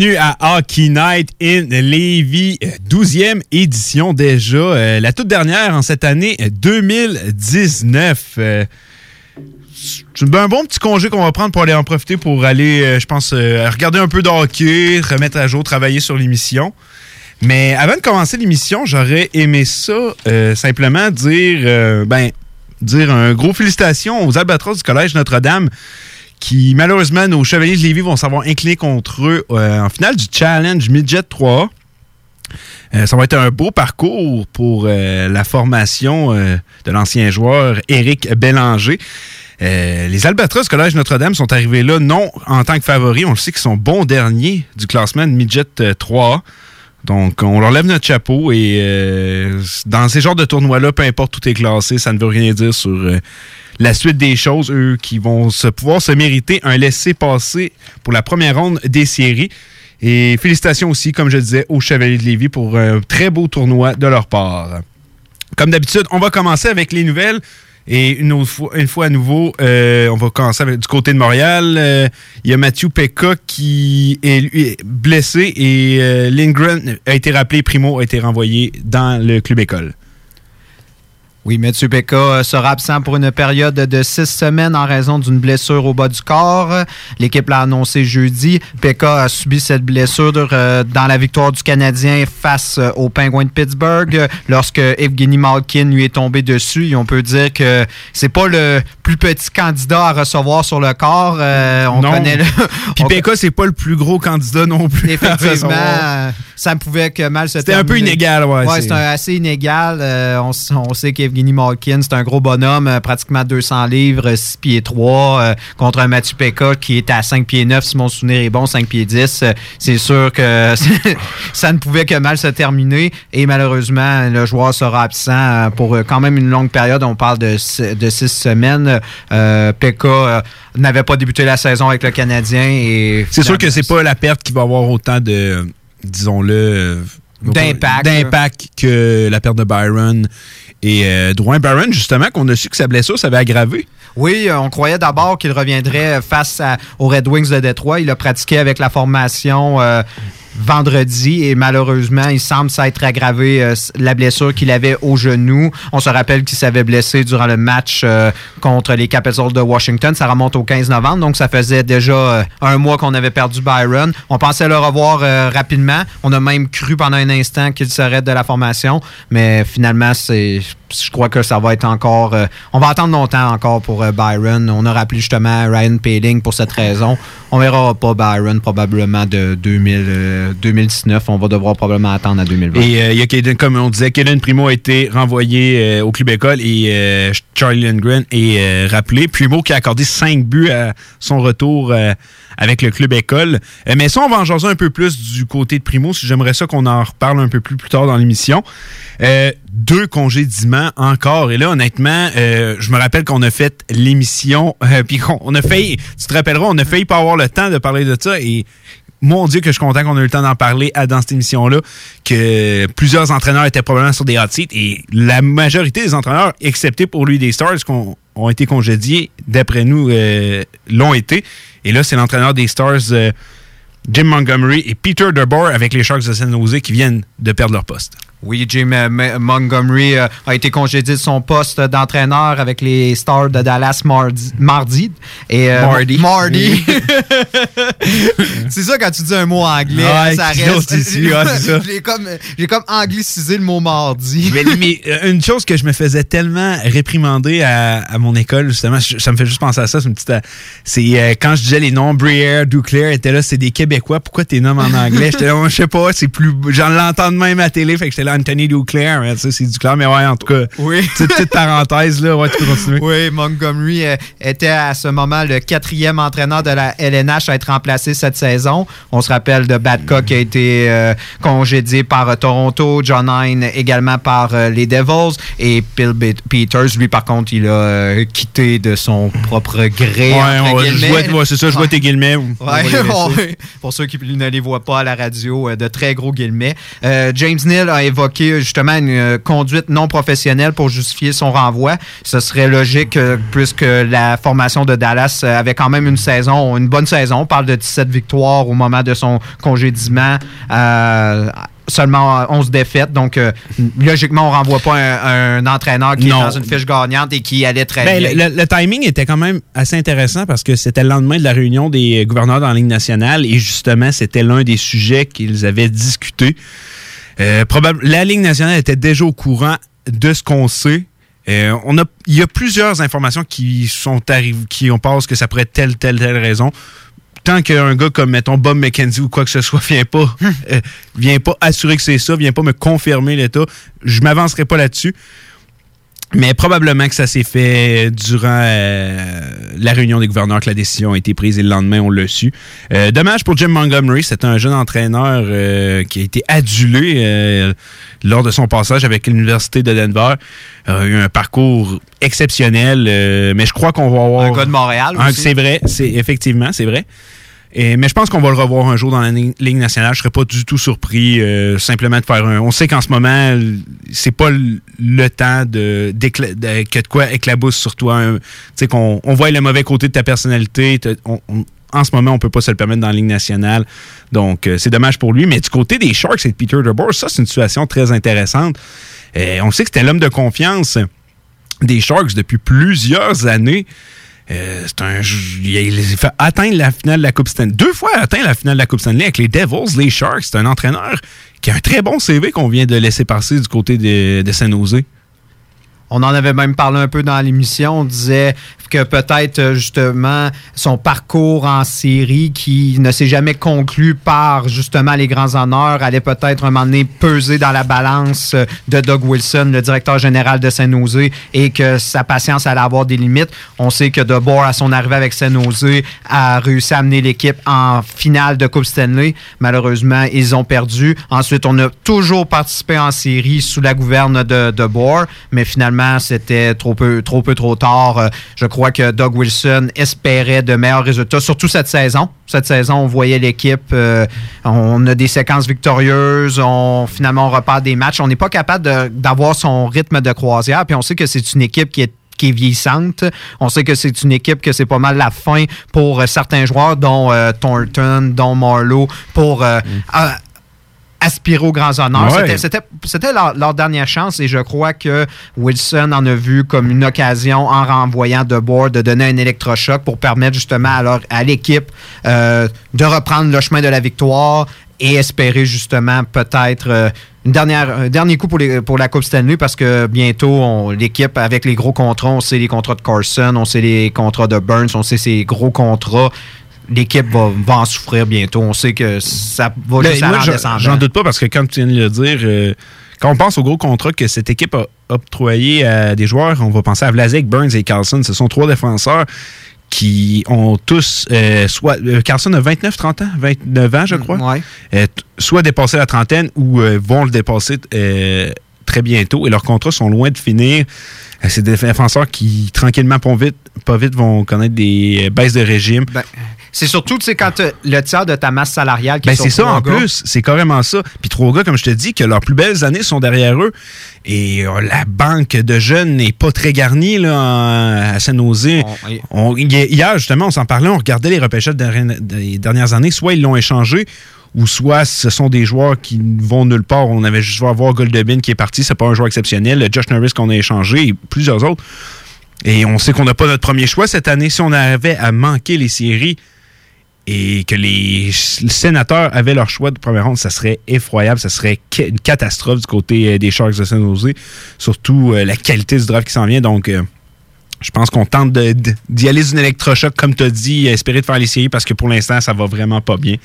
Bienvenue à Hockey Night in Levy, 12e édition déjà, euh, la toute dernière en cette année 2019. Euh, c'est un bon petit congé qu'on va prendre pour aller en profiter pour aller, euh, je pense, regarder un peu de hockey, remettre à jour, travailler sur l'émission. Mais avant de commencer l'émission, j'aurais aimé ça simplement dire, ben, dire un gros félicitations aux Albatros du Collège Notre-Dame qui, malheureusement, nos Chevaliers de Lévis vont savoir incliner contre eux euh, en finale du Challenge Midget 3. Euh, ça va être un beau parcours pour euh, la formation de l'ancien joueur Éric Bélanger. les Albatros Collège Notre-Dame sont arrivés là non en tant que favoris. On le sait qu'ils sont bons derniers du classement Midget 3. Donc, on leur lève notre chapeau et dans ces genres de tournois-là, peu importe où tu es classé, ça ne veut rien dire sur la suite des choses, eux qui vont pouvoir se mériter un laissé-passer pour la première ronde des séries. Et félicitations aussi, comme je disais, aux Chevaliers de Lévis pour un très beau tournoi de leur part. Comme d'habitude, on va commencer avec les nouvelles. Et une, fois, une fois à nouveau, euh, on va commencer avec, du côté de Montréal. Euh, il y a Mathieu Pekka qui est, blessé et euh, Lindgren a été rappelé, Primo a été renvoyé dans le club école. Oui, Mathieu euh, sera absent pour une période de six semaines en raison d'une blessure au bas du corps. L'équipe l'a annoncé jeudi. Becca a subi cette blessure euh, dans la victoire du Canadien face euh, aux Penguins de Pittsburgh lorsque Evgeny Malkin lui est tombé dessus. on peut dire que c'est pas le plus petit candidat à recevoir sur le corps. on connaît le... Puis Becca, c'est pas le plus gros candidat non plus. Effectivement, ça pouvait que mal se C'était un peu inégal, ouais. ouais c'est assez inégal. on, on sait qu'Evgeny Evgeny Malkin. C'est un gros bonhomme, euh, pratiquement 200 livres, 6 pieds 3, euh, contre un Mathieu Pekka qui est à 5 pieds 9, si mon souvenir est bon, 5 pieds 10. Euh, c'est sûr que ça ne pouvait que mal se terminer. Et malheureusement, le joueur sera absent pour quand même une longue période. On parle de, de 6 semaines. Pekka n'avait pas débuté la saison avec le Canadien. et C'est sûr que c'est pas la perte qui va avoir autant de, disons-le, d'impact que la perte de Byron et euh, Drouin Barron, justement, qu'on a su que sa blessure s'avait aggravée. Oui, euh, on croyait d'abord qu'il reviendrait face aux Red Wings de Détroit. Il a pratiqué avec la formation euh, vendredi et malheureusement, il semble s'être aggravé euh, la blessure qu'il avait au genou. On se rappelle qu'il s'avait blessé durant le match euh, contre les Capitals de Washington. Ça remonte au 15 novembre, donc ça faisait déjà euh, un mois qu'on avait perdu Byron. On pensait le revoir rapidement. On a même cru pendant un instant qu'il serait de la formation, mais finalement, c'est je crois que ça va être encore. on va attendre longtemps encore pour Byron. On a rappelé justement Ryan Paling pour cette raison. On verra pas Byron probablement de 2000, 2019. On va devoir probablement attendre à 2020. Et euh, il y a comme on disait, Kaden Primo a été renvoyé euh, au club école et euh, Charlie Lindgren est rappelé. Primo qui a accordé 5 buts à son retour avec le club école. mais ça, on va en jaser un peu plus du côté de Primo. J'aimerais ça qu'on en reparle un peu plus plus tard dans l'émission. deux congédiements encore. Et là, honnêtement, je me rappelle qu'on a fait l'émission, puis a failli, tu te rappelleras, on a failli pas avoir le temps de parler de ça. Et mon Dieu, que je suis content qu'on ait eu le temps d'en parler dans cette émission-là, que plusieurs entraîneurs étaient probablement sur des hot seats et la majorité des entraîneurs, excepté pour lui des Stars, qui ont, été congédiés, d'après nous, euh, l'ont été. Et là, c'est l'entraîneur des Stars, euh, Jim Montgomery et Peter DeBoer avec les Sharks de San Jose qui viennent de perdre leur poste. Oui, Jim euh, Montgomery euh, a été congédié de son poste d'entraîneur avec les Stars de Dallas mardi. et, euh, Mardi. Mardi. c'est ça quand tu dis un mot anglais, ça reste. j'ai comme, comme anglicisé le mot mardi. mais, une chose que je me faisais tellement réprimander à, mon école, justement, ça me fait juste penser à ça, c'est une petite. C'est quand je disais les noms Brière, Duclair étaient là, c'est des Québécois, pourquoi tes noms en anglais? J'étais là, je sais pas, c'est plus. J'en l'entends de même à la télé, fait que j'étais là Anthony Duclair, mais c'est Duclair, mais ouais, en tout cas, oui. petite parenthèse, là, ouais, tu peux continuer. Oui, Montgomery euh, était à ce moment le quatrième entraîneur de la LNH à être remplacé cette saison. On se rappelle de Badcock qui a été euh, congédié par euh, Toronto, John Hine également par les Devils, et Bill Peters, lui, par contre, il a quitté de son propre gré. Ouais, c'est ça, je vois tes guillemets. pour ceux qui ne les voient pas à la radio, de très gros guillemets. James Neal a évoqué justement une conduite non professionnelle pour justifier son renvoi. Ce serait logique puisque la formation de Dallas avait quand même une saison, une bonne saison. On parle de 17 victoires au moment de son congédiement seulement 11 défaites. Donc, euh, logiquement, on ne renvoie pas un, entraîneur qui est dans une fiche gagnante et qui allait très ben, bien. Le, timing était quand même assez intéressant parce que c'était le lendemain de la réunion des gouverneurs dans la Ligue nationale et justement, c'était l'un des sujets qu'ils avaient discuté. Euh, la Ligue nationale était déjà au courant de ce qu'on sait. Euh, il y a plusieurs informations qui sont arrivées, qui on pense que ça pourrait être telle, telle, telle raison tant qu'un gars comme, mettons, Bob McKenzie ou quoi que ce soit vient pas, euh, vient pas assurer que c'est ça, vient pas me confirmer l'état, je m'avancerai pas là-dessus. Mais probablement que ça s'est fait durant euh, la réunion des gouverneurs que la décision a été prise et le lendemain, on l'a su. Euh, dommage pour Jim Montgomery, c'est un jeune entraîneur qui a été adulé lors de son passage avec l'Université de Denver. Il a eu un parcours exceptionnel, mais je crois qu'on va avoir... Un gars de Montréal aussi. C'est vrai, c'est effectivement, c'est vrai mais je pense qu'on va le revoir un jour dans la Ligue nationale. Je serais pas du tout surpris euh, simplement de faire un. On sait qu'en ce moment, c'est pas le temps de, que de quoi éclabousse sur toi. Tu sais qu'on on voit le mauvais côté de ta personnalité. en ce moment, on peut pas se le permettre dans la Ligue nationale. Donc, euh, c'est dommage pour lui. Mais du côté des Sharks et de Peter DeBoer, ça, c'est une situation très intéressante. Euh, on sait que c'était l'homme de confiance des Sharks depuis plusieurs années. Euh, c'est un, il fait atteindre la finale de la Coupe Stanley. Deux fois atteint la finale de la Coupe Stanley avec les Devils, les Sharks. C'est un entraîneur qui a un très bon CV qu'on vient de laisser passer du côté de, de Saint-Nosé. On en avait même parlé un peu dans l'émission. On disait que peut-être euh, justement son parcours en série qui ne s'est jamais conclu par justement les grands honneurs allait peut-être un moment donné peser dans la balance euh, de Doug Wilson, le directeur général de Saint-Nosé, et que sa patience allait avoir des limites. On sait que DeBoer, à son arrivée avec Saint-Nosé, a réussi à amener l'équipe en finale de Coupe Stanley. Malheureusement, ils ont perdu. Ensuite, on a toujours participé en série sous la gouverne de DeBoer, mais finalement, c'était trop peu, trop peu, trop tard. Euh, je crois que Doug Wilson espérait de meilleurs résultats, surtout cette saison. Cette saison, on voyait l'équipe, euh, on a des séquences victorieuses, on finalement on repart des matchs. On n'est pas capable d'avoir son rythme de croisière, puis on sait que c'est une équipe qui est qui est vieillissante. On sait que c'est une équipe que c'est pas mal la fin pour euh, certains joueurs, dont Thornton, dont Marlowe, pour mm aspirer aux grands honneurs. C'était leur, dernière chance et je crois que Wilson en a vu comme une occasion en renvoyant de bord de donner un électrochoc pour permettre justement à, à l'équipe euh, de reprendre le chemin de la victoire et espérer justement peut-être euh, une dernière, un dernier coup pour, les, pour la Coupe Stanley parce que bientôt, l'équipe, avec les gros contrats, on sait les contrats de Carson, on sait les contrats de Burns, on sait ces gros contrats l'équipe va, en souffrir bientôt. On sait que ça va ben, juste J'en doute pas parce que, comme tu viens de le dire, euh, quand on pense au gros contrat que cette équipe a octroyé à des joueurs, on va penser à Vlasic, Burns et Carlson. Ce sont trois défenseurs qui ont tous, euh, soit euh, Carlson a 29, 30 ans, 29 ans, je crois, soit dépassé la trentaine ou vont le dépasser très bientôt et leurs contrats sont loin de finir. C'est des défenseurs qui, tranquillement, pas vite, pas vite, vont connaître des baisses de régime. Ben, c'est surtout, tu sais, quand le tiers de ta masse salariale qui ben, C'est ça, en plus. C'est carrément ça. Puis trois gars, comme je te dis, que leurs plus belles années sont derrière eux. Et euh, la banque de jeunes n'est pas très garnie là, à Saint-Nosé. hier, justement, on s'en parlait, on regardait les repêchages des dernières années. Soit ils l'ont échangé, ou soit ce sont des joueurs qui ne vont nulle part. On avait juste à voir Goldebin qui est parti, c'est pas un joueur exceptionnel. Josh Norris qu'on a échangé et plusieurs autres. Et on sait qu'on n'a pas notre premier choix cette année. Si on avait à manquer les séries, et que les sénateurs avaient leur choix de première ronde, ça serait effroyable, ça serait une catastrophe du côté euh, des Sharks de San Jose, surtout euh, la qualité du draft qui s'en vient. Donc, euh, je pense qu'on tente d'y aller d'une électrochoc, comme tu as dit, espérer de faire les séries parce que pour l'instant, ça va vraiment pas bien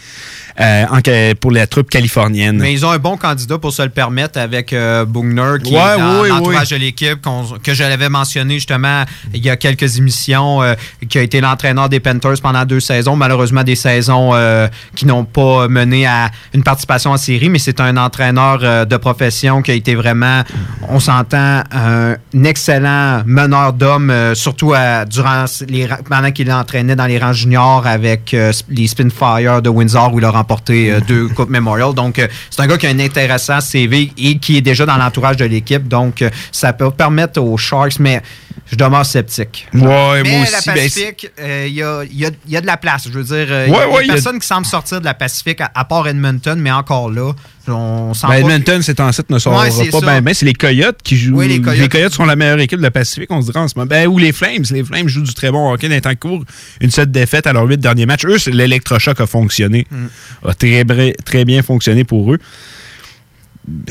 euh, pour la troupe californienne. Mais ils ont un bon candidat pour se le permettre avec euh, Bugner, qui est dans l'entourage de l'équipe, que je l'avais mentionné justement il y a quelques émissions, euh, qui a été l'entraîneur des Panthers pendant deux saisons. Malheureusement, des saisons euh, qui n'ont pas mené à une participation en série, mais c'est un entraîneur de profession qui a été vraiment, on s'entend, un excellent meneur d'hommes surtout durant les, pendant qu'il entraînait dans les rangs juniors avec les Spinfire de Windsor où il a remporté deux Coupes Memorial. Donc, c'est un gars qui a un intéressant CV et qui est déjà dans l'entourage de l'équipe. Donc, ça peut permettre aux Sharks, mais je demeure sceptique. Ouais, mais moi aussi. la ben, Pacifique, il y, a, y, a, y, a, de la place. Je veux dire, il y a personne qui semble sortir de la Pacifique, à, part Edmonton, mais encore là, on ben, Edmonton, c'est en site ne sort pas bien. Ben, c'est les Coyotes qui jouent. les, Coyotes. sont la meilleure équipe de la Pacifique, on se dirait en ce moment. Ben, ou les Flames. Les Flames jouent du très bon hockey dans les temps courts. Une seule défaite à leurs huit derniers matchs. Eux, l'électrochoc a fonctionné. Mm. A très, très bien fonctionné pour eux.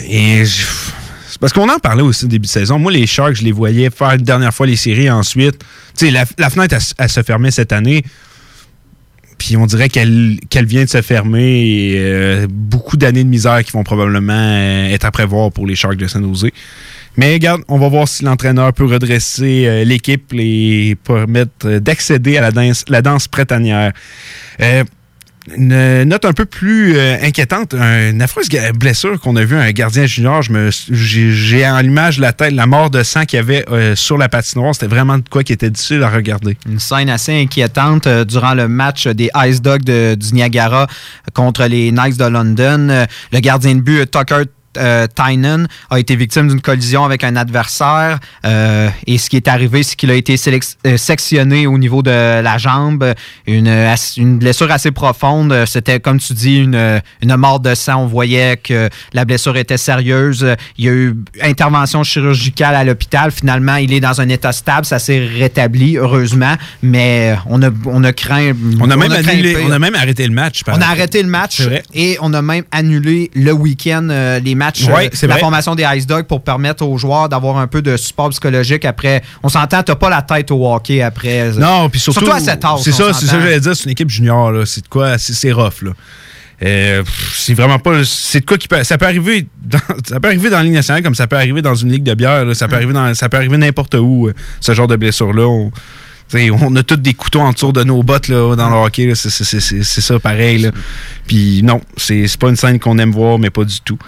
Et parce qu'on en parlait aussi au début de saison. Moi, les Sharks, je les voyais faire une dernière fois les séries ensuite. Tu sais, la, fenêtre, elle, se fermait cette année. Puis on dirait qu'elle vient de se fermer. Et, euh, beaucoup d'années de misère qui vont probablement euh, être à prévoir pour les Sharks de San Jose. Mais regarde, on va voir si l'entraîneur peut redresser euh, l'équipe et permettre d'accéder à la danse, la danse. Une note un peu plus euh, inquiétante, une affreuse blessure qu'on a vu un gardien junior. j'ai en l'image la tête, la mort de sang qu'il y avait euh, sur la patinoire. C'était vraiment de quoi qui était difficile à regarder. Une scène assez inquiétante euh, durant le match des Ice Dogs du Niagara contre les Knights de London. le gardien de but Tucker euh, Tynan a été victime d'une collision avec un adversaire euh, et ce qui est arrivé, c'est qu'il a été euh, sectionné au niveau de la jambe, une, une blessure assez profonde. C'était, comme tu dis, une, une mort de sang. On voyait que la blessure était sérieuse. Il y a eu intervention chirurgicale à l'hôpital. Finalement, il est dans un état stable. Ça s'est rétabli, heureusement, mais on a, on a craint. On a, même, on a même arrêté le match. on a arrêté le match et on a même annulé le week-end les matchs euh, la formation des Ice Dogs pour permettre aux joueurs d'avoir un peu de support psychologique après. On s'entend, t'as pas la tête au hockey après. Non, puis surtout. à cette C'est ça, c'est ça que j'allais dire. C'est une équipe junior, C'est de quoi? C'est rough, là. Euh, c'est vraiment pas. C'est de quoi qui peut. Ça peut arriver dans, ça peut arriver dans la Ligue nationale comme ça peut arriver dans une ligue de bière. Ça peut mm. arriver dans, ça peut arriver n'importe où, euh, ce genre de blessure-là. On, on a tous des couteaux en dessous de nos bottes là, dans le hockey. C'est ça pareil. Puis non, c'est pas une scène qu'on aime voir, mais pas du tout.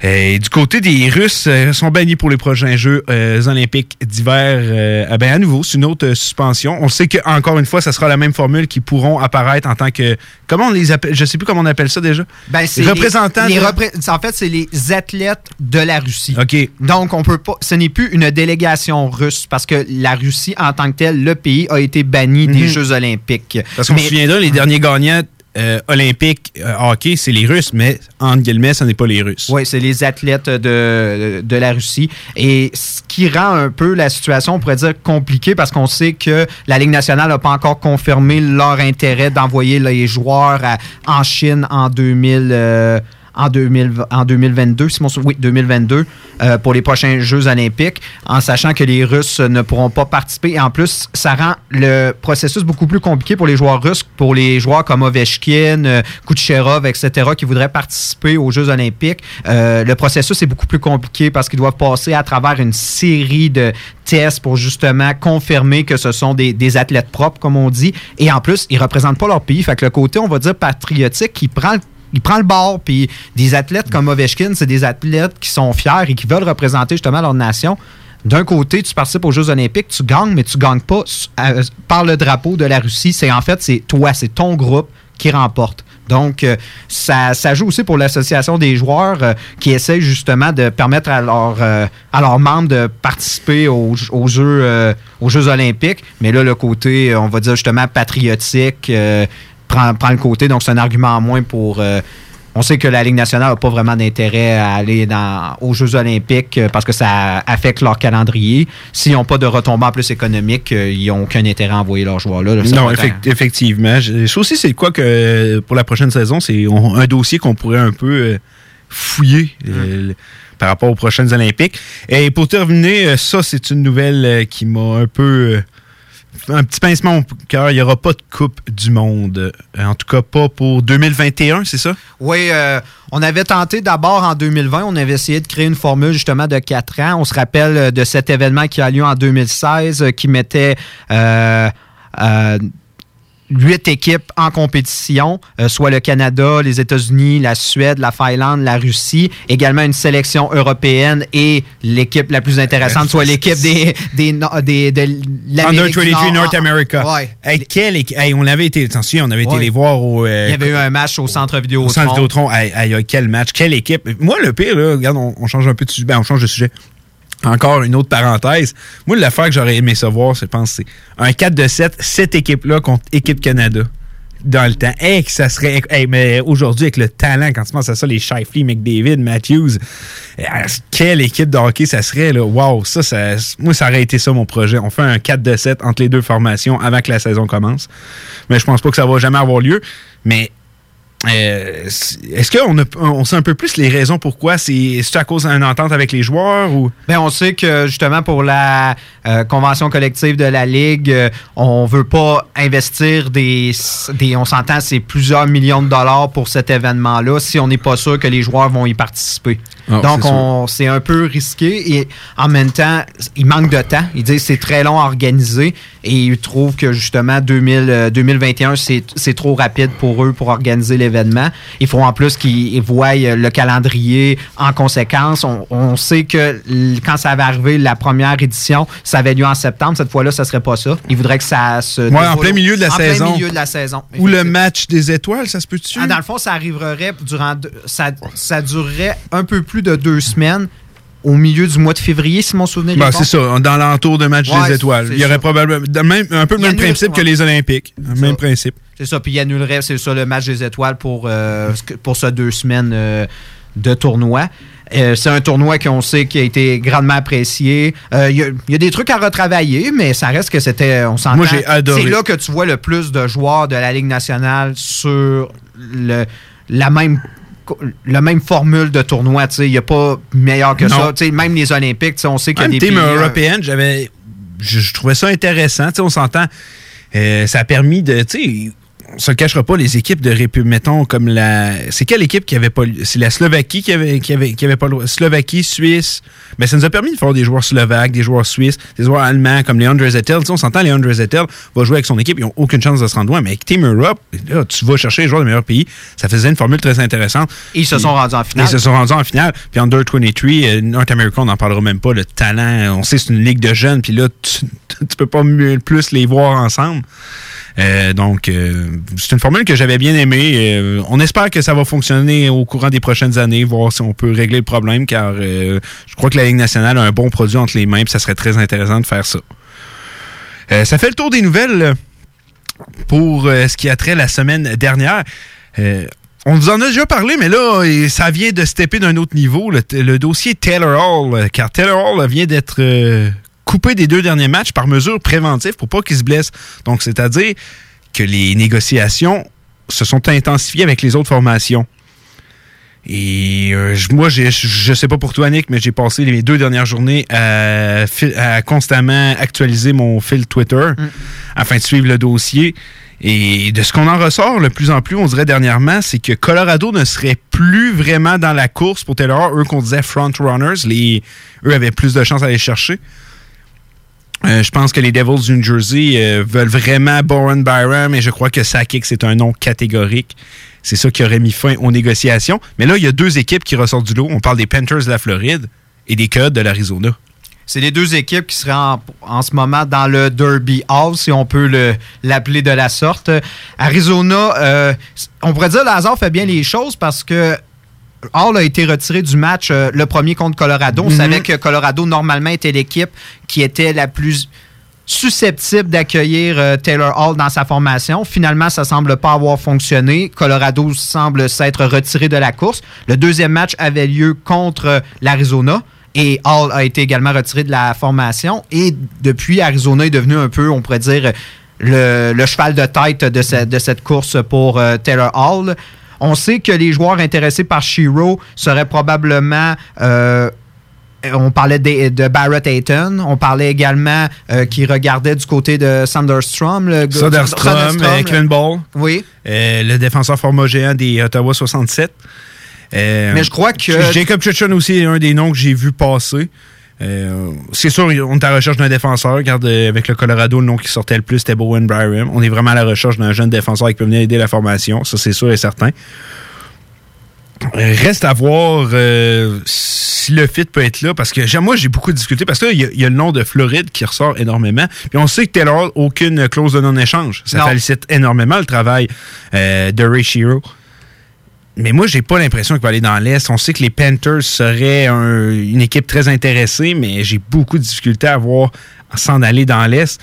Et du côté des Russes, euh, sont bannis pour les prochains Jeux euh, olympiques d'hiver. Euh, ah ben, à nouveau, c'est une autre suspension. On sait qu'encore une fois, ça sera la même formule qui pourront apparaître en tant que... Comment on les appelle? Je sais plus comment on appelle ça déjà. Ben, les représentants... en fait, c'est les athlètes de la Russie. OK. Donc, on peut pas... Ce n'est plus une délégation russe parce que la Russie, en tant que telle, le pays a été banni des mhm. Jeux olympiques. Parce qu'on se souviendra, les derniers gagnants euh, olympique euh, hockey, c'est les Russes, mais en guillemets, ce n'est pas les Russes. Oui, c'est les athlètes de, de, la Russie. Et ce qui rend un peu la situation, on pourrait dire, compliquée parce qu'on sait que la Ligue nationale n'a pas encore confirmé leur intérêt d'envoyer les joueurs en Chine en 2000 en, 2022, si mon oui, 2022, euh, pour les prochains Jeux olympiques, en sachant que les Russes ne pourront pas participer. Et en plus, ça rend le processus beaucoup plus compliqué pour les joueurs russes, pour les joueurs comme Ovechkin, euh, Kucherov, etc., qui voudraient participer aux Jeux olympiques. Euh, le processus est beaucoup plus compliqué parce qu'ils doivent passer à travers une série de tests pour justement confirmer que ce sont des, athlètes propres, comme on dit. Et en plus, ils représentent pas leur pays. Fait que le côté, on va dire, patriotique, qui prend le il prend le bord. Puis des athlètes comme Ovechkin, c'est des athlètes qui sont fiers et qui veulent représenter justement leur nation. D'un côté, tu participes aux Jeux Olympiques, tu gagnes, mais tu gagnes pas euh, par le drapeau de la Russie. C'est en fait, c'est toi, c'est ton groupe qui remporte. Donc, euh, ça, joue aussi pour l'association des joueurs euh, qui essaie justement de permettre à, leurs membres de participer aux, Jeux, aux Jeux olympiques. Mais là, le côté, on va dire justement patriotique, prend, le côté. Donc, c'est un argument en moins pour. Euh, on sait que la Ligue nationale n'a pas vraiment d'intérêt à aller dans, aux Jeux olympiques euh, parce que ça affecte leur calendrier. S'ils n'ont pas de retombées en plus économiques, euh, ils n'ont aucun intérêt à envoyer leurs joueurs là. non, effectivement. Ça aussi, c'est quoi que pour la prochaine saison, c'est un dossier qu'on pourrait un peu fouiller. Hum. par rapport aux prochaines Olympiques. Et pour terminer, ça, c'est une nouvelle qui m'a un peu un petit pincement au cœur, il n'y aura pas de Coupe du Monde. Euh, en tout cas, pas pour 2021, c'est ça? Oui, euh, on avait tenté d'abord en 2020, on avait essayé de créer une formule justement de 4 ans. On se rappelle euh, de cet événement qui a lieu en 2016 qui mettait huit équipes en compétition, euh, soit le Canada, les États-Unis, la Suède, la Finlande, la Russie, également une sélection européenne et l'équipe la plus intéressante, soit l'équipe des, des, des, de Under 23 North America. Ouais. Hey, quelle hey, on avait été, attention, on avait été les voir au. Euh, Il y avait eu un match au centre vidéo. Au centre Vidéotron. Hey, hey, quel match, quelle équipe. Moi, le pire, là, regarde, on, change un peu de sujet. Ben, on change de sujet. Encore une autre parenthèse. Moi, l'affaire que j'aurais aimé savoir, je pense, c'est un 4 de 7, cette équipe-là contre Équipe Canada dans le temps. Hey, que ça serait. mais aujourd'hui, avec le talent, quand tu penses à ça, les Shifley, McDavid, Matthews, eh, quelle équipe de hockey ça serait, là. Wow, ça, ça, moi, ça aurait été ça mon projet. On fait un 4 de 7 entre les deux formations avant que la saison commence. Mais je pense pas que ça va jamais avoir lieu. Mais euh, est-ce qu'on on sait un peu plus les raisons pourquoi? C'est à cause d'une entente avec les joueurs ou? Bien, on sait que justement pour la euh, convention collective de la Ligue, euh, on veut pas investir des. des on s'entend, c'est plusieurs millions de dollars pour cet événement-là si on n'est pas sûr que les joueurs vont y participer. Ah, Donc, c'est un peu risqué et en même temps, il manque de temps. Ils disent c'est très long à organiser et ils trouvent que justement 2000, 2021, c'est trop rapide pour eux pour organiser les événement. Il faut en plus qu'ils voient le calendrier en conséquence. On, sait que quand ça va arriver, la première édition, ça avait lieu en septembre. Cette fois-là, ça serait pas ça. Ils voudraient que ça se. Ouais, en plein milieu de la saison. En plein milieu de la saison. Ou le match des étoiles, ça se peut-tu? Ah, dans le fond, ça arriverait durant. Ça, ça durerait un peu plus de deux semaines au milieu du mois de février, si mon souvenir est ben, C'est ça, dans l'entour de match des étoiles. Il y aurait probablement un peu le même principe que les Olympiques. Même principe. C'est ça, puis il annulerait, c'est ça, le match des étoiles pour, euh, pour ces deux semaines euh, de tournoi. Euh, c'est un tournoi qu'on sait qui a été grandement apprécié. Il y, a des trucs à retravailler, mais ça reste que c'était. On s'entend. Moi, j'ai adoré. C'est là que tu vois le plus de joueurs de la Ligue nationale sur le, la même la même formule de tournoi. Il n'y a pas meilleur que ça. même les Olympiques, on sait qu'il y a des team européenne, j'avais, je, trouvais ça intéressant. On s'entend. ça a permis de on se le cachera pas, les équipes de République, mettons, comme la. C'est quelle équipe qui avait pas. C'est la Slovaquie qui avait, qui avait, qui avait pas le Slovaquie, Suisse. Mais ça nous a permis de faire des joueurs slovaques, des joueurs suisses, des joueurs allemands comme Leandre Zettel. Tu sais, on s'entend, Leandre Zettel va jouer avec son équipe, ils n'ont aucune chance de se rendre loin. Mais avec Team Europe, là, tu vas chercher les joueurs des meilleurs pays. Ça faisait une formule très intéressante. Et ils se sont rendus en finale. Ils se sont rendus en finale. Puis Under 23, euh, North America, on n'en parlera même pas. Le talent, on sait c'est une ligue de jeunes. Puis là, tu, tu peux pas plus les voir ensemble. Euh, donc, euh, c'est une formule que j'avais bien aimée. Euh, on espère que ça va fonctionner au courant des prochaines années, voir si on peut régler le problème, car je crois que la Ligue nationale a un bon produit entre les mains, et ça serait très intéressant de faire ça. ça fait le tour des nouvelles pour ce qui a trait la semaine dernière. On vous en a déjà parlé, mais là, ça vient de stepper d'un autre niveau, le, dossier Taylor Hall, car Taylor Hall vient d'être coupé des deux derniers matchs par mesure préventive pour pas qu'il se blesse. Donc, c'est-à-dire que les négociations se sont intensifiées avec les autres formations. Et euh, moi, je ne sais pas pour toi, Nick, mais j'ai passé les deux dernières journées à, constamment actualiser mon fil Twitter mm. afin de suivre le dossier. Et de ce qu'on en ressort le plus en plus, on dirait dernièrement, c'est que Colorado ne serait plus vraiment dans la course pour Taylor. Eux qu'on disait front runners, les, eux avaient plus de chances à aller chercher. Euh, je pense que les Devils du New Jersey euh, veulent vraiment Boren Byram et je crois que Sakic, c'est un nom catégorique. C'est ça qui aurait mis fin aux négociations. Mais là, il y a deux équipes qui ressortent du lot. On parle des Panthers de la Floride et des Codes de l'Arizona. C'est les deux équipes qui seraient en, ce moment dans le Derby House, si on peut l'appeler de la sorte. Arizona, euh, on pourrait dire le hasard fait bien les choses parce que Hall a été retiré du match euh, le premier contre Colorado. On mhm. savait que Colorado, normalement, était l'équipe qui était la plus susceptible d'accueillir euh, Taylor Hall dans sa formation. Finalement, ça semble pas avoir fonctionné. Colorado semble s'être retiré de la course. Le deuxième match avait lieu contre euh, l'Arizona. Et Hall a été également retiré de la formation. Et depuis, Arizona est devenu un peu, on pourrait dire, le, cheval de tête de, de cette course pour Taylor Hall. On sait que les joueurs intéressés par Shiro seraient probablement. Euh, on parlait de, Barrett Ayton. On parlait également euh, qui regardait du côté de Sanderstrom. Le Sanderstrom, Kevin Ball. Oui. Euh, le défenseur géant des Ottawa 67. Mais je crois que. Jacob Chutchon aussi est un des noms que j'ai vu passer. Euh, c'est sûr, on est à la recherche d'un défenseur. Regarde, euh, avec le Colorado, le nom qui sortait le plus, c'était Bowen Byram. On est vraiment à la recherche d'un jeune défenseur qui peut venir aider la formation. Ça, c'est sûr et certain. Reste à voir euh, si le fit peut être là, parce que moi, j'ai beaucoup discuté, parce qu'il y, y, a le nom de Floride qui ressort énormément. Puis on sait que Taylor aucune clause de non-échange. Ça félicite énormément le travail de Ray Shiro. Mais moi, j'ai pas l'impression qu'il va aller dans l'Est. On sait que les Panthers seraient une équipe très intéressée, mais j'ai beaucoup de difficultés à voir s'en aller dans l'Est.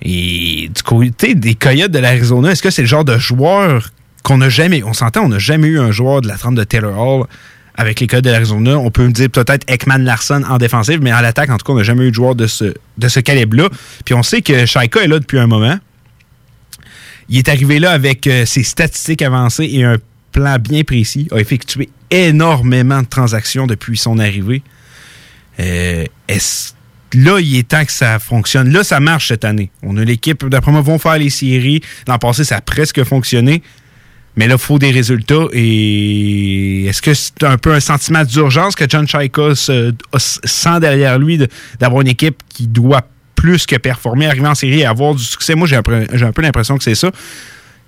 Et du côté des Coyotes de l'Arizona, est-ce que c'est le genre de joueur qu'on n'a jamais. On s'entend, on n'a jamais eu un joueur de la trempe de Taylor Hall avec les Coyotes de l'Arizona. On peut me dire peut-être Ekman Larson en défensive, mais à l'attaque, en tout cas, on n'a jamais eu de joueur de ce, de ce calibre-là. Puis on sait que Shaika est là depuis un moment. Il est arrivé là avec euh, ses statistiques avancées et un plan bien précis, a effectué énormément de transactions depuis son arrivée. Euh, là, il est temps que ça fonctionne. Là, ça marche cette année. On a l'équipe, d'après moi, vont faire les séries. L'an passé, ça a presque fonctionné. Mais là, il faut des résultats. Et est-ce que c'est un peu un sentiment d'urgence que John Chaika sent derrière lui d'avoir une équipe qui doit plus que performer, arriver en série et avoir du succès? Moi, j'ai un peu l'impression que c'est ça.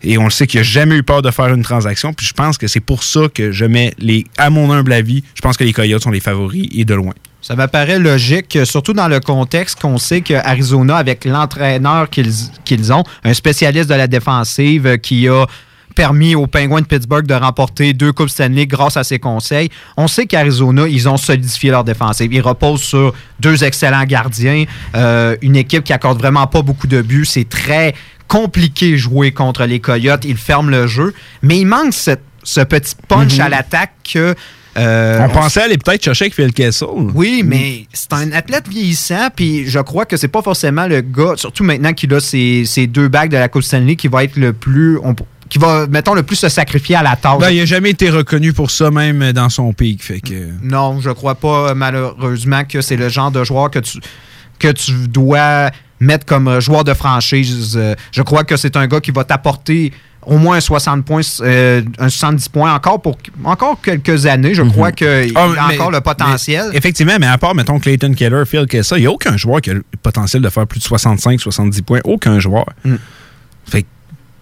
Et on le sait qu'il n'a jamais eu peur de faire une transaction. Puis je pense que c'est pour ça que je mets les. À mon humble avis, je pense que les Coyotes sont les favoris et de loin. Ça m'apparaît logique, surtout dans le contexte qu'on sait qu'Arizona, avec l'entraîneur qu'ils ont, un spécialiste de la défensive qui a permis aux Penguins de Pittsburgh de remporter deux Coupes Stanley grâce à ses conseils. On sait qu'Arizona, ils ont solidifié leur défensive. Ils reposent sur deux excellents gardiens, euh, une équipe qui accorde vraiment pas beaucoup de buts. C'est très compliqué jouer contre les Coyotes. Ils ferment le jeu. Mais il manque ce petit punch mhm. à l'attaque que. Euh, on, pensait aller peut-être chercher avec Kessel. Oui, mais c'est un athlète vieillissant, puis je crois que c'est pas forcément le gars, surtout maintenant qu'il a ses, deux bagues de la Coupe Stanley, qui va être le plus. qui va, mettons, le plus se sacrifier à la tâche. Ben, il n'a jamais été reconnu pour ça, même dans son pic. Fait que... Non, je crois pas, malheureusement, que c'est le genre de joueur que tu, que tu dois mettre comme euh, joueur de franchise. Euh, je crois que c'est un gars qui va t'apporter au moins 60 points, euh, un 70 points encore pour encore quelques années. Je crois mhm. qu'il ah, a encore le potentiel. effectivement, mais à part, mettons, Clayton Keller, Phil Kessa, il n'y a aucun joueur qui a le potentiel de faire plus de 65, 70 points. Aucun joueur. Mm. Fait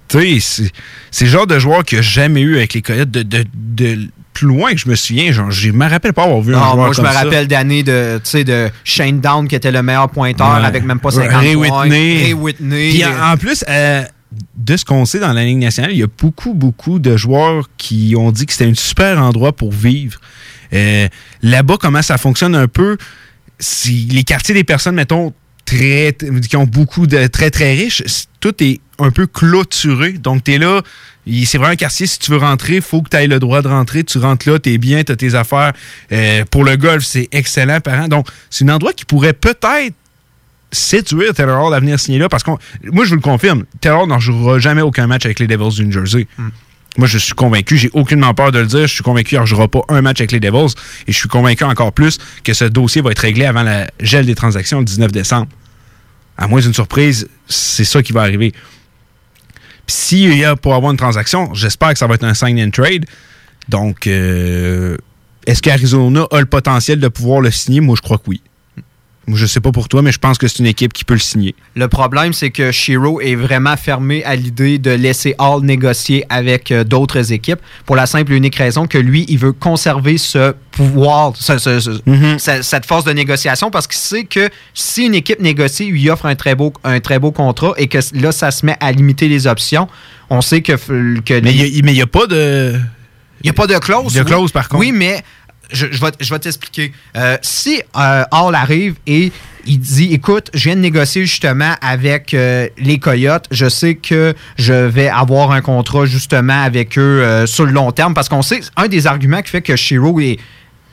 tu sais, c'est le genre de joueur qu'il n'a jamais eu avec les Coyotes de, de plus loin que je me souviens. Je me rappelle pas avoir vu un joueur Moi, je me rappelle d'années de, de Shane Down qui était le meilleur pointeur avec même pas 50 Ray points. Whitney. Ray Whitney. Puis en, plus, euh, de ce qu'on sait dans la Ligue nationale, il y a beaucoup, beaucoup de joueurs qui ont dit que c'était un super endroit pour vivre. Euh, là-bas, comment ça fonctionne un peu? Si les quartiers des personnes, mettons, très, qui ont beaucoup de très, très riches, tout est un peu clôturé. Donc, tu es là, c'est vraiment un quartier, si tu veux rentrer, il faut que tu aies le droit de rentrer. Tu rentres là, tu es bien, tu tes affaires. Euh, pour le golf, c'est excellent, parent. Donc, c'est un endroit qui pourrait peut-être séduire Taylor Hall à venir signer là. Parce que moi, je vous le confirme, Taylor n'en jouera jamais aucun match avec les Devils du New Jersey. Hmm. Moi, je suis convaincu, j'ai aucunement peur de le dire, je suis convaincu qu'il ne jouera pas un match avec les Devils et je suis convaincu encore plus que ce dossier va être réglé avant la gel des transactions le 19 décembre. À moins d'une surprise, c'est ça qui va arriver. Puis s'il y a pour avoir une transaction, j'espère que ça va être un sign-in trade. Donc, euh, est-ce qu'Arizona a le potentiel de pouvoir le signer? Moi, je crois que oui. Je sais pas pour toi, mais je pense que c'est une équipe qui peut le signer. Le problème, c'est que Shiro est vraiment fermé à l'idée de laisser Hall négocier avec euh, d'autres équipes pour la simple et unique raison que lui, il veut conserver ce pouvoir, mhm. cette force de négociation parce qu'il sait que si une équipe négocie, il lui offre un très beau, un très beau contrat et que là, ça se met à limiter les options, on sait que. que mais il n'y a, pas de. Il n'y a pas de clause. De clause, par contre. Oui, mais je, vais, t'expliquer. Euh, si euh, Hall arrive et il dit écoute, je viens de négocier justement avec euh, les Coyotes. Je sais que je vais avoir un contrat justement avec eux sur le long terme parce qu'on sait, un des arguments qui fait que Shiro est,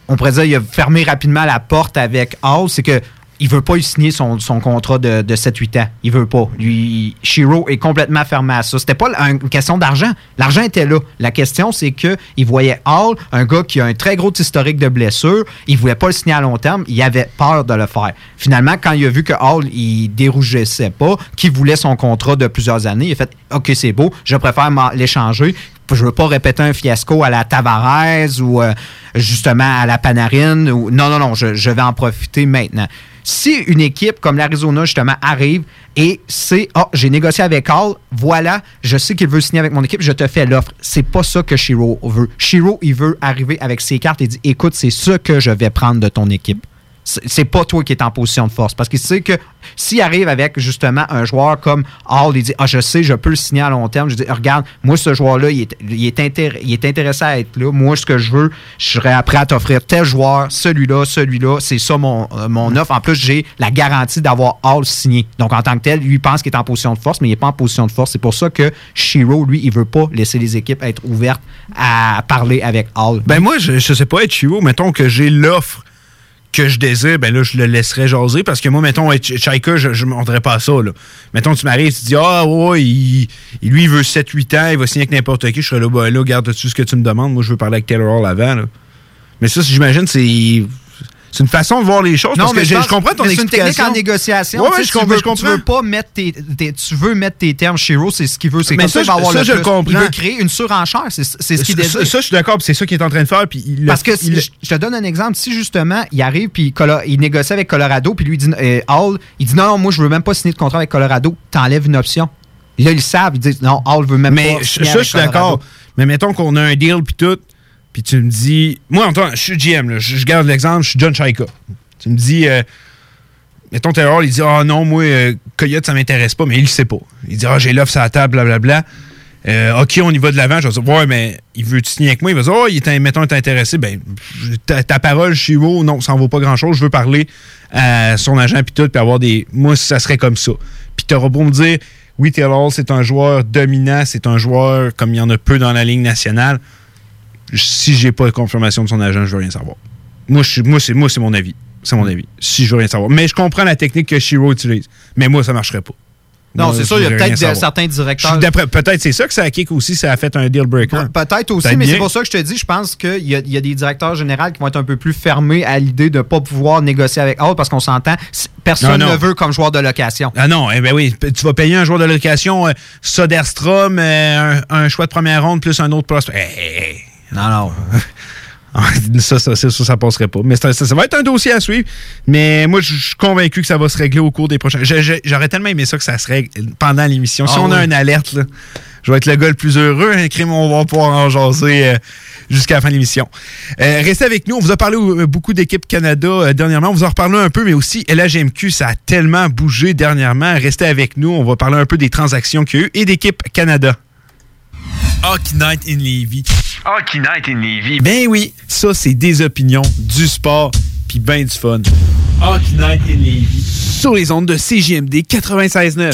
on pourrait dire, il a fermé rapidement la porte avec Hall, c'est que il veut pas y signer son, contrat de, 7-8 ans. Il veut pas. Lui, Shiro est complètement fermé à ça. C'était pas une question d'argent. L'argent était là. La question, c'est que il voyait Hall, un gars qui a un très gros historique de blessures. Il voulait pas le signer à long terme. Il avait peur de le faire. Finalement, quand il a vu que Hall, il dérougissait pas, qu'il voulait son contrat de plusieurs années, il a fait OK, c'est beau, je préfère l'échanger je veux pas répéter un fiasco à la Tavares ou euh, justement à la Panarine. Non, non, non, je, vais en profiter maintenant. Si une équipe comme l'Arizona, justement, arrive et c'est oh, j'ai négocié avec Hall, voilà, je sais qu'il veut signer avec mon équipe, je te fais l'offre. C'est pas ça que Shiro veut. Shiro, il veut arriver avec ses cartes et dire écoute, c'est ce que je vais prendre de ton équipe c'est pas toi qui es en position de force. Parce qu'il sait que s'il arrive avec justement un joueur comme Hall, il dit Ah, je sais, je peux le signer à long terme. Je dis Regarde, moi, ce joueur-là, il est, il, est intéressé à être là. Moi, ce que je veux, je serais prêt à t'offrir tel joueur, celui-là, celui-là. C'est ça mon, euh, mon offre. En plus, j'ai la garantie d'avoir Hall signé. Donc, en tant que tel, lui, il pense qu'il est en position de force, mais il n'est pas en position de force. C'est pour ça que Shiro, lui, il veut pas laisser les équipes être ouvertes à parler avec Hall. Ben, moi, je, je sais pas être Shiro. Mettons que j'ai l'offre que je désire, ben là, je le laisserai jaser parce que moi, mettons, Chaika, je ne montrerais pas ça. Là. Mettons, tu m'arrives, tu dis, ah, ouais, il, lui, il veut 7-8 ans, il va signer avec n'importe qui. Je serais là, ben là, garde-tu ce que tu me demandes? Moi, je veux parler avec Taylor Hall avant. Là. Mais ça, j'imagine, c'est c'est une façon de voir les choses. Non, parce mais que je, comprends ton explication. C'est une technique en négociation. Ouais, tu, veux, tu veux pas mettre tes, tu veux mettre tes termes chez Rose, c'est ce qu'il veut. C'est comme ça, le je comprends. Il veut créer une surenchère. C'est ce qu'il désire. Ça, je suis d'accord. C'est ça qu'il est en train de faire. Puis parce que je te donne un exemple. Si justement il arrive puis il négocie avec Colorado puis lui dit euh, Hall, il dit non, non, moi je veux même pas signer de contrat avec Colorado. T'enlèves une option. Là, ils savent. Ils disent non, Hall veut même pas. Mais ça, je suis d'accord. Mais mettons qu'on a un deal puis tout. Puis tu me dis, moi, en je suis GM, je, garde l'exemple, je suis John Chaika. Tu me dis, euh, mettons Taylor, il dit Ah non, moi, euh, Coyote, ça m'intéresse pas, mais il le sait pas. Il dit Ah, j'ai l'offre sur la table, blablabla. Euh, OK, on y va de l'avant. Je vais dire Ouais, mais il veut signer avec moi? Il va dire Oh, il est, mettons, est intéressé. Ben, ta, parole chez vous, non, ça en vaut pas grand-chose. Je veux parler à son agent, puis tout, puis avoir des. Moi, ça serait comme ça. Puis t'auras beau me dire Oui, Taylor, c'est un joueur dominant, c'est un joueur comme il y en a peu dans la ligne nationale. Si j'ai pas de confirmation de son agent, je veux rien savoir. Moi, moi c'est mon avis. C'est mon avis. Si je veux rien savoir. Mais je comprends la technique que Shiro utilise. Mais moi, ça marcherait pas. Non, c'est sûr, il y a peut-être certains directeurs. Peut-être c'est ça que ça a kick aussi, ça a fait un deal breaker. Peut-être aussi, mais c'est pour ça que je te dis, je pense qu'il y, a des directeurs généraux qui vont être un peu plus fermés à l'idée de ne pas pouvoir négocier avec Hall parce qu'on s'entend, personne ne veut comme joueur de location. Ah non, eh ben oui, tu vas payer un joueur de location, euh, Soderstrom, euh, un, choix de première ronde plus un autre prospect. Non, non. ça, ça, ça, ça, passerait pas. Mais ça, va être un dossier à suivre. Mais moi, je suis convaincu que ça va se régler au cours des prochains. J'aurais tellement aimé ça que ça se règle pendant l'émission. Si ah on a une alerte, je vais être le gars le plus heureux. Un crime, on va pouvoir en jaser euh, jusqu'à la fin de l'émission. Euh, restez avec nous. On vous a parlé euh, beaucoup d'équipes Canada dernièrement. On vous en reparlera un peu, mais aussi LHMQ, ça a tellement bougé dernièrement. Restez avec nous. On va parler un peu des transactions qu'il y a eu et d'équipes Canada. Hockey Night in Levy. Hockey Night in Levy. Ben oui, ça c'est des opinions, du sport, puis ben du fun. Hockey Night in Levy. Sur les ondes de CJMD 96.9.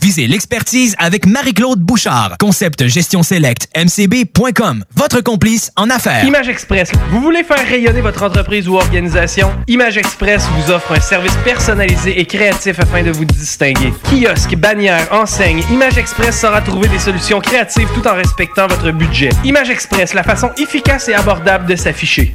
Visez l'expertise avec Marie-Claude Bouchard. Concept Gestion Select mcb.com, votre complice en affaires. Image Express, vous voulez faire rayonner votre entreprise ou organisation? Image Express vous offre un service personnalisé et créatif afin de vous distinguer. Kiosque, bannière, enseigne, Image Express saura trouver des solutions créatives tout en respectant votre budget. Image Express, la façon efficace et abordable de s'afficher.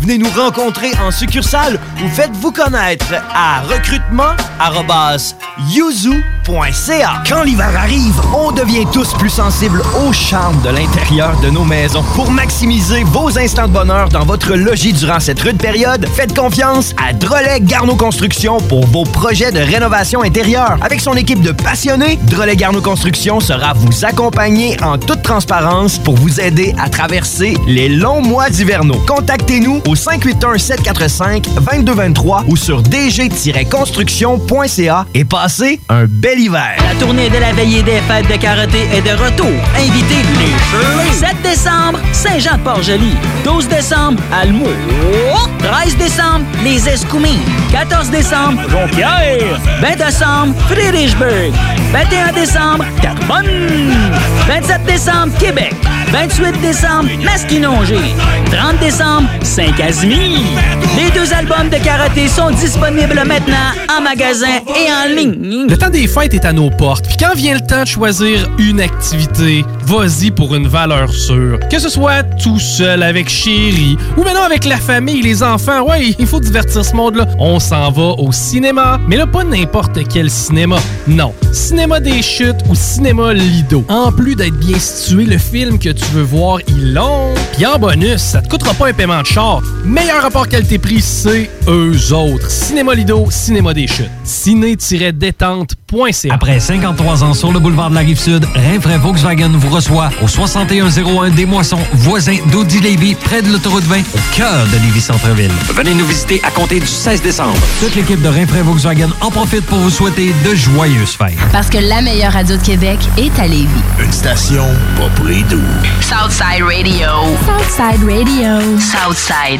Venez nous rencontrer en succursale ou faites-vous connaître à recrutement.yuzu.ca. Quand l'hiver arrive, on devient tous plus sensibles au charme de l'intérieur de nos maisons. Pour maximiser vos instants de bonheur dans votre logis durant cette rude période, faites confiance à Drolet Garneau Construction pour vos projets de rénovation intérieure. Avec son équipe de passionnés, Drolet Garneau Construction sera vous accompagner en toute transparence pour vous aider à traverser les longs mois d'hivernaux. Contactez-nous au 581-745-2223 ou sur dg-construction.ca et passez un bel hiver. La tournée de la veillée des fêtes de karaté est de retour. Invitez les Gelés. 7 décembre, Saint-Jean-de-Port-Joli. 12 décembre, Almo. 13 décembre, les Escoumins. 14 décembre, Jonquière. 20 décembre, Friedrichsburg. 21 décembre, Carbonne. 27 décembre, Québec. 28 décembre, Masquinongé. 30 décembre, Les deux albums de karaté sont disponibles maintenant en magasin et en ligne. Le temps des fêtes est à nos portes. Puis quand vient le temps de choisir une activité, vas-y pour une valeur sûre. Que ce soit tout seul, avec chérie, ou maintenant avec la famille, les enfants. Ouais, il faut divertir ce monde-là. On s'en va au cinéma. Mais là, pas n'importe quel cinéma. Non. Cinéma des chutes ou cinéma Lido. En plus d'être bien situé, le film que tu veux voir, il long. Puis en bonus, ça te coûtera pas un paiement de char. Meilleur rapport qualité-prix, c'est eux autres. Cinéma Lido, Cinéma des chutes. Ciné-détente.ca Après 53 ans sur le boulevard de la Rive-Sud, Rinfraie Volkswagen vous reçoit au 6101 des Moissons, voisin d'Audi Lévis, près de l'autoroute 20, au cœur de Lévis-Centreville. Venez nous visiter à compter du 16 décembre. Toute l'équipe de Rinfraie Volkswagen en profite pour vous souhaiter de joyeuses fêtes. Parce que la meilleure radio de Québec est à Lévis. Une station pas pour les doux. Southside Radio. Southside Radio. Southside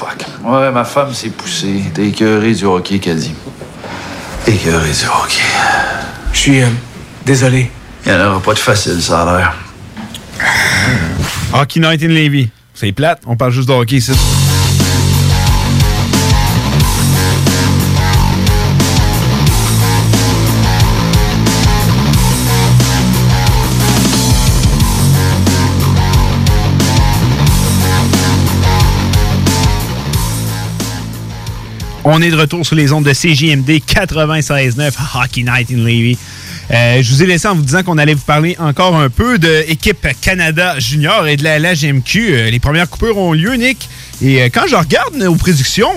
Fuck. Ouais, ma femme s'est poussée. T'es écœuré du hockey, qu'elle dit. Écœuré du hockey. Je suis euh, désolé. Il n'y en aura pas de facile, ça a l'air. Hockey Night in Levy. C'est plate, on parle juste de hockey ici. On est de retour sur les ondes de CJMD 96.9 Hockey Night in Levy. Euh, je vous ai laissé en vous disant qu'on allait vous parler encore un peu de l'équipe Canada Junior et de la LHMQ. Euh, les premières coupures ont lieu, Nick. Et euh, quand je regarde nos prédictions,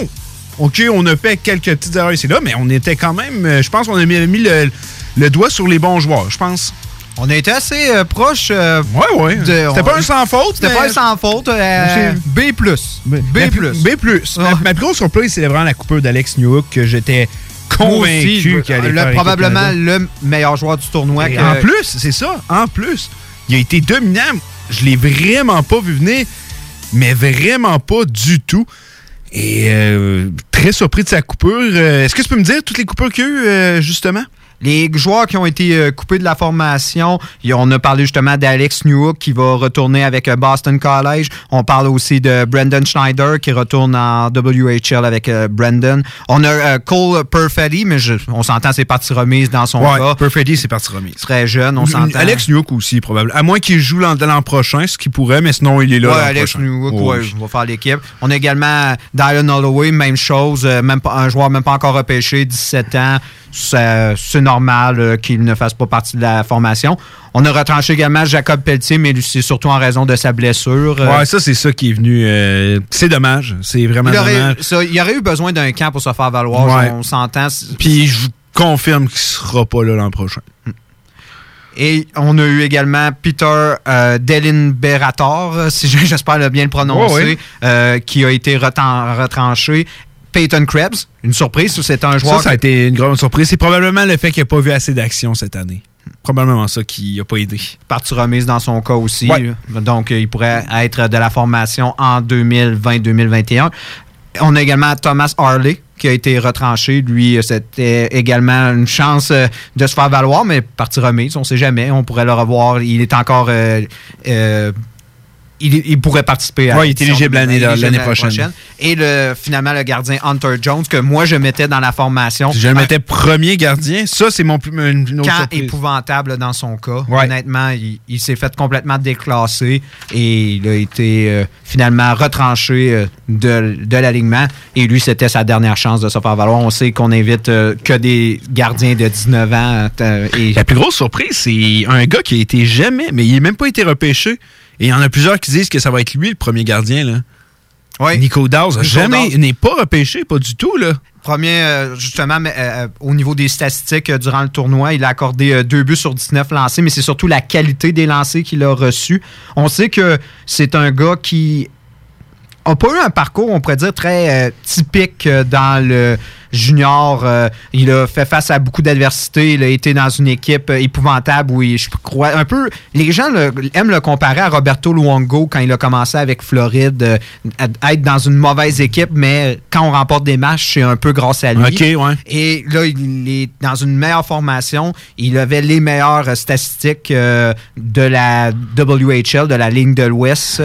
OK, on a fait quelques petites erreurs ici là, mais on était quand même, euh, je pense qu'on a mis, le doigt sur les bons joueurs, je pense. On a été assez euh, proche. ouais, ouais. C'était pas un sans faute. C'était mais- pas un sans faute. euh, B. B. Ma plus- B+. Ma, ma plus grosse surprise, c'est vraiment la coupure d'Alex Newhook que j'étais convaincu qu'elle allait le- équipe Probablement Canada. le meilleur joueur du tournoi. Et que- En plus, c'est ça. En plus, il a été dominant. Je l'ai vraiment pas vu venir, mais vraiment pas du tout. Et euh, très surpris de sa coupure. Euh, Est-ce que tu peux me dire toutes les coupures qu'il y a eu, euh, justement? Les joueurs qui ont été euh, coupés de la formation, on a parlé justement d'Alex Newhook qui va retourner avec euh, Boston College. On parle aussi de Brendan Schneider qui retourne en WHL avec euh, Brendan. On a Cole Perfetti, mais je- on s'entend c'est partie remise dans son Ouais, cas. Perfetti, c'est partie remise. Très jeune, on s'entend. Alex Newhook aussi, probablement. À moins qu'il joue l'an prochain, ce qu'il pourrait, mais sinon, il est là. Ouais, Alex prochain. Newhook, Oh, ouais, oui. va faire l'équipe. On a également Dylan Holloway, même chose, même un joueur même pas encore repêché, 17 ans. C'est c'est normal euh, qu'il ne fasse pas partie de la formation. On a retranché également Jacob Pelletier, mais c'est surtout en raison de sa blessure. Euh, Ouais, ça, c'est ça qui est venu. euh, c'est dommage. C'est vraiment il, aurait, dommage. ça, il aurait eu besoin d'un camp pour se faire valoir, Ouais. on s'entend. Puis je vous confirme qu'il sera pas là l'an prochain. Et on a eu également Peter euh, Delinberator, si je- j'espère bien le prononcer, euh, qui a été retranché. Peyton Krebs, une surprise, c'est un joueur. Ça, ça a été une grande surprise. C'est probablement le fait qu'il n'a pas vu assez d'action cette année. Probablement ça qui n'a pas aidé. partie remise dans son cas aussi. Ouais. Donc, euh, il pourrait être de la formation en 2020-2021. On a également Thomas Harley qui a été retranché. Lui, euh, c'était également une chance euh, de se faire valoir, mais partie remise, on ne sait jamais. On pourrait le revoir. Il est encore... euh, euh, il, il pourrait participer à Ouais, il est éligible l'année- 2020, l'année prochaine. Et le, finalement, le gardien Hunter Jones, que moi, je mettais dans la formation. Je le mettais premier gardien. Ça, c'est mon plus. Surprise. épouvantable dans son cas. Ouais. Honnêtement, il, il s'est fait complètement déclasser et il a été euh, finalement retranché euh, de, de l'alignement. Et lui, c'était sa dernière chance de se faire valoir. On sait qu'on invite euh, que des gardiens de 19 ans. et La plus grosse surprise, c'est un gars qui a été jamais, mais il n'a même pas été repêché. Et il y en a plusieurs qui disent que ça va être lui le premier gardien. Là. Nico Dawes, jamais, n'est pas repêché, pas du tout. Là. Premier, euh, justement, mais, euh, au niveau des statistiques euh, durant le tournoi, il a accordé euh, deux buts sur 19 lancés, mais c'est surtout la qualité des lancers qu'il a reçus. On sait que c'est un gars qui n'a pas eu un parcours, on pourrait dire, très euh, typique euh, dans le junior. Euh, il a fait face à beaucoup d'adversités. Il a été dans une équipe euh, épouvantable où il, je crois, un peu, les gens le- aiment le comparer à Roberto Luongo quand il a commencé avec Floride, euh, à- être dans une mauvaise équipe, mais quand on remporte des matchs, c'est un peu grâce à lui. OK, ouais. Et là, il est dans une meilleure formation. Il avait les meilleures statistiques euh, de la WHL, de la ligne de l'Ouest.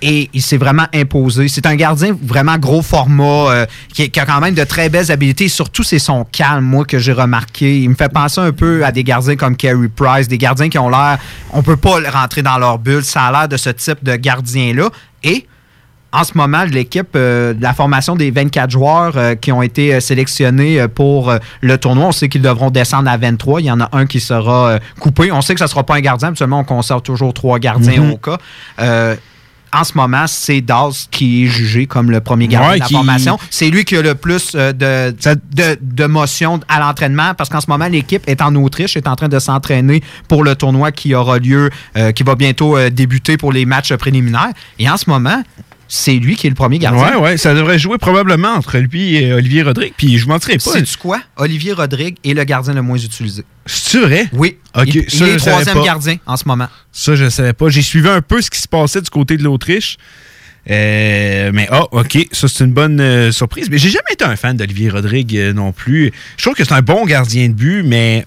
Et il s'est vraiment imposé. C'est un gardien vraiment gros format, euh, qui, qui a quand même de très belles habiletés. Surtout, c'est son calme, moi, que j'ai remarqué. Il me fait penser un peu à des gardiens comme Carey Price, des gardiens qui ont l'air... On peut pas rentrer dans leur bulle. Ça a l'air de ce type de gardien-là. Et en ce moment, l'équipe euh, de la formation des 24 joueurs euh, qui ont été euh, sélectionnés pour le tournoi, on sait qu'ils devront descendre à 23. Il y en a un qui sera coupé. On sait que ce ne sera pas un gardien. Habituellement, on conserve toujours trois gardiens Mhm. au cas. En ce moment, c'est Dawes qui est jugé comme le premier gardien Ouais, de la qui- formation. C'est lui qui a le plus euh, de, de, de motion à l'entraînement parce qu'en ce moment, l'équipe est en Autriche, est en train de s'entraîner pour le tournoi qui aura lieu, euh, qui va bientôt euh, débuter pour les matchs préliminaires. Et en ce moment, c'est lui qui est le premier gardien. Ouais, ouais, ça devrait jouer probablement entre lui et Olivier Rodrigue. Puis je ne mentirais pas. Sais-tu quoi? Olivier Rodrigue est le gardien le moins utilisé. C'est vrai? Oui. Ok, il, est savais troisième gardien en ce moment. Ça, je ne savais pas. J'ai suivi un peu ce qui se passait du côté de l'Autriche. Euh, mais ah, ok, ça c'est une bonne euh, surprise. Mais j'ai jamais été un fan d'Olivier Rodrigue euh, non plus. Je trouve que c'est un bon gardien de but, mais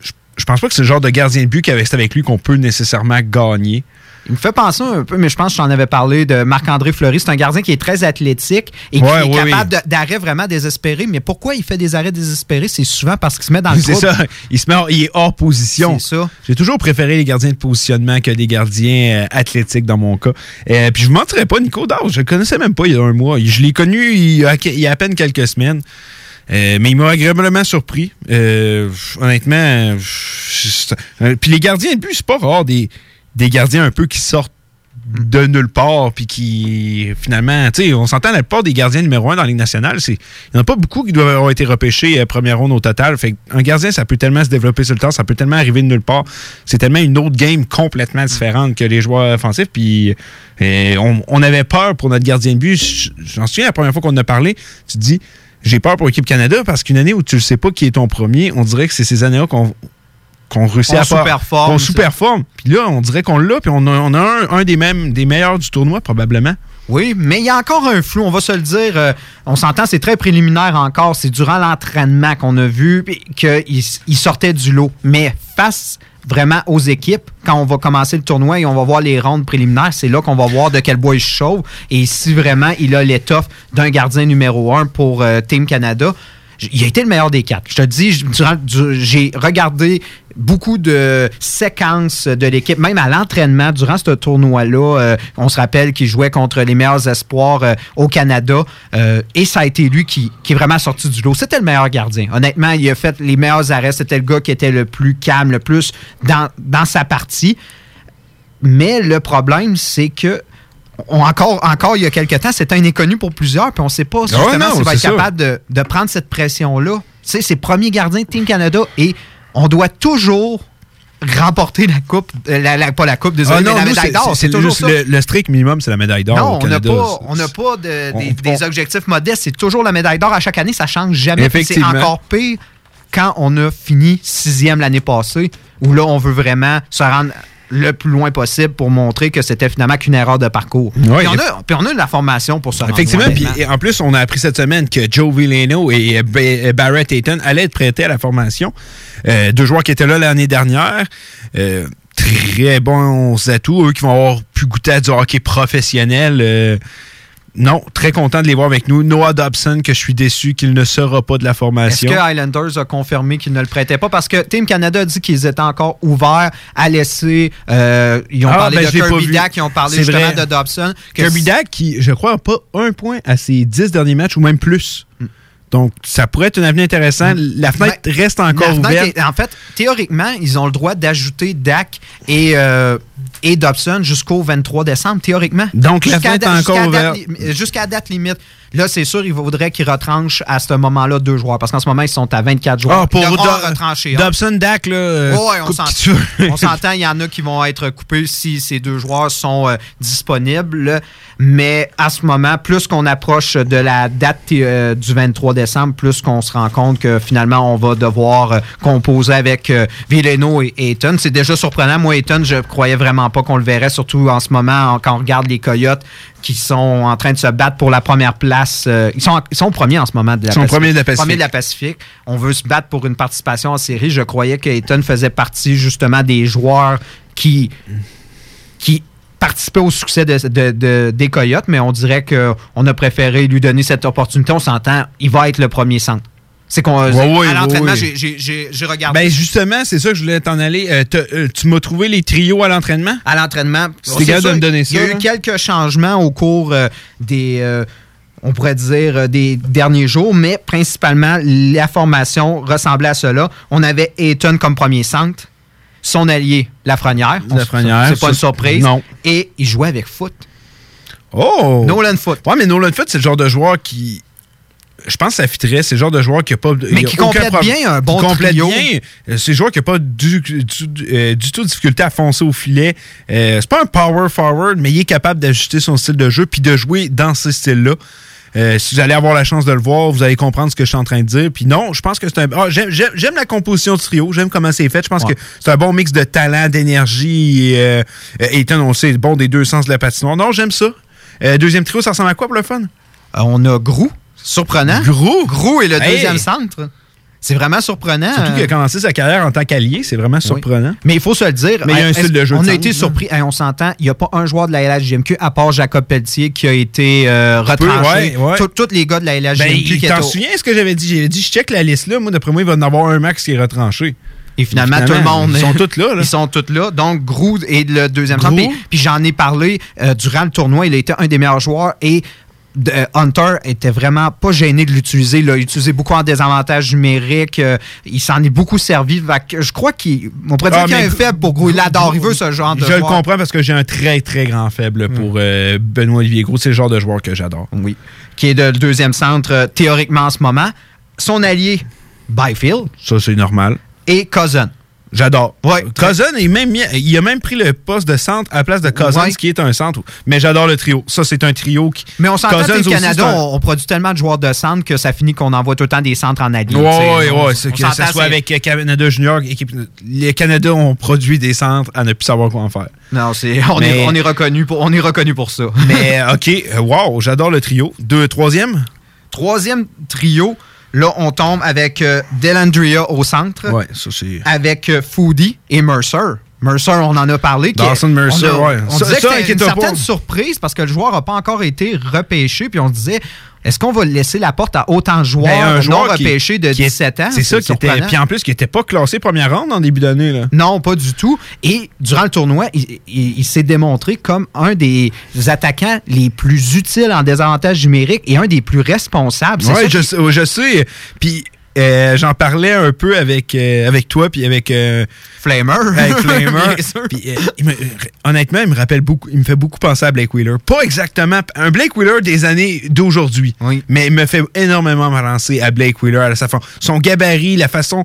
je, je pense pas que c'est le genre de gardien de but qu'avec avec lui qu'on peut nécessairement gagner. Il me fait penser un peu, mais je pense que j'en avais parlé de Marc-André Fleury. C'est un gardien qui est très athlétique et qui Ouais, est capable d'arrêts vraiment désespérés. Mais pourquoi il fait des arrêts désespérés? C'est souvent parce qu'il se met dans le C'est ça. Il se met, hors- il est hors position. C'est ça. J'ai toujours préféré les gardiens de positionnement que des gardiens euh, athlétiques dans mon cas. Euh, puis je ne mentirais pas, Nico Dawes, je le connaissais même pas il y a un mois. Je l'ai connu il y, a, il y a à peine quelques semaines. Euh, mais il m'a agréablement surpris. Euh, honnêtement, euh, euh, puis les gardiens de but, c'est pas rare des, des gardiens un peu qui sortent de nulle part, puis qui, finalement, tu sais, on s'entend, la plupart des gardiens numéro un dans la Ligue nationale, il n'y en a pas beaucoup qui doivent avoir été repêchés euh, première ronde au total. Fait un gardien, ça peut tellement se développer sur le temps, ça peut tellement arriver de nulle part. C'est tellement une autre game complètement différente que les joueurs offensifs. Puis euh, on, on avait peur pour notre gardien de but. J'en souviens la première fois qu'on en a parlé, tu dis, j'ai peur pour l'équipe Canada parce qu'une année où tu ne sais pas qui est ton premier, on dirait que c'est ces années-là qu'on qu'on réussit On à faire- sous-performe, qu'on sous-performe. Puis là, on dirait qu'on l'a, puis on a, on a un, un des, mêmes, des meilleurs du tournoi, probablement. Oui, mais il y a encore un flou, on va se le dire. euh, on s'entend, c'est très préliminaire encore. C'est durant l'entraînement qu'on a vu qu'il il sortait du lot. Mais face vraiment aux équipes, quand on va commencer le tournoi et on va voir les rondes préliminaires, c'est là qu'on va voir de quel bois il se chauffe et si vraiment il a l'étoffe d'un gardien numéro un pour euh, Team Canada. Il a été le meilleur des quatre. Je te dis, j'ai regardé beaucoup de séquences de l'équipe, même à l'entraînement durant ce tournoi-là. euh, on se rappelle qu'il jouait contre les meilleurs espoirs euh, au Canada euh, et ça a été lui qui, qui est vraiment sorti du lot. C'était le meilleur gardien. Honnêtement, il a fait les meilleurs arrêts. C'était le gars qui était le plus calme, le plus dans, dans sa partie. Mais le problème, c'est que on- encore, encore il y a quelques temps, c'était un inconnu pour plusieurs, puis on ne sait pas justement Ouais, non, s'il va être capable de, de prendre cette pression-là. Tu sais, c'est premier gardien de Team Canada et on doit toujours remporter la coupe, euh, la, la- pas la coupe, désolé, Ah mais non, la nous, médaille d'or. c'est C'est toujours ça. le, le strict minimum, c'est la médaille d'or Non, au on n'a pas, on pas de- des, On- des objectifs modestes. C'est toujours la médaille d'or à chaque année. Ça change jamais. C'est encore pire quand on a fini sixième l'année passée, où là, on veut vraiment se rendre le plus loin possible pour montrer que c'était finalement qu'une erreur de parcours. Puis, on a, puis on a de la formation pour se rendre Effectivement, puis en plus, on a appris cette semaine que Joe Villano et euh, euh, Barrett Ayton allaient être prêtés à la formation. Euh, deux joueurs qui étaient là l'année dernière. Euh, très bons atouts, eux qui vont avoir pu goûter à du hockey professionnel. Euh, non, très content de les voir avec nous. Noah Dobson, que je suis déçu qu'il ne sera pas de la Est-ce formation. que Highlanders a confirmé qu'ils ne le prêtaient pas? Parce que Team Canada a dit qu'ils étaient encore ouverts à laisser. euh, ils ont Ah, parlé ben, de je l'ai pas Kirby. Dack, ils ont parlé justement vrai. de Dobson. Kirby Dack, qui, je crois, n'a pas un point à ses dix derniers matchs ou même plus. Donc, ça pourrait être un avenir intéressant. La fenêtre Ben, reste encore ouverte. en fait, théoriquement, ils ont le droit d'ajouter Dak et, euh, et Dobson jusqu'au 23 décembre, théoriquement. Donc, la fenêtre est encore ouverte. Jusqu'à date limite. Là, c'est sûr, il faudrait qu'ils retranchent à ce moment-là deux joueurs. Parce qu'en ce moment, ils sont à 24 joueurs. Ah, pour retrancher. un. Dobson, Dak, là, euh, Ouais, on s'entend. il y en a qui vont être coupés si ces deux joueurs sont euh, disponibles. Mais à ce moment, plus qu'on approche de la date euh, du 23 décembre, plus qu'on se rend compte que finalement, on va devoir euh, composer avec Villeno et Ayton. C'est déjà surprenant. Moi, Ayton, je croyais vraiment pas qu'on le verrait, surtout en ce moment, en- quand on regarde les Coyotes qui sont en train de se battre pour la première place. Euh, ils, sont, ils sont premiers en ce moment de la Ils sont premiers de la Pacifique. Premiers de la Pacifique. On veut se battre pour une participation en série. Je croyais qu'Ayton faisait partie justement des joueurs qui, qui participaient au succès de, de- de- des Coyotes, mais on dirait qu'on a préféré lui donner cette opportunité. On s'entend, il va être le premier centre. C'est qu'on Ouais, ouais, à l'entraînement, ouais, ouais. j'ai- regardé. Ben justement, c'est ça que je voulais t'en aller. Euh, euh, tu m'as trouvé les trios à l'entraînement? à l'entraînement. C'est de me donner Il y a ça, eu là. quelques changements au cours euh, des, euh, on pourrait dire, euh, des derniers jours, mais principalement, la formation ressemblait à cela. On avait Ayton comme premier centre, son allié, Lafrenière. Lafrenière, C'est pas ça, une surprise. non. Et il jouait avec foot. Oh! Nolan Foot. Ouais, mais Nolan Foot, c'est le genre de joueur qui. Je pense que ça fitterait. C'est le genre de joueur qui a pas. Mais qui complète bien un bon qui complète trio. bien. C'est le joueur qui n'a pas du, du, euh, du tout de difficulté à foncer au filet. Euh, c'est pas un power forward, mais il est capable d'ajuster son style de jeu puis de jouer dans ce style-là. Euh, si vous allez avoir la chance de le voir, vous allez comprendre ce que je suis en train de dire. Puis non, je pense que c'est un. ah, j'aime, la composition du trio, j'aime comment c'est fait. Je pense Ouais. que c'est un bon mix de talent, d'énergie. Et, Ethan, on sait, bon des deux sens de la patinoire. Non, j'aime ça. Deuxième trio, ça ressemble à quoi pour le fun? On a Grou, surprenant. Grou? Grou est le Hey! deuxième centre. C'est vraiment surprenant. Surtout qu'il a Euh, commencé sa carrière en tant qu'allié, c'est vraiment surprenant. Mais il faut se le dire. Mais il y a un style de jeu On de a été surpris. Hey, on s'entend. Il n'y a pas un joueur de la LHJMQ à part Jacob Pelletier qui a été euh, retranché. ouais, Tous les gars de la LHJMQ Ben, t'en au- souviens ce que j'avais dit? J'avais dit, je check la liste là. Moi, d'après moi, il va en avoir un max qui est retranché. Et finalement, tout le monde. Ils sont tous là. là. Ils sont tous là. Donc, Grou est le deuxième centre. Puis, puis j'en ai parlé euh, durant le tournoi. Il a été un des meilleurs joueurs et de- euh, Hunter était vraiment pas gêné de l'utiliser. Il l'a utilisé beaucoup en désavantage numérique. euh, il s'en est beaucoup servi. Que je crois qu'il. On pourrait dire Ah, qu'il a un faible pour Grou. Il adore. Il veut ce genre de Je le comprends parce que j'ai un très, très grand faible pour euh, Benoît Olivier Gros. C'est le genre de joueur que j'adore. Oui. Qui est de- le deuxième centre euh, théoriquement en ce moment. Son allié, Byfield Ça, c'est normal. et Cousin. J'adore. Cousin, est même mis- il a même pris le poste de centre à la place de Cousins, Ouais. qui est un centre. Mais j'adore le trio. Ça, c'est un trio qui. Mais on s'entend que aussi, Canada, un- on, on produit tellement de joueurs de centre que ça finit qu'on envoie tout le temps des centres en allié. Ouais, ouais, On- ouais. c'est on que ça soit avec euh, Canada Junior, équipe. Les Canada ont produit des centres à ne plus savoir quoi en faire. Non, c'est, on, Mais- est, on, est reconnu pour, on est reconnu pour ça. Mais, OK, euh, wow, j'adore le trio. Deux, troisième? Troisième trio, là, on tombe avec euh, Delandria au centre. Ouais, ça, c'est. Avec euh, Foodie et Mercer. Mercer, on en a parlé. qui- Dawson Mercer, on a- ouais. On Ça- disait ça, que c'était une certaine pas. surprise parce que le joueur n'a pas encore été repêché. Puis on disait, est-ce qu'on va laisser la porte à autant de joueurs, Ben, un joueur repêchés de qui est- 17 ans? C'est ça qui était. Puis en plus, qui n'était pas classé première ronde en début d'année. là. Non, pas du tout. Et durant le tournoi, il, il- il s'est démontré comme un des attaquants les plus utiles en désavantage numérique et un des plus responsables. Ça je, qui- je sais. Puis euh, j'en parlais un peu avec, euh, avec toi, puis avec. euh, Flamer. Avec Flamer. Bien sûr. Puis, il me- honnêtement, il me rappelle beaucoup. Il me fait beaucoup penser à Blake Wheeler. Pas exactement. Un Blake Wheeler des années d'aujourd'hui. Mais il me fait énormément penser à Blake Wheeler, à sa fa- son gabarit, la façon.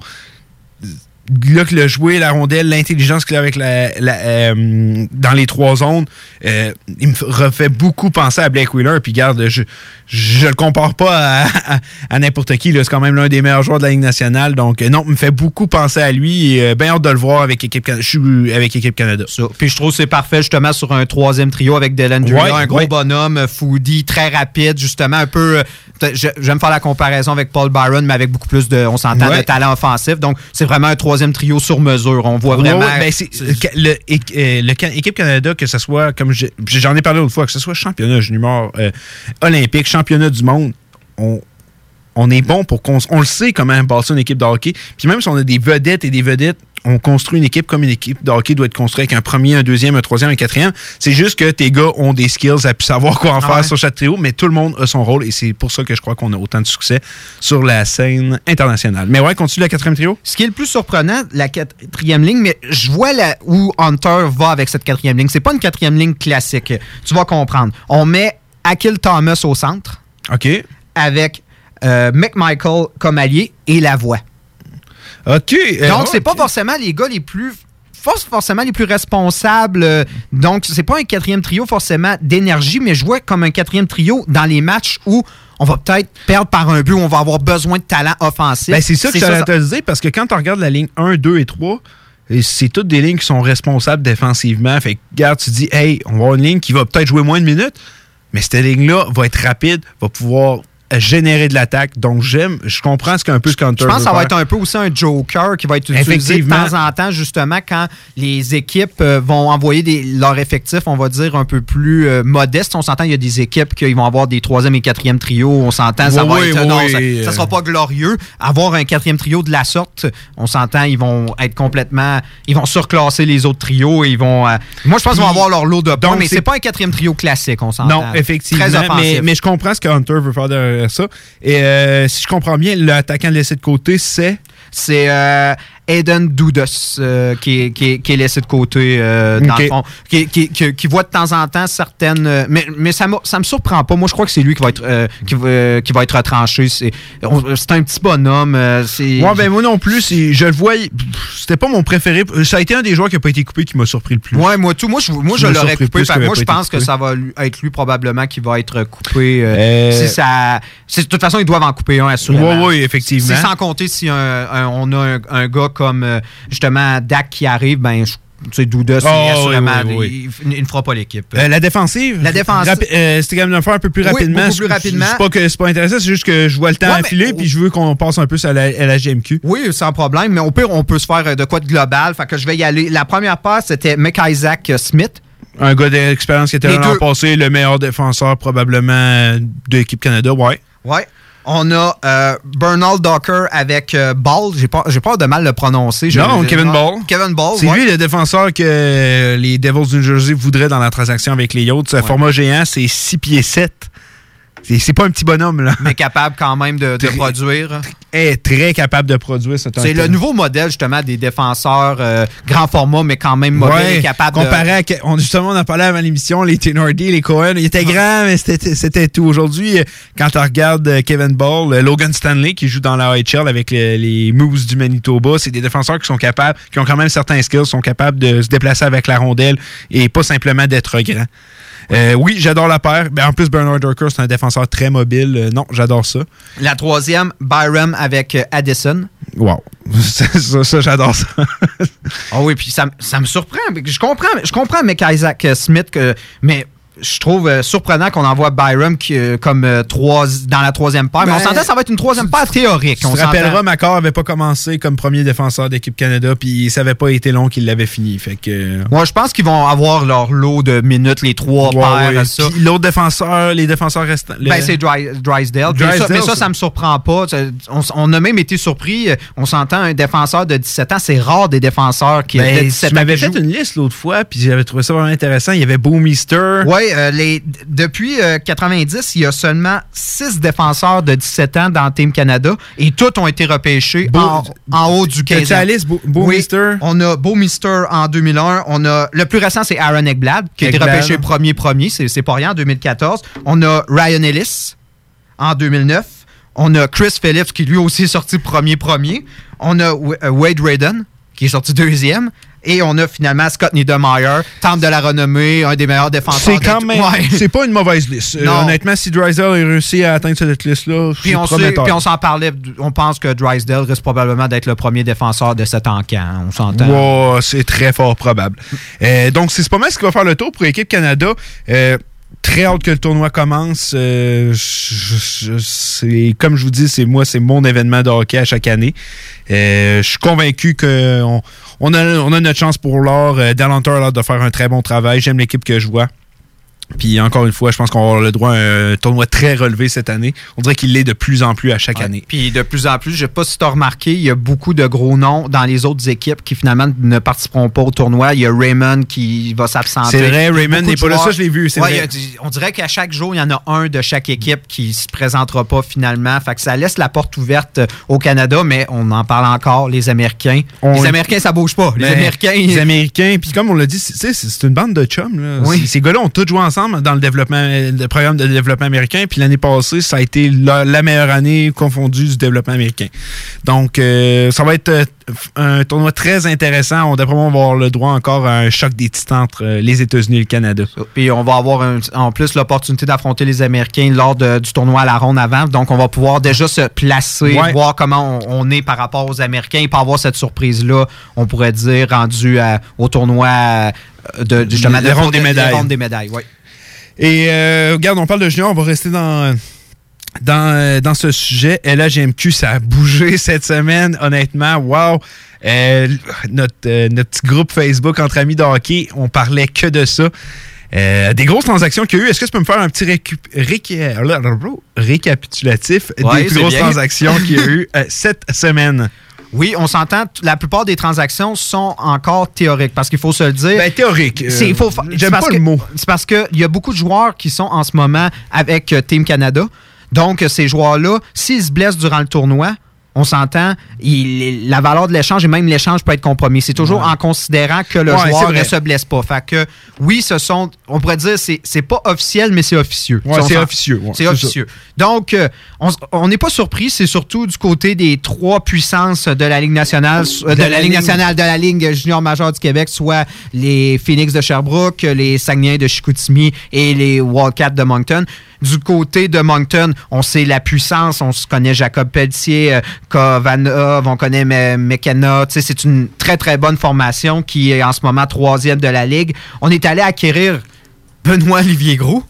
Là qu'il a joué, la rondelle, l'intelligence qu'il a avec la, la, euh, dans les trois zones, euh, il me refait beaucoup penser à Blake Wheeler. Puis garde, je, je le compare pas à, à- à n'importe qui. C'est quand même l'un des meilleurs joueurs de la Ligue nationale. Donc, euh, non, il me fait beaucoup penser à lui. Et, bien hâte de le voir avec l'équipe avec l'équipe Canada. Puis je trouve que c'est parfait justement sur un troisième trio avec Dylan Ouais, un gros ouais. bonhomme, foodie, très rapide, justement un peu. J'aime faire la comparaison avec Paul Byron, mais avec beaucoup plus de, on s'entend, Ouais. de talent offensif. Donc c'est vraiment un troisième trio sur mesure. On voit vraiment. Ouais, ben, c'est- le, euh, le équipe Canada, que ce soit, comme j'en ai parlé l'autre fois, que ce soit championnat junior euh, olympique, championnat du monde, on, on est bon pour qu'on on le sait comment bâtir une équipe de hockey. Puis même si on a des vedettes et des vedettes, on construit une équipe comme une équipe de hockey doit être construite avec un premier, un deuxième, un troisième, un quatrième. C'est juste que tes gars ont des skills à savoir quoi en Ah faire ouais. sur chaque trio, mais tout le monde a son rôle et c'est pour ça que je crois qu'on a autant de succès sur la scène internationale. Mais ouais, continue la quatrième trio. Ce qui est le plus surprenant, la quatrième ligne, mais je vois où Hunter va avec cette quatrième ligne. C'est pas une quatrième ligne classique. Tu vas comprendre. On met Akil Thomas au centre. OK. Avec euh, McMichael comme allié et la voix. OK. euh, Donc, c'est pas forcément les gars les plus forcément les plus responsables. euh, Donc, c'est pas un quatrième trio forcément d'énergie, mais je vois comme un quatrième trio dans les matchs où on va peut-être perdre par un but, où on va avoir besoin de talent offensif. Ben, c'est ça que j'allais te dire, parce que quand tu regardes la ligne 1, 2 et 3, et c'est toutes des lignes qui sont responsables défensivement. Fait que, regarde, tu dis, hey, on va avoir une ligne qui va peut-être jouer moins de minutes, mais cette ligne-là va être rapide, va pouvoir générer de l'attaque. Donc, j'aime, je comprends ce qu'un peu ce qu'Hunter Je pense que ça va être un peu aussi un joker qui va être utilisé de temps en temps, justement, quand les équipes euh, vont envoyer des, leur effectif, on va dire, un peu plus euh, modeste. On s'entend, il y a des équipes qui vont avoir des troisième et quatrième trios. On s'entend, ça Oui, va être. oui, non, oui, ça, euh. ça sera pas glorieux. Avoir un quatrième trio de la sorte, on s'entend, ils vont être complètement. Ils vont surclasser les autres trios et ils vont. euh, moi, je pense qu'ils vont avoir leur lot de points, donc, mais c'est- pas un quatrième trio classique, on s'entend. Non, effectivement. Très offensif. mais, mais je comprends ce que Hunter veut faire ça. Et euh, si je comprends bien, l'attaquant laissé de côté, c'est? C'est euh, Aiden Doudos euh, qui, est, qui, est, qui est laissé de côté, euh, dans le fond. Qui, voit de temps en temps certaines. euh, mais mais ça, ça me surprend pas. Moi, je crois que c'est lui qui va être, euh, qui, va, qui va être retranché. C'est un petit bonhomme. Ouais, ben moi non plus, je le vois, c'était pas mon préféré. Ça a été un des joueurs qui a pas été coupé qui m'a surpris le plus. Ouais, moi tout. Moi, je, moi, l'aurais coupé. parce moi, je pense que ça va être lui probablement qui va être coupé. si ça, de toute façon, ils doivent en couper un, assurément. Ouais, ouais, effectivement. Sans compter si un- un- on a un, un gars comme euh, justement Dak qui arrive, ben, je- tu sais, Douda, c'est Oh, assurément, oui, oui, oui. Il, il ne fera pas l'équipe. Euh, la défensive? La défensive. Euh, C'était quand même faire un peu plus Oui, rapidement. beaucoup plus Je- je- rapidement. C'est pas que c'est pas intéressant, c'est juste que je vois le temps Ouais, mais- filer puis je veux qu'on passe un peu sur la, à la GMQ. Oui, sans problème, mais au pire, on peut se faire de quoi de global. Fait que je vais y aller. La première passe, c'était Isaac Smith. Un gars d'expérience qui était l'an passé, le meilleur défenseur probablement de l'équipe Canada, ouais. Ouais. On a euh, Bernal Docker avec euh, Ball. J'ai pas, j'ai peur de mal le prononcer. Je- Non, Kevin Ball. Kevin Ball, C'est ouais. lui le défenseur que les Devils du New Jersey voudraient dans la transaction avec les Yachts. Ce Format géant, c'est 6 pieds 7. C'est pas un petit bonhomme, là. Mais capable quand même de, de produire. Est très capable de produire. C'est C'est le nouveau modèle, justement, des défenseurs euh, grand format, mais quand même mobile Ouais, et capable comparé de... à. On, justement, on en parlait avant l'émission, les Tenordi, les Cohen, ils étaient grands, mais c'était tout. Aujourd'hui, euh, quand on regarde euh, Kevin Ball, Logan Stanley, qui joue dans la AHL avec le- les Moose du Manitoba, c'est des défenseurs qui sont capables, qui ont quand même certains skills, sont capables de se déplacer avec la rondelle et pas simplement d'être grands. Euh, oui, j'adore la paire. Ben, en plus, Bernard Durker, c'est un défenseur très mobile. Euh, non, j'adore ça. La troisième, Byram avec euh, Addison. Wow. ça, ça, ça, j'adore ça. Ah oui, puis ça, me surprend. Je comprends, je comprends avec Isaac Smith, que, mais je trouve euh, surprenant qu'on envoie Byram qui, euh, comme euh, trois, dans la troisième paire. mais on Ben, s'entend ça va être une troisième paire théorique. Tu on te rappelleras, Macor avait pas commencé comme premier défenseur d'équipe Canada, puis ça avait pas été long qu'il l'avait fini. Fait que. Moi, je pense qu'ils vont avoir leur lot de minutes, les trois Ouais, paires. ouais. ça. L'autre défenseur, les défenseurs restants. Ben, c'est Dry- Drysdale. Ça- mais ça, ça. ça me surprend pas. On, a même été surpris. On s'entend un défenseur de 17 ans. C'est rare des défenseurs qui Ben, de 17 tu ans. m'avais fait une liste l'autre fois, puis j'avais trouvé ça vraiment intéressant. Il y avait Boomister. Oui, les, depuis euh, 90, il y a seulement 6 défenseurs de 17 ans dans Team Canada et tous ont été repêchés Beau- en, en haut du T'as-tu 15 la liste, Beau- Boumister? Oui, on a Boumister en 2001. On a, le plus récent, c'est Aaron Ekblad, qui a été repêché premier-premier. C'est c'est pas rien, en 2014. On a Ryan Ellis en 2009. On a Chris Phillips, qui lui aussi est sorti premier-premier. On a euh, Wade Raiden, qui est sorti deuxième. Et on a finalement Scott Niedermayer, temple de la renommée, un des meilleurs défenseurs. C'est quand même. Ouais. C'est pas une mauvaise liste. Euh, honnêtement, si Drysdale a réussi à atteindre cette liste-là, Puis on, sait- puis on s'en parlait, on pense que Drysdale risque probablement d'être le premier défenseur de cet encan. On s'entend. C'est très fort probable. Euh, donc, c'est pas mal ce qui va faire le tour pour l'équipe Canada. Euh, très hâte que le tournoi commence. Euh, je- je- c'est comme je vous dis, c'est moi, c'est mon événement de hockey à chaque année. Euh, je suis convaincu qu'on on a, on a notre chance pour l'or. Euh, Dallanter a de faire un très bon travail. J'aime l'équipe que je vois. Puis encore une fois, je pense qu'on va avoir le droit à un tournoi très relevé cette année. On dirait qu'il l'est de plus en plus à chaque année. Puis de plus en plus, je sais pas si tu as remarqué, il y a beaucoup de gros noms dans les autres équipes qui finalement ne participeront pas au tournoi. Il y a Raymond qui va s'absenter. C'est vrai, Raymond n'est pas là. Ça, je l'ai vu, Ouais, vrai. a- on dirait qu'à chaque jour, il y en a un de chaque équipe qui se présentera pas finalement. Fait que ça laisse la porte ouverte au Canada, mais on en parle encore, les Américains. On- Les Américains, ça bouge pas. Les Ben, Américains, Les Américains, puis comme on l'a dit, c'est- une bande de chums. là. Oui. Ces- Ces gars-là ont tous joué ensemble dans le développement, le programme de développement américain. Puis l'année passée, ça a été la, la meilleure année confondue du développement américain. Donc, euh, ça va être euh, un tournoi très intéressant. On devrait avoir le droit encore à un choc des titans entre euh, les États-Unis et le Canada. Puis on va avoir un- en plus l'opportunité d'affronter les Américains lors de- du tournoi à la ronde avant. Donc on va pouvoir déjà se placer, Ouais. voir comment on, on est par rapport aux Américains et pas avoir cette surprise-là, on pourrait dire, rendu à- au tournoi de, justement, de- ronde des de- de- médailles. des médailles. Et euh, regarde, on parle de junior, on va rester dans, dans, euh, dans ce sujet. LHGMQ, ça a bougé cette semaine, honnêtement. Wow! Euh, notre, euh, notre petit groupe Facebook entre amis de hockey, on parlait que de ça. Euh, des grosses transactions qu'il y a eu. Est-ce que tu peux me faire un petit récu- réca- récapitulatif Ouais, des plus grosses bien. transactions qu'il y a eu euh, cette semaine? Oui, on s'entend. La plupart des transactions sont encore théoriques parce qu'il faut se le dire. Ben, théorique. euh, faut fa- J'aime pas le que- mot. C'est parce qu'il y a beaucoup de joueurs qui sont en ce moment avec euh, Team Canada. Donc, euh, ces joueurs-là, s'ils se blessent durant le tournoi, on s'entend, il- la valeur de l'échange et même l'échange peut être compromis. C'est toujours en considérant que le Ouais, joueur ne se blesse pas. Fait que, oui, ce sont, on pourrait dire, c'est c'est pas officiel, mais c'est officieux. Ouais, c'est officieux, c'est officieux. Donc, euh, on n'est pas surpris. C'est surtout du côté des trois puissances de la Ligue nationale, euh, de, la Ligue nationale, de la Ligue junior majeure du Québec, soit les Phoenix de Sherbrooke, les Saguenay de Chicoutimi et les Wildcats de Moncton. Du côté de Moncton, on sait la puissance. On se connaît Jacob Pelletier, euh, Kovanov, on connaît McKenna. C'est une très, très bonne formation qui est en ce moment troisième de la Ligue. On est allé acquérir Benoît Olivier Gros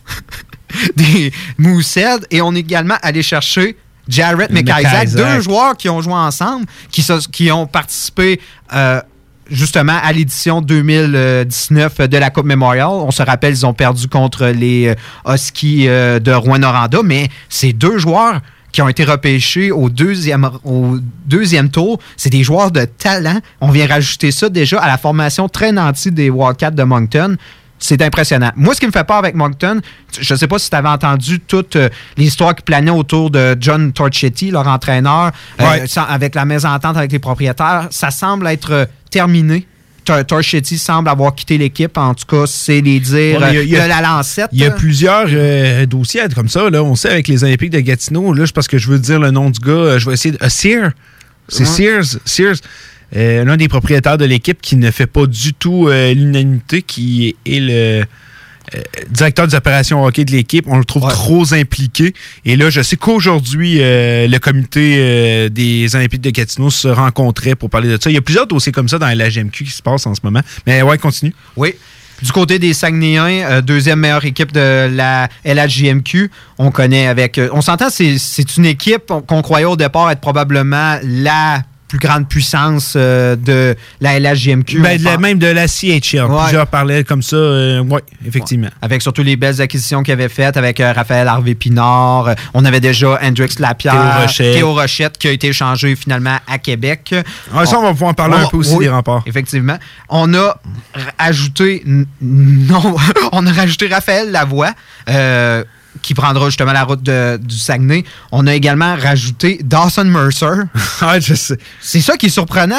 des Moosehead et on est également allé chercher Jarrett McIsaac, deux joueurs qui ont joué ensemble, qui, se- qui ont participé euh, justement à l'édition 2019 de la Coupe Memorial. On se rappelle, ils ont perdu contre les euh, Huskies euh, de Rouen-Noranda, mais ces deux joueurs qui ont été repêchés au deuxième, au deuxième tour, c'est des joueurs de talent. On vient rajouter ça déjà à la formation très nantie des Wildcats de Moncton. c'est impressionnant. Moi, ce qui me fait peur avec Moncton, je ne sais pas si tu avais entendu toute euh, l'histoire qui planait autour de John Torchetti, leur entraîneur, euh, Ouais. sans- avec la mésentente avec les propriétaires. Ça semble être euh, terminé. Tor- Torchetti semble avoir quitté l'équipe. En tout cas, c'est les dires Ouais, y a- euh, de la lancette. Il y a plusieurs euh, dossiers comme ça. Là. On sait avec les Olympiques de Gatineau, là, parce que je veux dire le nom du gars, euh, je vais essayer de. euh, Sears. C'est Ouais. Sears. Sears. euh, l'un des propriétaires de l'équipe qui ne fait pas du tout euh, l'unanimité, qui est le euh, directeur des opérations hockey de l'équipe. On le trouve trop impliqué. Et là, je sais qu'aujourd'hui, euh, le comité euh, des Olympiques de Gatineau se rencontrait pour parler de ça. Il y a plusieurs dossiers comme ça dans la GMQ qui se passent en ce moment. Mais ouais, continue. Oui. Du côté des Saguenayens, deuxième meilleure équipe de la LHJMQ, on connaît avec. on s'entend, c'est une équipe qu'on croyait au départ être probablement la plus grande puissance euh, de la LHJMQ. Ben, de la- même de la CHL. Ouais. Plusieurs parlaient comme ça. oui, effectivement. Avec surtout les belles acquisitions qu'il avait faites avec euh, Raphaël Harvey-Pinard. Euh, on avait déjà Hendrix Lapierre. Théo Rochette. Théo Rochette qui a été échangé finalement à Québec. Ah, ça, on va pouvoir en parler un peu aussi des remparts. Effectivement. On a ajouté... Non, on a rajouté Raphaël Lavoie. Qui prendra justement la route de- du Saguenay. On a également rajouté Dawson Mercer. je sais. C'est ça qui est surprenant.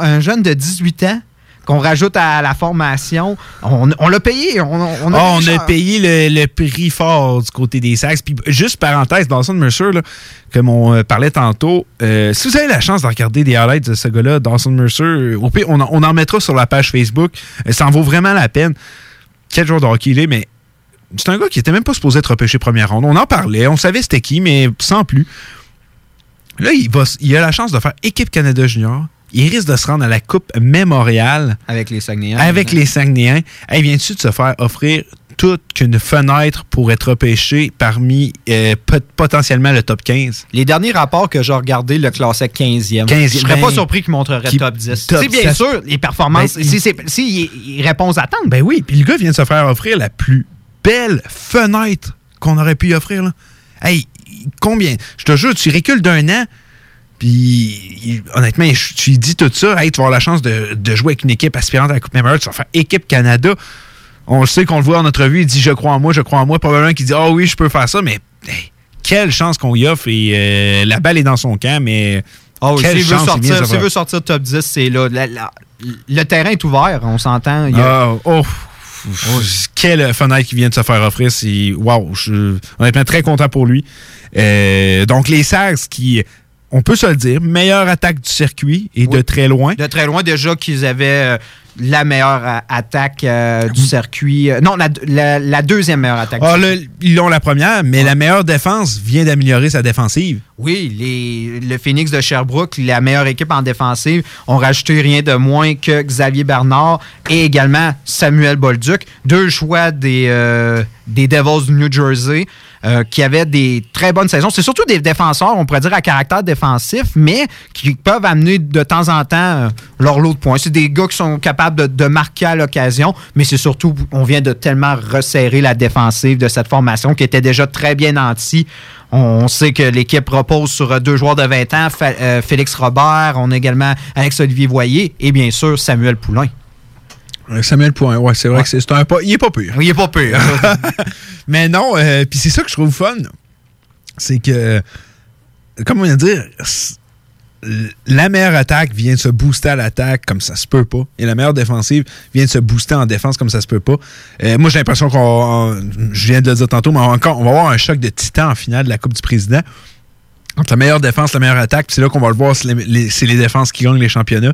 Un, jeune de 18 ans qu'on rajoute à la formation. On, on l'a payé. On, on a, Ah, on payé a cher. payé le, le prix fort du côté des Sacs. Puis juste parenthèse, Dawson Mercer, là, comme on euh, parlait tantôt, euh, si vous avez la chance de regarder des highlights de ce gars-là, Dawson Mercer, au pire, on, en- on en mettra sur la page Facebook. Euh, ça en vaut vraiment la peine. Quel joueur de hockey il est, mais c'est un gars qui était même pas supposé être repêché première ronde. On en parlait, on savait c'était qui, mais sans plus. Là, il, va, il a la chance de faire équipe Canada Junior. Il risque de se rendre à la Coupe Mémoriale. Avec les Saguenayens. Avec les Saguenayens. Hey, viens-tu de se faire offrir toute qu'une fenêtre pour être repêché parmi euh, pot- potentiellement le top 15? Les derniers rapports que j'ai regardés le classaient 15e. 15e, Je serais ben, pas surpris qu'ils montreraient qui- top 10. top C'est bien 7. sûr, les performances, Ben, si, il, il répond aux attentes. Ben oui, puis le gars vient de se faire offrir la plus belle fenêtre qu'on aurait pu y offrir. Là. Hey, combien? Je te jure, tu recules d'un an, puis honnêtement, tu dis tout ça, hey, tu vas avoir la chance de, de jouer avec une équipe aspirante à la Coupe Memorial, tu vas faire équipe Canada. On le sait qu'on le voit en notre vue, il dit je crois en moi, je crois en moi. Probablement qu'il dit ah oui, je peux faire ça, mais hey, quelle chance qu'on y offre et euh, la balle est dans son camp, mais Oh, s'il veut, faire- veut sortir top 10, c'est là. La- la- le terrain est ouvert, on s'entend. Ah, oh, quelle fenêtre qui vient de se faire offrir. C'est wow, je suis honnêtement très content pour lui. Euh, donc les Sags qui, on peut se le dire, meilleure attaque du circuit et de très loin. De très loin, déjà qu'ils avaient euh, la meilleure attaque euh, du circuit. Euh, non, la, la- la deuxième meilleure attaque. Ah, ils ont la première, mais la meilleure défense vient d'améliorer sa défensive. Oui, les, le Phoenix de Sherbrooke, la meilleure équipe en défensive, ont rajouté rien de moins que Xavier Bernard et également Samuel Bolduc, deux choix des, euh, des Devils du New Jersey. euh, qui avaient des très bonnes saisons. C'est surtout des défenseurs, on pourrait dire, à caractère défensif, mais qui peuvent amener de temps en temps leur lot de points. C'est des gars qui sont capables de, de marquer à l'occasion, mais c'est surtout, on vient de tellement resserrer la défensive de cette formation qui était déjà très bien nantie. On sait que l'équipe repose sur euh, deux joueurs de 20 ans, euh, Félix Robert, on a également Alex-Olivier Voyer et bien sûr Samuel Poulain. Samuel Point, ouais, c'est vrai que c'est un pas. Il est pas pire. Il est pas pire. Mais non, euh, puis c'est ça que je trouve fun. C'est que, comment on va dire, la meilleure attaque vient de se booster à l'attaque comme ça se peut pas. Et la meilleure défensive vient de se booster en défense comme ça se peut pas. Euh, moi, j'ai l'impression qu'on. Je viens de le dire tantôt, mais encore, on va avoir un choc de titan en finale de la Coupe du Président. Entre la meilleure défense, la meilleure attaque, c'est là qu'on va le voir, c'est les, défenses qui gagnent les championnats.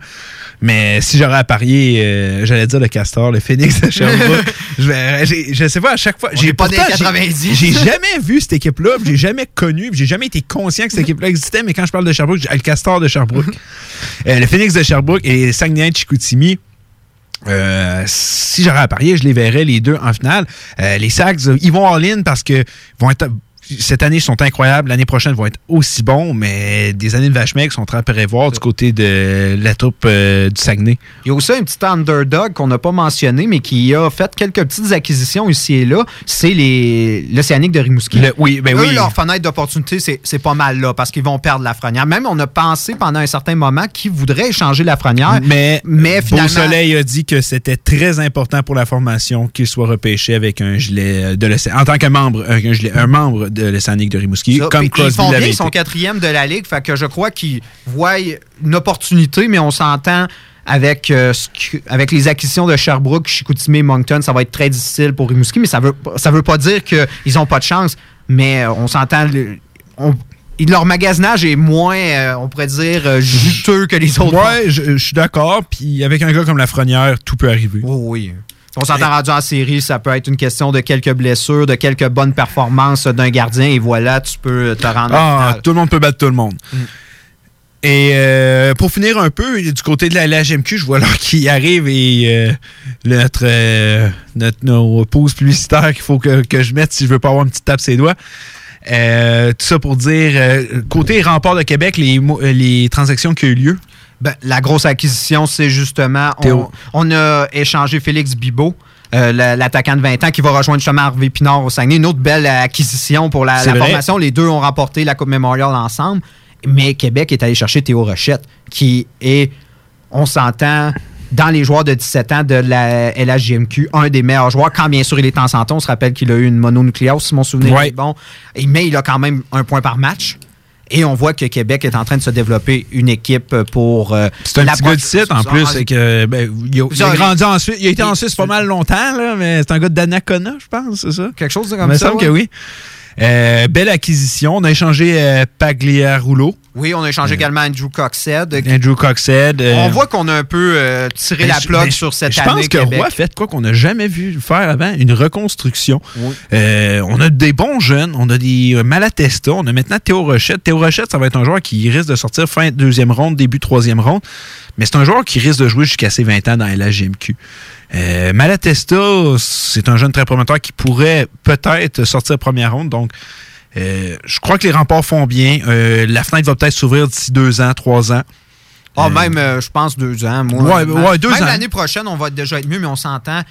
Mais si j'aurais à parier, euh, j'allais dire le Castor, le Phoenix de Sherbrooke. je, j'ai- je sais pas, à chaque fois. Est pas j'ai- 90. J'ai jamais vu cette équipe-là, j'ai jamais connu, j'ai jamais été conscient que cette équipe-là existait, mais quand je parle de Sherbrooke, j'ai le Castor de Sherbrooke. Euh, le Phoenix de Sherbrooke et les Saguenay de Chicoutimi. Euh, si j'aurais à parier, je les verrais les deux en finale. Euh, les Sags, ils vont all-in parce que vont être cette année, ils sont incroyables. L'année prochaine, ils vont être aussi bons, mais des années de vache maigre sont très à prévoir du côté de la troupe euh, du Saguenay. Il y a aussi un petit underdog qu'on n'a pas mentionné, mais qui a fait quelques petites acquisitions ici et là. C'est les l'Océanique de Rimouski. Le- oui, ben Eux, oui. leur fenêtre d'opportunité, c'est pas mal là, parce qu'ils vont perdre la Lafrenière. Même, on a pensé pendant un certain moment qu'ils voudraient échanger la Lafrenière. Mais, mais finalement... Beau Soleil a dit que c'était très important pour la formation qu'il soit repêché avec un gilet euh, de l'Océan. En tant que membre, un, gilet, un membre de l'Océanique de Rimouski, Ça, comme Crosby ils font bien, ils sont quatrième de la ligue, fait que je crois qu'ils voient une opportunité, mais on s'entend avec, euh, avec les acquisitions de Sherbrooke, Chicoutimi, Moncton, ça va être très difficile pour Rimouski, mais ça veut, ça veut pas dire qu'ils n'ont pas de chance, mais euh, on s'entend, on- leur magasinage est moins, euh, on pourrait dire, juteux que les autres. Ouais, je, je suis d'accord. Puis avec un gars comme Lafrenière, tout peut arriver. oui. On s'entend rendu en série, ça peut être une question de quelques blessures, de quelques bonnes performances d'un gardien, et voilà, tu peux te rendre en Ah, tout le monde peut battre tout le monde. Et euh, pour finir un peu, du côté de la, la GMQ, je vois là qui arrive et euh, notre, euh, notre nos pauses publicitaires qu'il faut que, que je mette si je veux pas avoir une petite tape ses doigts. Tout ça pour dire, côté rempart de Québec, les, les transactions qui ont eu lieu. Ben, la grosse acquisition, c'est justement, on, on a échangé Félix Bibot, euh, la- l'attaquant de 20 ans, qui va rejoindre justement Harvey Pinard au Saguenay. Une autre belle acquisition pour la, formation. Les deux ont remporté la Coupe Memorial ensemble. Mais Québec est allé chercher Théo Rochette, qui est, on s'entend, dans les joueurs de 17 ans de la LHJMQ, un des meilleurs joueurs. Quand bien sûr il est en santé, on se rappelle qu'il a eu une mononucléose, si mon souvenir Ouais. est bon. Et- mais il a quand même un point par match. Et on voit que Québec est en train de se développer une équipe pour. euh, C'est un la petit gars de site en plus. c'est que, ben, il, a, il a Ça, grandi en Suisse. Il a été en Suisse pas mal longtemps, là, mais c'est un gars d'Anacona, je pense, c'est ça? Quelque chose Il comme me ça. semble que oui. Euh, belle acquisition. On a échangé euh, Pagliarulo, Oui, on a échangé également Andrew Coxhead. Andrew Coxhead. euh, On voit qu'on a un peu euh, tiré ben, la je- plug ben, sur cette je année. pense que Québec. Roy a fait quoi qu'on n'a jamais vu faire avant, une reconstruction. Euh, on a des bons jeunes, on a des euh, Malatesta, on a maintenant Théo Rochette. Théo Rochette, ça va être un joueur qui risque de sortir fin deuxième ronde, début troisième ronde, mais c'est un joueur qui risque de jouer jusqu'à ses 20 ans dans la GMQ. Euh, Malatesta, c'est un jeune très prometteur qui pourrait peut-être sortir première ronde, donc euh, je crois que les remparts font bien. Euh, la fenêtre va peut-être s'ouvrir d'ici deux ans, trois ans. Ah, Euh, même, euh, je pense, deux ans. Moi, Ouais, deux même ans. l'année prochaine, on va déjà être mieux, mais on s'entend.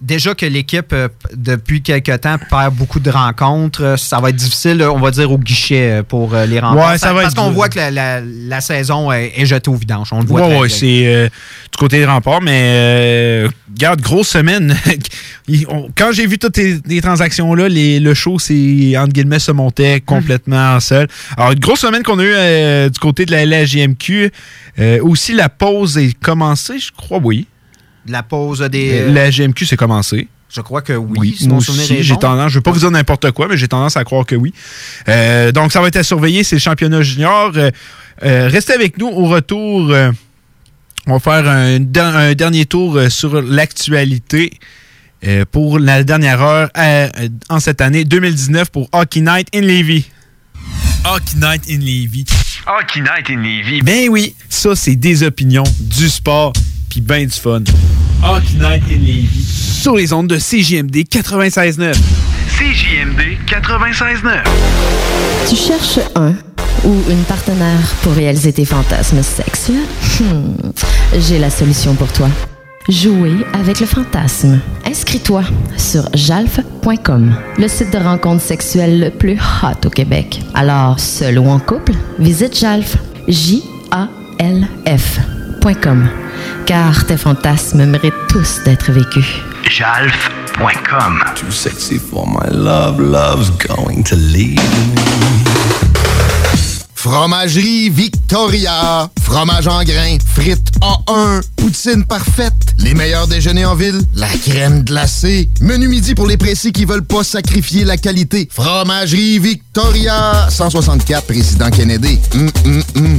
Déjà que l'équipe, euh, depuis quelques temps, perd beaucoup de rencontres, euh, ça va être difficile, euh, on va dire, au guichet pour les remparts. Ouais, ça va Parce qu'on voit que la, la- la saison est, est jetée au vidange. On le voit ouais, bien. c'est euh, du côté des remparts, mais euh, garde, grosse semaine. Quand j'ai vu toutes les, les transactions-là, les- le show, c'est entre guillemets, se montait complètement en seul. Alors, une grosse semaine qu'on a eue euh, du côté de la LGMQ. Euh, aussi, la pause est commencée, je crois, oui. La pause des. Euh, La GMQ, c'est commencé. Je crois que oui. Oui, si moi mon souvenir aussi, est j'ai bon. tendance, je ne vais pas vous dire n'importe quoi, mais j'ai tendance à croire que oui. Euh, donc, ça va être à surveiller, c'est le championnat junior. Euh, euh, restez avec nous au retour. euh, on va faire un, der- un dernier tour sur l'actualité euh, pour la dernière heure en cette année 2019 pour Hockey Night in Levy. Hockey Night in Levy. Hockey Night in Levy. Ben oui, ça c'est des opinions, du sport, puis ben du fun. Hockey Night in. Sur les ondes de CJMD 96.9. CJMD 96.9. Tu cherches un ou une partenaire pour réaliser tes fantasmes sexuels? Hmm, J'ai la solution pour toi. Jouer avec le fantasme. Inscris-toi sur jalf.com, le site de rencontre sexuelle le plus hot au Québec. Alors, seul ou en couple, visite jalf. J-A-L-F.com. Car tes fantasmes méritent tous d'être vécus. Jalf.com. Too sexy for my love, love's going to leave me. Fromagerie Victoria. Fromage en grains. Frites A1. Poutine parfaite. Les meilleurs déjeuners en ville. La crème glacée. Menu midi pour les pressés qui veulent pas sacrifier la qualité. Fromagerie Victoria. 164 Président Kennedy. Hum, hum, hum.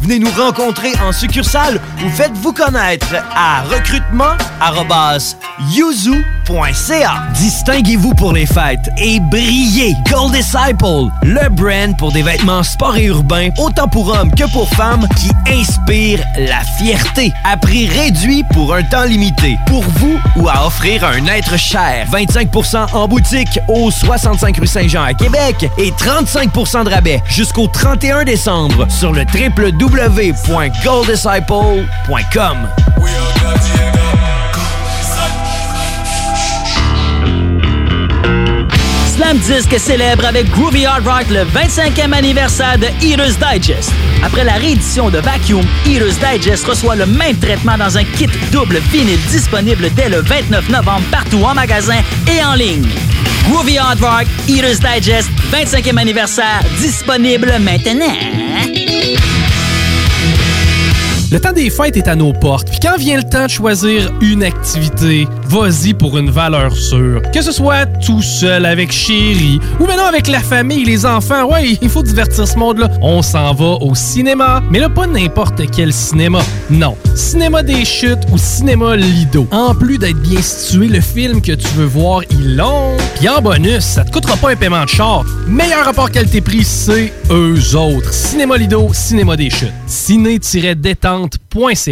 Venez nous rencontrer en succursale ou faites-vous connaître à recrutement.yuzu.ca. Distinguez-vous pour les fêtes et brillez. Gold Disciple, le brand pour des vêtements sport et urbains, autant pour hommes que pour femmes, qui inspire la fierté. À prix réduit pour un temps limité. Pour vous ou à offrir à un être cher. 25% en boutique au 65 rue Saint-Jean à Québec et 35% de rabais jusqu'au 31 décembre sur le www.golddisciple.com. Slam Disc célèbre avec Groovy Hard Rock le 25e anniversaire de Eater's Digest. Après la réédition de Vacuum, Eater's Digest reçoit le même traitement dans un kit double vinyle disponible dès le 29 novembre partout en magasin et en ligne. Groovy Hard Rock, Eater's Digest, 25e anniversaire, disponible maintenant. Le temps des fêtes est à nos portes. Puis quand vient le temps de choisir une activité, vas-y pour une valeur sûre. Que ce soit tout seul avec chérie ou maintenant avec la famille, les enfants, ouais, il faut divertir ce monde-là. On s'en va au cinéma, mais là pas n'importe quel cinéma. Non, cinéma des chutes ou cinéma Lido. En plus d'être bien situé, le film que tu veux voir, il long. Puis en bonus, ça te coûtera pas un paiement de char. Meilleur rapport qualité-prix, c'est eux autres. Cinéma Lido, cinéma des chutes. Ciné-détente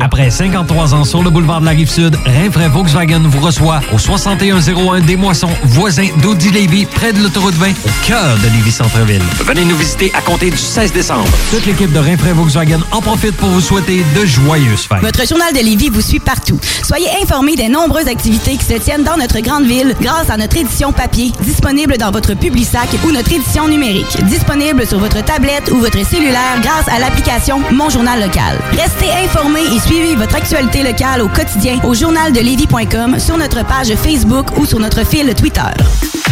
après 53 ans sur le boulevard de la Rive-Sud, Rinfraie Volkswagen vous reçoit au 6101 des Moissons, voisin d'Audi Lévis, près de l'autoroute 20, au cœur de Lévis Centreville. Venez nous visiter à compter du 16 décembre. Toute l'équipe de Rinfraie Volkswagen en profite pour vous souhaiter de joyeuses fêtes. Votre journal de Lévis vous suit partout. Soyez informés des nombreuses activités qui se tiennent dans notre grande ville grâce à notre édition papier, disponible dans votre Publisac ou notre édition numérique, disponible sur votre tablette ou votre cellulaire grâce à l'application Mon Journal Local. Restez informés et suivez votre actualité locale au quotidien au journaldelévis.com, sur notre page Facebook ou sur notre fil Twitter.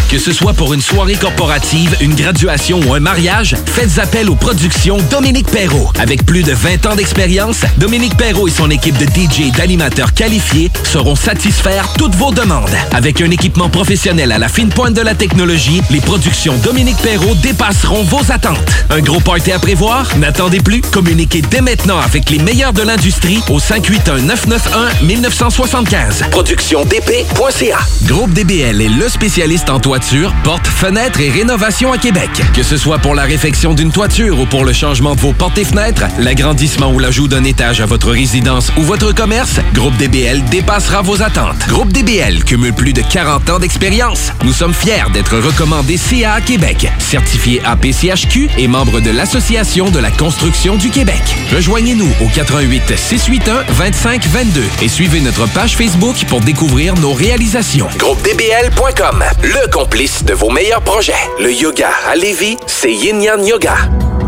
Que ce soit pour une soirée corporative, une graduation ou un mariage, faites appel aux productions Dominique Perrault. Avec plus de 20 ans d'expérience, Dominique Perrault et son équipe de DJ et d'animateurs qualifiés sauront satisfaire toutes vos demandes. Avec un équipement professionnel à la fine pointe de la technologie, les productions Dominique Perrault dépasseront vos attentes. Un gros party à prévoir? N'attendez plus. Communiquez dès maintenant avec les meilleurs de l'industrie au 581-991-1975. ProductionDP.ca. Groupe DBL est le spécialiste en toiture, portes, fenêtres et rénovation à Québec. Que ce soit pour la réfection d'une toiture ou pour le changement de vos portes et fenêtres, l'agrandissement ou l'ajout d'un étage à votre résidence ou votre commerce, Groupe DBL dépassera vos attentes. Groupe DBL cumule plus de 40 ans d'expérience. Nous sommes fiers d'être recommandés CA Québec, certifié APCHQ et membre de l'Association de la construction du Québec. Rejoignez-nous au 88 681 25 22 et suivez notre page Facebook pour découvrir nos réalisations. GroupeDBL.com, le complice de vos meilleurs projets. Le yoga à Lévis, c'est Yin Yang Yoga.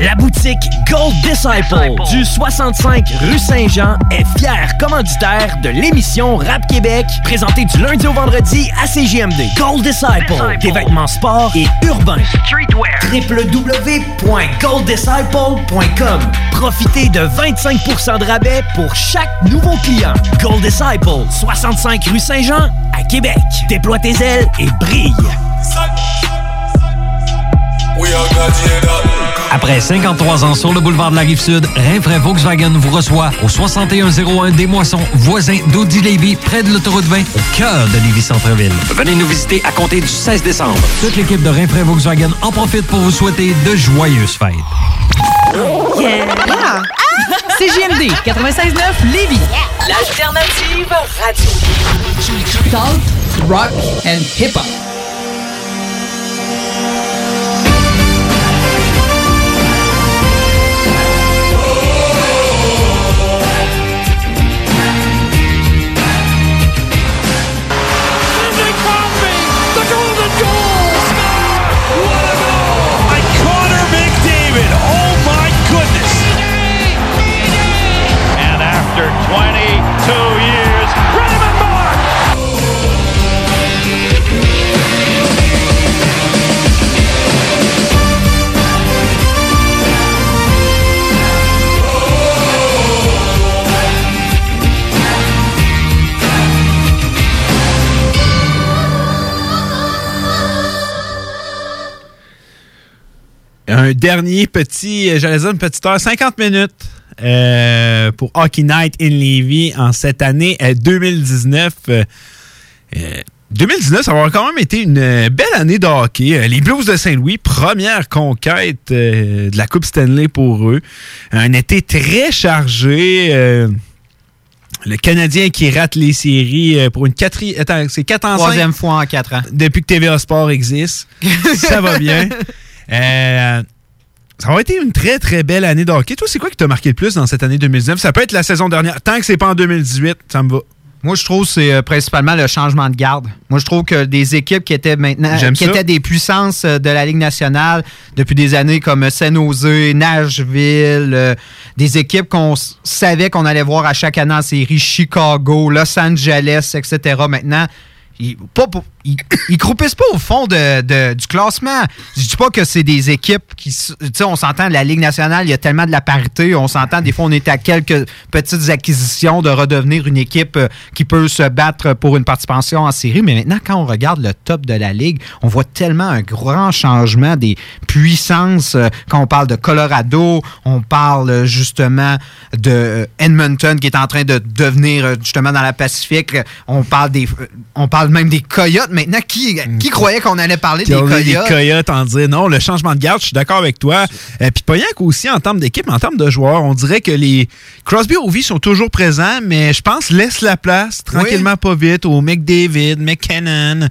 La boutique Gold Disciple du 65 rue Saint-Jean est fière commanditaire de l'émission Rap Québec présentée du lundi au vendredi à CJMD. Gold Disciple, des vêtements sport et urbains. Streetwear. www.golddisciple.com Profitez de 25% de rabais pour chaque nouveau client. Gold Disciple, 65 rue Saint-Jean à Québec. Déploie tes ailes et brille. Après 53 ans sur le boulevard de la Rive-Sud, Rinfraie Volkswagen vous reçoit au 6101 des Moissons, voisin d'Audi Lévis, près de l'autoroute 20, au cœur de Lévis Centreville. Venez nous visiter à compter du 16 décembre. Toute l'équipe de Rinfraie Volkswagen en profite pour vous souhaiter de joyeuses fêtes. Yeah! Ah! CJMD 96.9 Lévis. L'alternative radio. Talk, rock and hip-hop. Un dernier petit, euh, j'allais dire une petite heure, 50 minutes euh, pour Hockey Night in Levy en cette année euh, 2019. Euh, euh, 2019, ça va avoir quand même été une belle année de hockey. Les Blues de Saint-Louis, première conquête de la Coupe Stanley pour eux. Un été très chargé. le Canadien qui rate les séries pour une quatrième... Attends, c'est 4 ans Troisième fois en quatre ans. Depuis que TVA Sport existe. ça va bien. Euh, ça va été une très, très belle année de hockey. Toi, c'est quoi qui t'a marqué le plus dans cette année 2019? Ça peut être la saison dernière. Tant que c'est pas en 2018, ça me va. Moi, je trouve que c'est euh, principalement le changement de garde. Moi, je trouve que des équipes qui étaient maintenant, qui ça. étaient des puissances euh, de la Ligue nationale depuis des années comme San Jose, Nashville, euh, des équipes qu'on savait qu'on allait voir à chaque année en série, Chicago, Los Angeles, etc. Maintenant, ils, pas, ils, ils croupissent pas au fond du classement. Je dis pas que c'est des équipes qui... Tu sais, on s'entend, la Ligue nationale, il y a tellement de la parité. On s'entend, des fois, on est à quelques petites acquisitions de redevenir une équipe euh, qui peut se battre pour une participation en série. Mais maintenant, quand on regarde le top de la Ligue, on voit tellement un grand changement des puissances. euh, Quand on parle de Colorado, on parle euh, justement de Edmonton qui est en train de devenir justement dans la Pacifique. On parle des, on parle même des Coyotes. Maintenant, qui, qui croyait qu'on allait parler des Coyotes? des coyotes? en dire non, le changement de garde, je suis d'accord avec toi. Euh, Puis rien qu'aussi en termes d'équipe, en termes de joueurs, on dirait que les Crosby Ovi sont toujours présents, mais je pense laisse la place tranquillement pas vite au McDavid, McKinnon,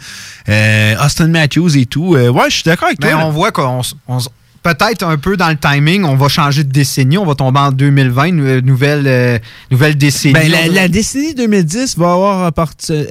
euh, Austin Matthews et tout. Euh, ouais, je suis d'accord avec Mais toi. on voit qu'on s- on s- peut-être un peu dans le timing, on va changer de décennie, on va tomber en 2020, nou- nouvelle, euh, nouvelle décennie. Ben, la, la décennie 2010 va avoir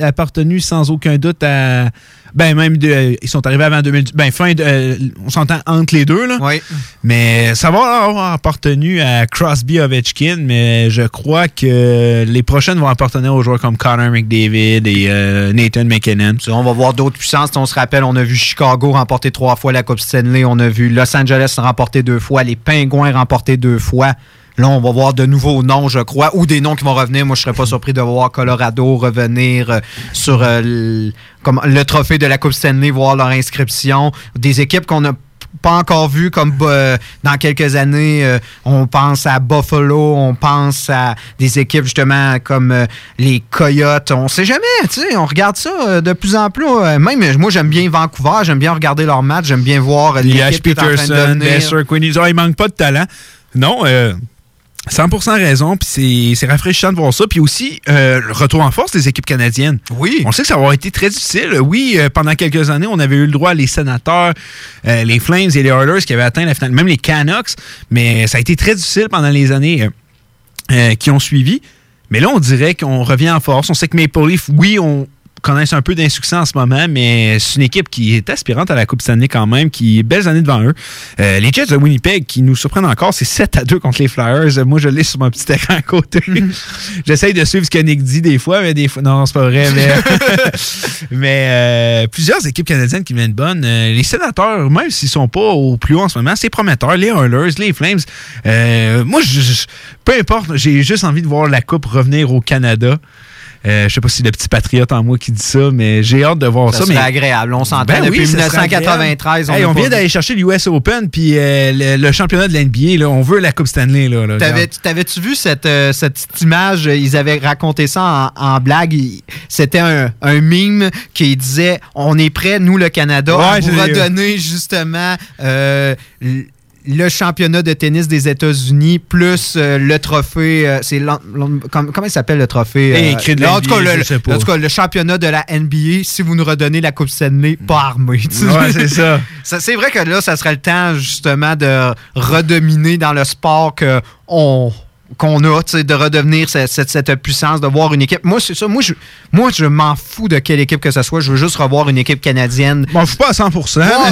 appartenu sans aucun doute à Ben, même, de- ils sont arrivés avant 2000. Ben, fin de. euh, on s'entend entre les deux, là. Oui. Mais ça va avoir appartenu à Crosby Ovechkin, mais je crois que les prochaines vont appartenir aux joueurs comme Connor McDavid et euh, Nathan McKinnon. On va voir d'autres puissances. On se rappelle, on a vu Chicago remporter trois fois la Coupe Stanley. On a vu Los Angeles remporter deux fois. Les Pingouins remporter deux fois. Là, on va voir de nouveaux noms, je crois, ou des noms qui vont revenir. Moi, je serais pas surpris de voir Colorado revenir euh, sur euh, le, comme le trophée de la Coupe Stanley, voir leur inscription. Des équipes qu'on n'a pas encore vues comme euh, dans quelques années. on pense à Buffalo, on pense à des équipes justement comme les Coyotes. On sait jamais, tu sais, on regarde ça de plus en plus. même moi, j'aime bien Vancouver, j'aime bien regarder leurs matchs, j'aime bien voir de Peterson. Besser, Queenie. Ah, il manque pas de talent. Non, euh, 100% raison, puis c'est- rafraîchissant de voir ça. Puis aussi, euh, le retour en force des équipes canadiennes. Oui. On sait que ça va avoir été très difficile. Oui, euh, pendant quelques années, on avait eu le droit, les sénateurs, euh, les Flames et les Oilers qui avaient atteint la finale, même les Canucks, mais ça a été très difficile pendant les années qui ont suivi. Mais là, on dirait qu'on revient en force. On sait que Maple Leaf, oui, on connaissent un peu d'insuccès en ce moment, mais c'est une équipe qui est aspirante à la Coupe Stanley quand même, qui est belles années devant eux. Euh, les Jets de Winnipeg, qui nous surprennent encore, c'est 7 à 2 contre les Flyers. Moi, je l'ai sur mon petit écran à côté. J'essaye de suivre ce que Nick dit des fois, mais des fois, non, c'est pas vrai. Mais, mais euh, plusieurs équipes canadiennes qui viennent bonnes. Euh, les sénateurs, même s'ils sont pas au plus haut en ce moment, c'est prometteur. Les Oilers, les Flames. Euh, moi, je, je- peu importe, j'ai juste envie de voir la Coupe revenir au Canada. Euh, je sais pas si le petit patriote en moi qui dit ça, mais j'ai hâte de voir Ça ça. serait mais agréable. On s'entend Ben depuis oui, serait 1993. agréable. Hey, a on pas vient d'aller chercher l'US Open puis euh, le, le championnat de l'NBA. là. On veut la Coupe Stanley. Là, là. T'avais- T'avais-tu vu cette, euh, cette image? Ils avaient raconté ça en, en blague. C'était un, un mime qui disait On est prêt, nous, le Canada, à Ouais, vous redonner justement euh, le championnat de tennis des États-Unis plus euh, le trophée. euh, c'est l'en- l'en- com- comment il s'appelle le trophée? Euh, écrit de en tout cas, le, je sais pas. en tout cas, le championnat de la NBA, si vous nous redonnez la Coupe Stanley, pas armé. tu sais. Ouais, c'est ça. Ça, C'est vrai que là, ça serait le temps justement de redominer dans le sport que on qu'on a, de redevenir cette, cette- cette puissance, de voir une équipe. Moi, c'est ça. Moi, je, moi, je m'en fous de quelle équipe que ce soit. Je veux juste revoir une équipe canadienne. M'en fous pas à 100 Ouais,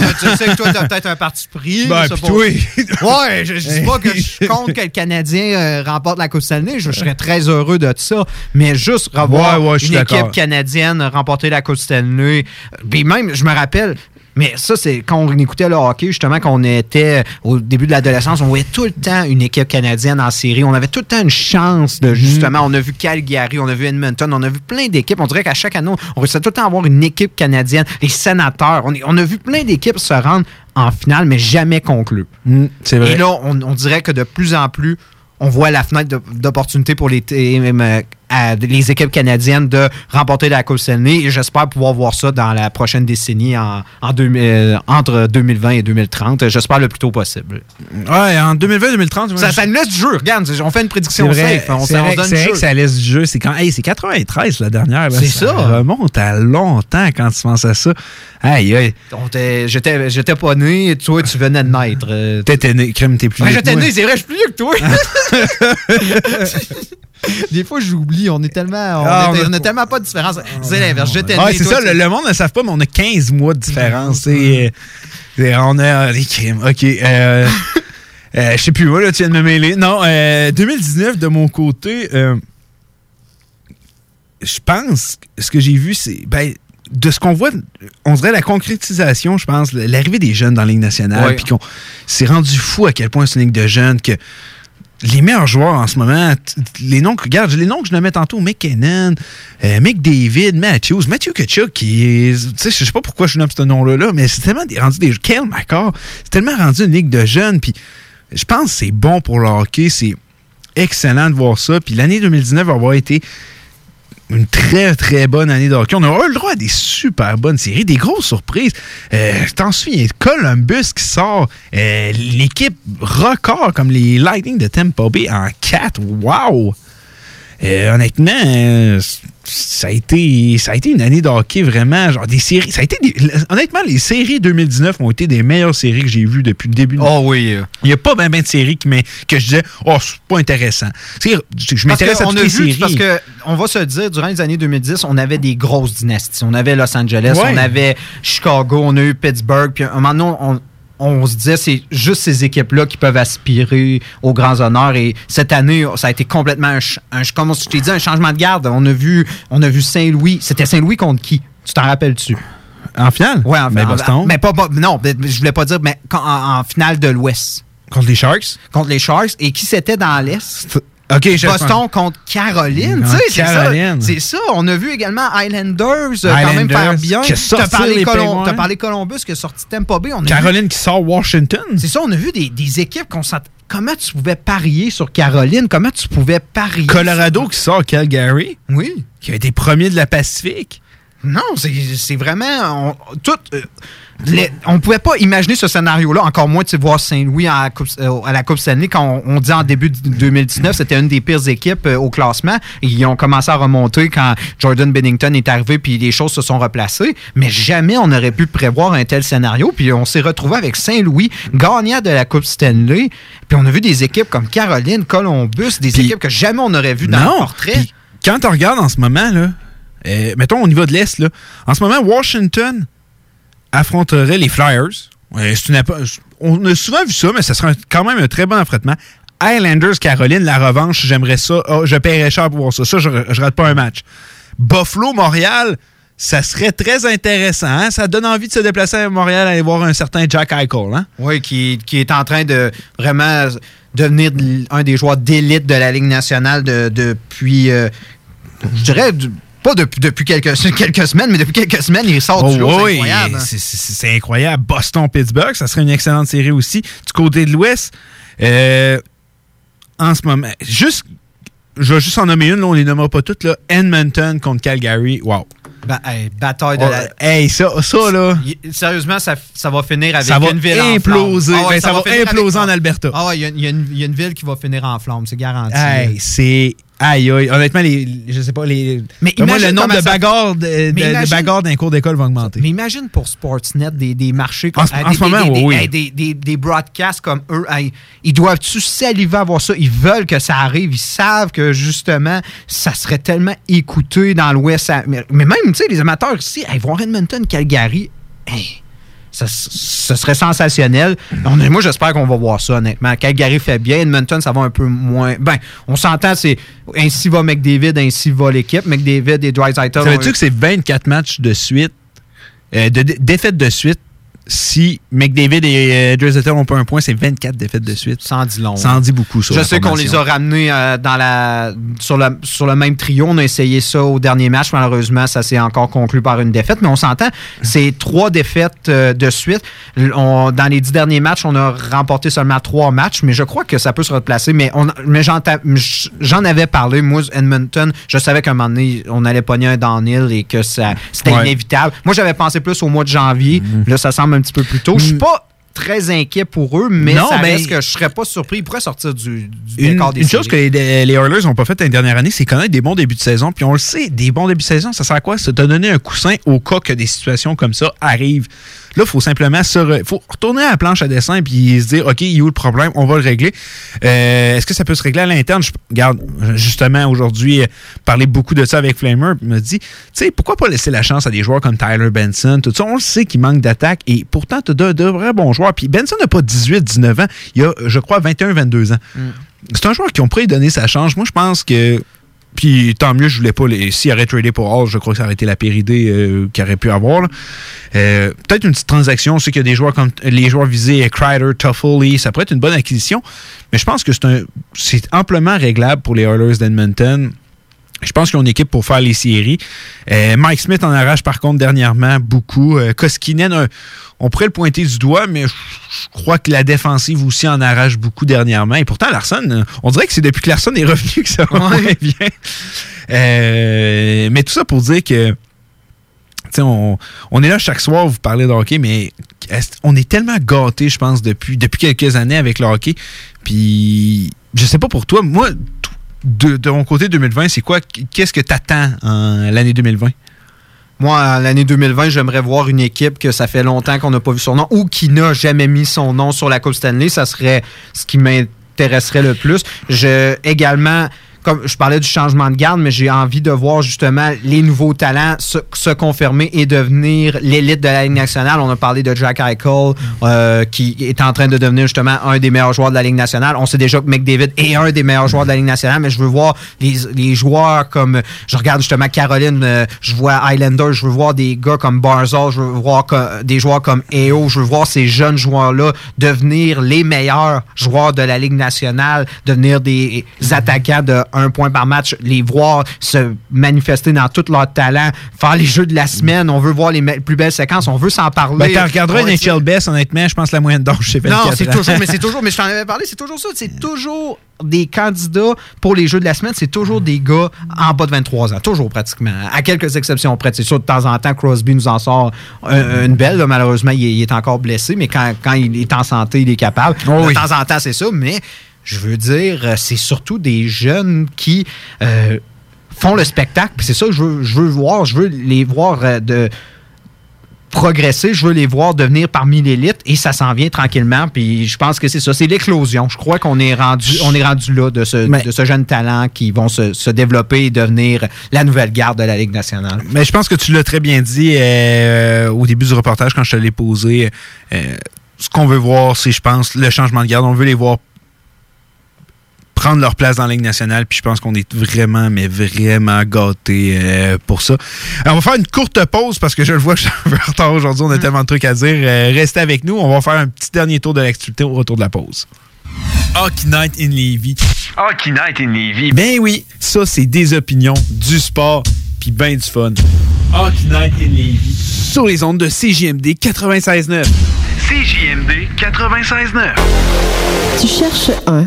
mais tu sais que toi, t'as peut-être un parti pris. Ben, pas. toi. Ouais, je, je dis pas que je suis contre que le Canadien euh, remporte la Coupe Stanley. Je, je serais très heureux de ça. Mais juste revoir Ouais, ouais, une équipe canadienne remporter la Coupe Stanley. Puis même, je me rappelle. Mais ça, c'est quand on écoutait le hockey, justement, quand on était au début de l'adolescence, on voyait tout le temps une équipe canadienne en série. On avait tout le temps une chance Mhm. de, justement, on a vu Calgary, on a vu Edmonton, on a vu plein d'équipes. On dirait qu'à chaque année, on réussissait tout le temps à avoir une équipe canadienne. Les sénateurs, on, a vu plein d'équipes se rendre en finale, mais jamais conclure. Mm, c'est vrai. Et là, on, on dirait que de plus en plus, on voit la fenêtre d'opportunité pour les, euh, à- les équipes canadiennes de remporter la Coupe Stanley. Et j'espère pouvoir voir ça dans la prochaine décennie, en, en 2000, euh, entre 2020 et 2030. J'espère le plus tôt possible. Ouais, en 2020-2030. Ça, ça nous laisse du jeu. Regarde, on fait une prédiction vrai, safe. On, c'est vrai, donne que- vrai ça laisse du jeu. C'est quand, hey, c'est 93 la dernière. C'est ça. remonte à longtemps quand tu penses à ça. Aïe, aïe. J'étais j'étais pas né, et toi, tu venais de naître. T'étais né, crème, t'es plus Ouais, j'étais né, c'est vrai, je suis plus vieux que toi. Des fois, j'oublie. On est tellement. On, Ah, est- on a- tellement pas de différence. C'est l'inverse. Ouais, né. c'est ça, le, le monde ne le savent pas, mais on a 15 mois de différence. euh, on a des crimes. OK. Euh, euh, je sais plus, moi, là, tu viens de me mêler. Non, euh, 2019, de mon côté, euh, je pense, que ce que j'ai vu, c'est. Ben, de ce qu'on voit, on dirait la concrétisation, je pense, l'arrivée des jeunes dans la Ligue nationale, puis qu'on s'est rendu fou à quel point c'est une ligue de jeunes, que les meilleurs joueurs en ce moment, les noms, que- regarde, les noms que je nommais tantôt, McKinnon, euh, McDavid, Matthews, Matthew Kachuk, qui je sais pas pourquoi je nomme ce nom-là, là, mais c'est tellement rendu des, Kale McCarr, c'est tellement rendu une ligue de jeunes, puis je pense que c'est bon pour le hockey, c'est excellent de voir ça, puis l'année 2019 va avoir été une très, très bonne année de hockey. On a eu le droit à des super bonnes séries, des grosses surprises. Euh, t'en souviens, Columbus qui sort euh, l'équipe record comme les Lightning de Tampa Bay en 4. Wow! Euh, honnêtement, euh, ça a été ça a été une année de hockey vraiment genre des séries ça a été des- honnêtement les séries 2019 ont été des meilleures séries que j'ai vues depuis le début oh oui il n'y a pas bien ben de séries qui que je disais oh c'est pas intéressant je m'intéresse à toutes a les vu, séries parce que on va se dire, durant les années 2010, on avait des grosses dynasties. On avait Los Angeles, Ouais. on avait Chicago, on a eu Pittsburgh, puis à un moment donné, on, on se disait c'est juste ces équipes-là qui peuvent aspirer aux grands honneurs. Et cette année, ça a été complètement un, un- comme je t'ai dit, un changement de garde. On a vu, on a vu Saint-Louis. C'était Saint-Louis contre qui? Tu t'en rappelles-tu? En finale? Ouais, en Ben, finale. Boston. Mais pas, pas- non, mais je voulais pas dire, mais en finale de l'Ouest. Contre les Sharks? Contre les Sharks. Et qui c'était dans l'Est? OK, je- Boston contre Caroline, sais, c'est ça. C'est ça. On a vu également Highlanders, euh, quand même faire bien. T'as parlé, parlé Columbus qui a sorti Tampa Bay. On a vu- Caroline qui sort Washington C'est ça, on a vu des, des équipes qu'on Comment tu pouvais parier sur Caroline? Comment tu pouvais parier? Colorado qui sort Calgary Oui. qui a été premier de la Pacifique Non, c'est vraiment. On, tout, euh, les- on pouvait pas imaginer ce scénario-là, encore moins de voir Saint-Louis à, la Coupe- euh, à la Coupe Stanley quand on, on dit en début de 2019, c'était une des pires équipes euh, au classement. Ils ont commencé à remonter quand Jordan Bennington est arrivé, puis les choses se sont replacées. Mais jamais on aurait pu prévoir un tel scénario. Puis on s'est retrouvé avec Saint-Louis, gagnant de la Coupe Stanley. Puis on a vu des équipes comme Caroline, Columbus, des équipes que jamais on aurait vues dans le portrait. quand on regarde en ce moment, là, euh, mettons au niveau de l'Est, là, en ce moment, Washington affronterait les Flyers. On a souvent vu ça, mais ça serait un- quand même un très bon affrontement. Highlanders, Caroline, la revanche, j'aimerais ça. Ah, je paierais cher pour voir ça. Ça, je, je rate pas un match. Buffalo, Montréal, ça serait très intéressant. hein? Ça donne envie de se déplacer à Montréal, aller voir un certain Jack Eichel. Hein? Oui, qui, qui est en train de vraiment devenir de- un des joueurs d'élite de la Ligue nationale de- depuis, euh, je dirais, pas depuis, depuis quelques, quelques semaines, mais depuis quelques semaines, il sort du Oh, lot. oui, incroyable. hein. c'est- c'est c'est incroyable. Boston-Pittsburgh, ça serait une excellente série aussi. Du côté de l'Ouest, euh, en ce moment, juste, je vais juste en nommer une, là, on les nommera pas toutes. Là. Edmonton contre Calgary. Wow. Ba- hey, bataille de Oh, la... hey, ça, ça là. Sérieusement, ça, ça va finir avec Ça va une ville en imploser. flammes. Ah ouais, Ben, ça va imploser avec- en Alberta. Ah ouais, il y y, a une- il y a une ville qui va finir en flammes, c'est garanti. Hey, c'est. Aïe, aïe. Honnêtement, les, je sais pas, les. Mais moi, le nombre de bagarres, de, de- Mais de imagine- bagarres d'un cours d'école va augmenter. Mais imagine pour Sportsnet des, des marchés En comme ce- hey, en des, ce moment, des, des- oui. des, des- des broadcasts comme eux, ils doivent-tu saliver à voir ça? Ils veulent que ça arrive. Ils savent que justement, ça serait tellement écouté dans l'Ouest. Mais, même, tu sais, les amateurs ici, hey, voir Edmonton, Calgary, hey, ça, ce serait sensationnel. On moi, j'espère qu'on va voir ça, honnêtement. Calgary fait bien. Edmonton, ça va un peu moins. Ben, on s'entend, c'est ainsi va McDavid, ainsi va l'équipe. McDavid et Drysdale. Savais-tu que c'est 24 matchs de suite, euh, de dé- défaites de suite? Si McDavid et euh, Dreisaitl ont pas un point, c'est 24 défaites de suite. Ça en dit long. Ça en dit beaucoup. Je sais qu'on les a ramenés euh, dans la, sur, le, sur le même trio. On a essayé ça au dernier match. Malheureusement, ça s'est encore conclu par une défaite. Mais on s'entend, c'est trois défaites euh, de suite. On- dans les dix derniers matchs, on a remporté seulement trois matchs. Mais je crois que ça peut se replacer. Mais, on, mais j'en, avais parlé. Moi, Edmonton, je savais qu'à un moment donné, on allait pogner un downhill et que ça, c'était Ouais. inévitable. Moi, j'avais pensé plus au mois de janvier. Là, ça semble un petit peu plus tôt. Je suis pas très inquiet pour eux, mais Non, ça ben- reste que je serais pas surpris. Ils pourraient sortir du, du Une, décor des une chose que les, les Oilers n'ont pas fait la dernière année, c'est connaître des bons débuts de saison. Puis on le sait, des bons débuts de saison, ça sert à quoi? Ça te donner un coussin au cas que des situations comme ça arrivent. Là, il faut simplement se re- faut retourner à la planche à dessin puis se dire, OK, il y a où le problème? On va le régler. Euh, Est-ce que ça peut se régler à l'interne? Je regarde, justement, aujourd'hui, euh, parler beaucoup de ça avec Flamer. me dit, tu sais, pourquoi pas laisser la chance à des joueurs comme Tyler Benson? Tout ça, on le sait qu'il manque d'attaque et pourtant, tu as de, de vrais bons joueurs. Puis Benson n'a pas 18, 19 ans. Il a, je crois, 21, 22 ans. C'est un joueur qui on pourrait lui donner sa chance. Moi, je pense que. Puis tant mieux, je voulais pas. les- S'il aurait tradé pour Hall, je crois que ça aurait été la pire idée euh, qu'il aurait pu avoir. Euh, Peut-être une petite transaction. Je sais qu'il y a des joueurs comme les joueurs visés, Crider, Toffoli, ça pourrait être une bonne acquisition. Mais je pense que c'est amplement réglable pour les Oilers d'Edmonton. Je pense qu'ils ont une équipe pour faire les séries. Euh, Mike Smith en arrache par contre dernièrement beaucoup. Euh, Koskinen, un- on pourrait le pointer du doigt, mais je, je crois que la défensive aussi en arrache beaucoup dernièrement. Et pourtant, Larson, on dirait que c'est depuis que Larson est revenu que ça va bien. Euh, mais tout ça pour dire que tu sais, on, on est là chaque soir, vous parlez de hockey, mais est- on est tellement gâtés, je pense, depuis, depuis quelques années avec le hockey. Puis, je sais pas pour toi, moi, tout- de, ton côté 2020, c'est quoi? Qu'est-ce que tu attends en l'année 2020? Moi, l'année 2020, j'aimerais voir une équipe que ça fait longtemps qu'on n'a pas vu son nom ou qui n'a jamais mis son nom sur la Coupe Stanley. Ça serait ce qui m'intéresserait le plus. Je, également, comme je parlais du changement de garde, mais j'ai envie de voir justement les nouveaux talents se, se confirmer et devenir l'élite de la Ligue nationale. On a parlé de Jack Eichel, euh, qui est en train de devenir justement un des meilleurs joueurs de la Ligue nationale. On sait déjà que McDavid est un des meilleurs joueurs de la Ligue nationale, mais je veux voir les, les joueurs comme, je regarde justement Caroline, euh, je vois Highlander, je veux voir des gars comme Barzal, je veux voir co- des joueurs comme EO, je veux voir ces jeunes joueurs-là devenir les meilleurs joueurs de la Ligue nationale, devenir des attaquants de un point par match, les voir se manifester dans tout leur talent, faire les jeux de la semaine. On veut voir les plus belles séquences, on veut s'en parler. Ben, t'en regarderas une va HL Best, honnêtement, je pense que la moyenne d'âge, c'est 24 non, c'est toujours, mais c'est toujours, mais je t'en avais parlé, c'est toujours ça. C'est toujours des candidats pour les Jeux de la semaine, c'est toujours des gars en bas de 23 ans. Toujours pratiquement. À quelques exceptions près. C'est sûr, de temps en temps, Crosby nous en sort un- une belle. là. malheureusement, il est, il est encore blessé, mais quand, quand il est en santé, il est capable. de oui. temps en temps, c'est ça, mais je veux dire, euh, c'est surtout des jeunes qui. euh, font le spectacle, c'est ça que je veux, je veux voir, je veux les voir euh, de, progresser, je veux les voir devenir parmi l'élite et ça s'en vient tranquillement. Puis je pense que c'est ça, c'est l'éclosion. Je crois qu'on est rendu, on est rendu là de ce, de ce jeune talent qui vont se, se développer et devenir la nouvelle garde de la Ligue nationale. Mais je pense que tu l'as très bien dit euh, au début du reportage quand je te l'ai posé. Euh, ce qu'on veut voir, c'est, je pense, le changement de garde. On veut les voir prendre leur place dans la Ligue nationale. Puis je pense qu'on est vraiment, mais vraiment gâtés euh, pour ça. Alors, on va faire une courte pause parce que je le vois que je suis un peu en retard aujourd'hui. On a tellement de trucs à dire. Euh, restez avec nous. On va faire un petit dernier tour de l'actualité au retour de la pause. Hockey Night in Levy. Hockey Night in Levy. Ben oui, ça, c'est des opinions, du sport, puis ben du fun. Hockey Night in Levy. Sur les ondes de CJMD 96.9. CJMD 96.9. Tu cherches un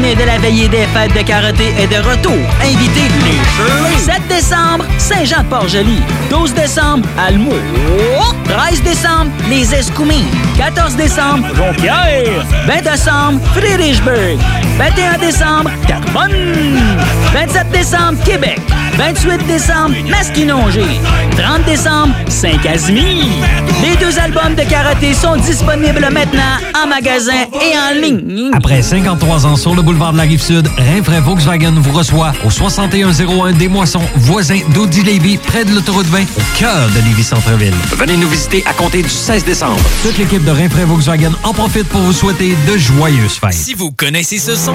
De la veillée des fêtes de karaté est de retour. Invitez les Shirley. 7 décembre, Saint-Jean-de-Port-Joli. 12 décembre, Almo. 13 décembre, les Escoumins. 14 décembre, Jonquière. 20 décembre, Friedrichsburg. 21 décembre, Carbonne. 27 décembre, Québec. 28 décembre, Masquinongé. 30 décembre, Saint-Casimir. Les deux albums de karaté sont disponibles maintenant en magasin et en ligne. Après 53 ans sur le boulevard de la Rive-Sud, Rinfraie Volkswagen vous reçoit au 6101 des Moissons, voisin d'Audi Lévis, près de l'autoroute 20, au cœur de Lévis Centre-Ville. Venez nous visiter à compter du 16 décembre. Toute l'équipe de Rinfraie Volkswagen en profite pour vous souhaiter de joyeuses fêtes. Si vous connaissez ce son,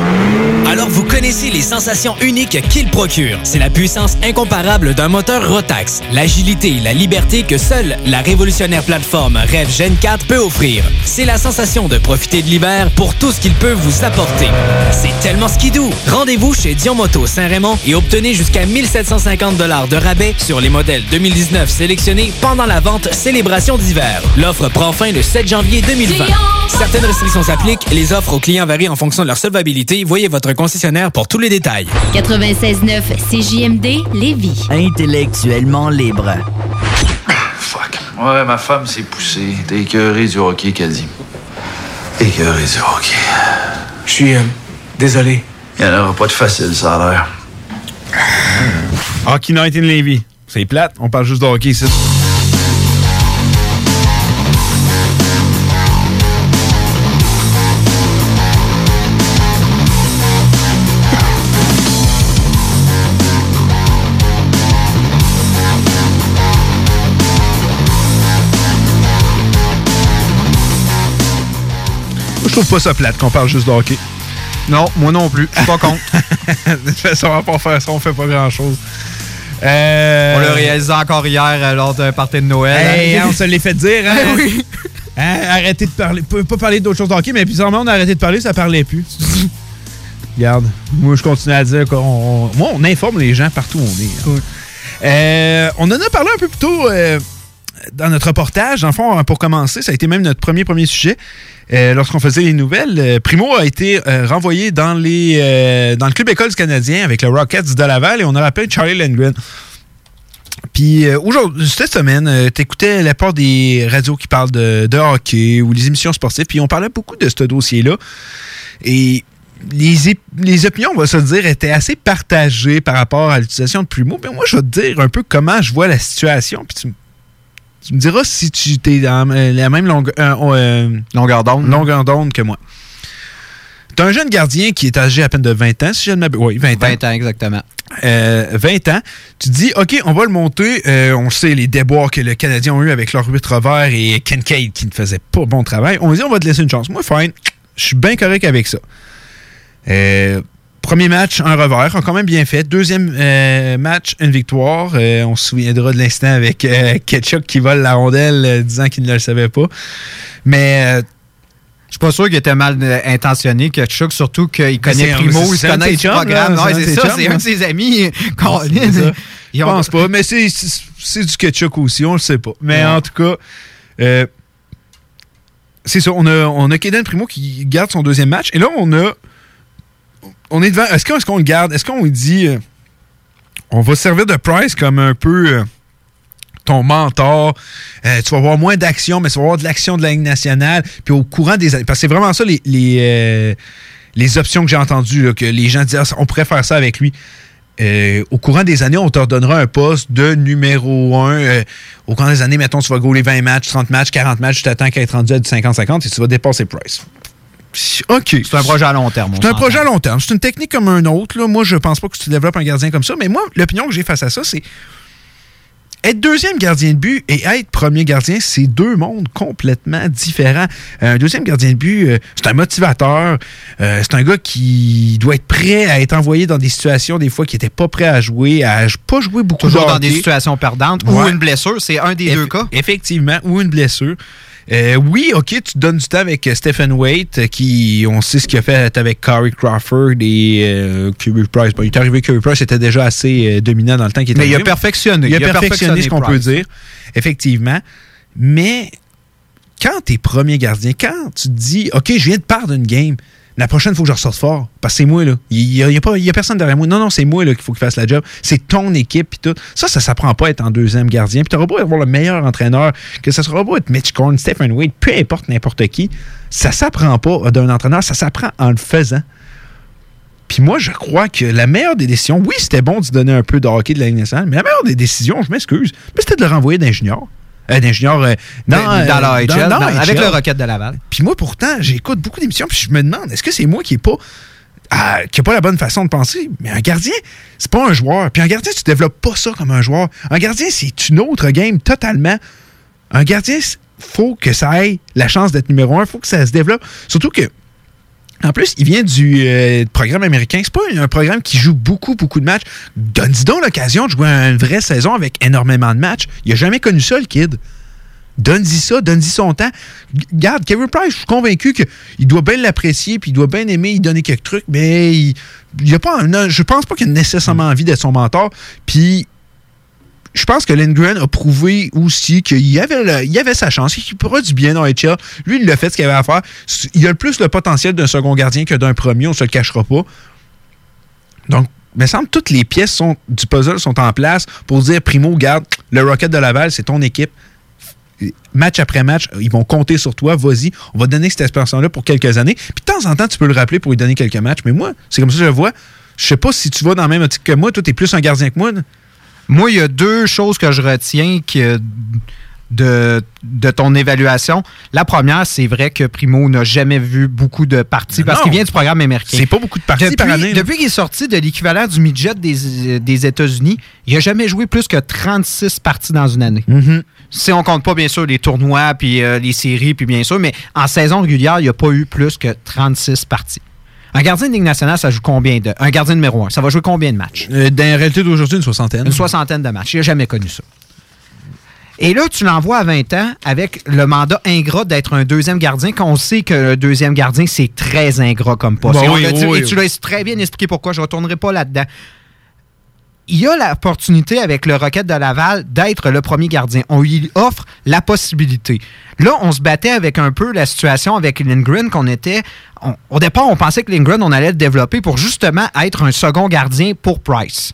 alors vous connaissez les sensations uniques qu'il procure. C'est la puissance puissance incomparable d'un moteur Rotax, l'agilité et la liberté que seule la révolutionnaire plateforme Rev Gen 4 peut offrir. C'est la sensation de profiter de l'hiver pour tout ce qu'il peut vous apporter. C'est tellement skidou. Rendez-vous chez Dion Moto Saint-Raymond et obtenez jusqu'à 1750 de rabais sur les modèles 2019 sélectionnés pendant la vente Célébration d'hiver. L'offre prend fin le 7 janvier 2020. Certaines restrictions s'appliquent les offres aux clients varient en fonction de leur solvabilité. Voyez votre concessionnaire pour tous les détails. 96.9 CJMD Lévis. Intellectuellement libre. Fuck. Ouais, ma femme s'est poussée. T'es écœuré du hockey, dit. Écœuré du hockey. Je suis euh, désolé. Il n'y en aura pas de facile, ça a l'air. Hockey Night in Levy. C'est plate, on parle juste de hockey ici. Trouve pas ça plate qu'on parle juste de hockey. Non, moi non plus. Je suis pas contre. de toute façon, on va pas faire ça, on fait pas grand-chose. Euh, On l'a réalisé encore hier euh, lors d'un party de Noël. Hey, hein, on se l'est fait dire, hein? Hein, Arrêtez de parler. Pas, pas parler d'autre chose de hockey, mais bizarrement, on a arrêté de parler, ça parlait plus. Regarde, moi, je continue à dire qu'on. Moi, on informe les gens partout où on est. hein. Euh, on en a parlé un peu plus tôt euh, dans notre reportage. En fond, pour commencer, ça a été même notre premier premier sujet. Euh, Lorsqu'on faisait les nouvelles, euh, Primo a été euh, renvoyé dans, les, dans le club école Canadien avec le Rockets de Laval et on a rappelé Charlie Lindgren. Puis aujourd'hui, cette semaine, t'écoutais la part des radios qui parlent de, hockey ou les émissions sportives, puis on parlait beaucoup de ce dossier-là. Et les, les opinions, on va se dire, étaient assez partagées par rapport à l'utilisation de Primo. Mais moi, je vais te dire un peu comment je vois la situation, puis tu, tu me diras si tu es dans euh, la même longue- euh, euh, longueur d'onde longueur d'onde que moi. T'as un jeune gardien qui est âgé à peine de 20 ans, si je ne m'abuse. Oui, 20 ans. 20 ans, exactement. Euh, 20 ans, tu te dis, OK, on va le monter. Euh, on sait les déboires que le Canadien ont eu avec leur 8 revers et Kincaid qui ne faisait pas bon travail. On dit, on va te laisser une chance. Moi, fine. Je suis bien correct avec ça. Euh, premier match, un revers, a quand même bien fait. Deuxième euh, match, une victoire. Euh, on se souviendra de l'instant avec euh, Ketchup qui vole la rondelle euh, disant qu'il ne le savait pas. Mais. Je suis pas sûr qu'il était mal intentionné, que Chuck, surtout qu'il connaît Primo, il connaît le programme. c'est ça, c'est un de ses amis. Je ont- pense pas, mais c'est- du ketchup aussi, on le sait pas. Mais Ouais. en tout cas, euh, c'est ça. On a, on a Kaden Primo qui garde son deuxième match. Et là, on a. On est devant. Est-ce qu'on le garde? Est-ce qu'on dit. euh, on va servir de Price comme un peu. euh, ton mentor, Euh, tu vas avoir moins d'action, mais tu vas avoir de l'action de la Ligue nationale. Puis au courant des années, parce que c'est vraiment ça les, les, les options que j'ai entendues, que les gens disent Ah, on pourrait faire ça avec lui. Au courant des années, on te redonnera un poste de numéro 1. au courant des années, mettons, tu vas gauler 20 matchs, 30 matchs, 40 matchs, tu t'attends qu'à être rendu à du 50-50 et tu vas dépasser Price. OK. C'est un projet à long terme. C'est un projet à long terme. C'est une technique comme un autre. Là. Moi, je pense pas que tu développes un gardien comme ça. Mais moi, l'opinion que j'ai face à ça, c'est être deuxième gardien de but et être premier gardien, c'est deux mondes complètement différents. Un deuxième gardien de but, euh, c'est un motivateur. Euh, c'est un gars qui doit être prêt à être envoyé dans des situations, des fois, qui n'était pas prêt à jouer, à pas jouer beaucoup Toujours de dans des situations perdantes ou une blessure. C'est un des Eff- deux cas. Effectivement, ou une blessure. Euh, oui, OK, tu te donnes du temps avec euh, Stephen Waite, euh, qui, on sait ce qu'il a fait avec Corey Crawford et euh, Kirby Price. Bon, il est arrivé, Kirby Price était déjà assez euh, dominant dans le temps qu'il était Mais il a perfectionné. Il a, Il a perfectionné, perfectionné ce qu'on peut dire, effectivement. Mais quand tu es premier gardien, quand tu te dis, OK, je viens de perdre une game, la prochaine, il faut que je ressorte fort. Parce que c'est moi, là. Il n'y a, a personne derrière moi. Non, non, c'est moi là, qu'il faut qu'il fasse la job. C'est ton équipe, puis tout. Ça, ça s'apprend pas à être en deuxième gardien. Puis tu beau avoir le meilleur entraîneur, que ça sera beau être Mitch Korn, Stephen Wade, peu importe n'importe qui. Ça s'apprend pas d'un entraîneur, ça s'apprend en le faisant. Puis moi, je crois que la meilleure des décisions, oui, c'était bon de se donner un peu de hockey de la Ligue mais la meilleure des décisions, je m'excuse, mais c'était de le renvoyer d'un Euh, euh, dans, Dans, euh, dans dans- dans dans- l'AHL. avec le Rocket de Laval. Puis moi, pourtant, j'écoute beaucoup d'émissions, puis je me demande, est-ce que c'est moi qui n'ai pas, ah, qui a pas la bonne façon de penser? Mais un gardien, c'est pas un joueur. Puis un gardien, tu développes pas ça comme un joueur. Un gardien, c'est une autre game totalement. Un gardien, il faut que ça ait la chance d'être numéro un, il faut que ça se développe. Surtout que En plus, il vient du euh, programme américain. C'est pas un programme qui joue beaucoup, beaucoup de matchs. Donne-y donc l'occasion de jouer une vraie saison avec énormément de matchs. Il a jamais connu ça, le kid. Donne-y ça, donne-y son temps. Regarde, Kevin Price, je suis convaincu qu'il doit bien l'apprécier, puis il doit bien aimer, il donner quelques trucs, mais il, il je pense pas qu'il a nécessairement envie d'être son mentor. Puis je pense que Lindgren a prouvé aussi qu'il avait, avait sa chance, qu'il pourra du bien dans HL. Lui, il a fait ce qu'il avait à faire. Il a le plus le potentiel d'un second gardien que d'un premier, on se le cachera pas. Donc, il me semble que toutes les pièces sont, du puzzle sont en place pour dire Primo, garde, le Rocket de Laval, c'est ton équipe. Match après match, ils vont compter sur toi, vas-y, on va donner cette expérience-là pour quelques années. Puis de temps en temps, tu peux le rappeler pour lui donner quelques matchs. Mais moi, c'est comme ça que je le vois. Je sais pas si tu vas dans la même optique que moi. Toi, tu es plus un gardien que moi. Moi, il y a deux choses que je retiens que de, de ton évaluation. La première, c'est vrai que Primo n'a jamais vu beaucoup de parties parce qu'il vient du programme américain. C'est pas beaucoup de parties depuis, par année, là. Depuis qu'il est sorti de l'équivalent du midget des, des États-Unis, il n'a jamais joué plus que 36 parties dans une année. Mm-hmm. Si on compte pas, bien sûr, les tournois, puis euh, les séries, puis bien sûr, mais en saison régulière, il n'y a pas eu plus que 36 parties. Un gardien de Ligue nationale, ça joue combien de... Un gardien numéro un, ça va jouer combien de matchs? Euh, dans la réalité d'aujourd'hui, une soixantaine. Une soixantaine de matchs. Il n'a jamais connu ça. Et là, tu l'envoies à 20 ans avec le mandat ingrat d'être un deuxième gardien, qu'on sait que le deuxième gardien, c'est très ingrat comme poste. Bon, et, oui, oui, et tu l'as très bien expliqué pourquoi, je ne retournerai pas là-dedans. Il y a l'opportunité avec le Rocket de Laval d'être le premier gardien. On lui offre la possibilité. Là, on se battait avec un peu la situation avec Lindgren qu'on était. au départ, on pensait que Lindgren, on allait le développer pour justement être un second gardien pour Price.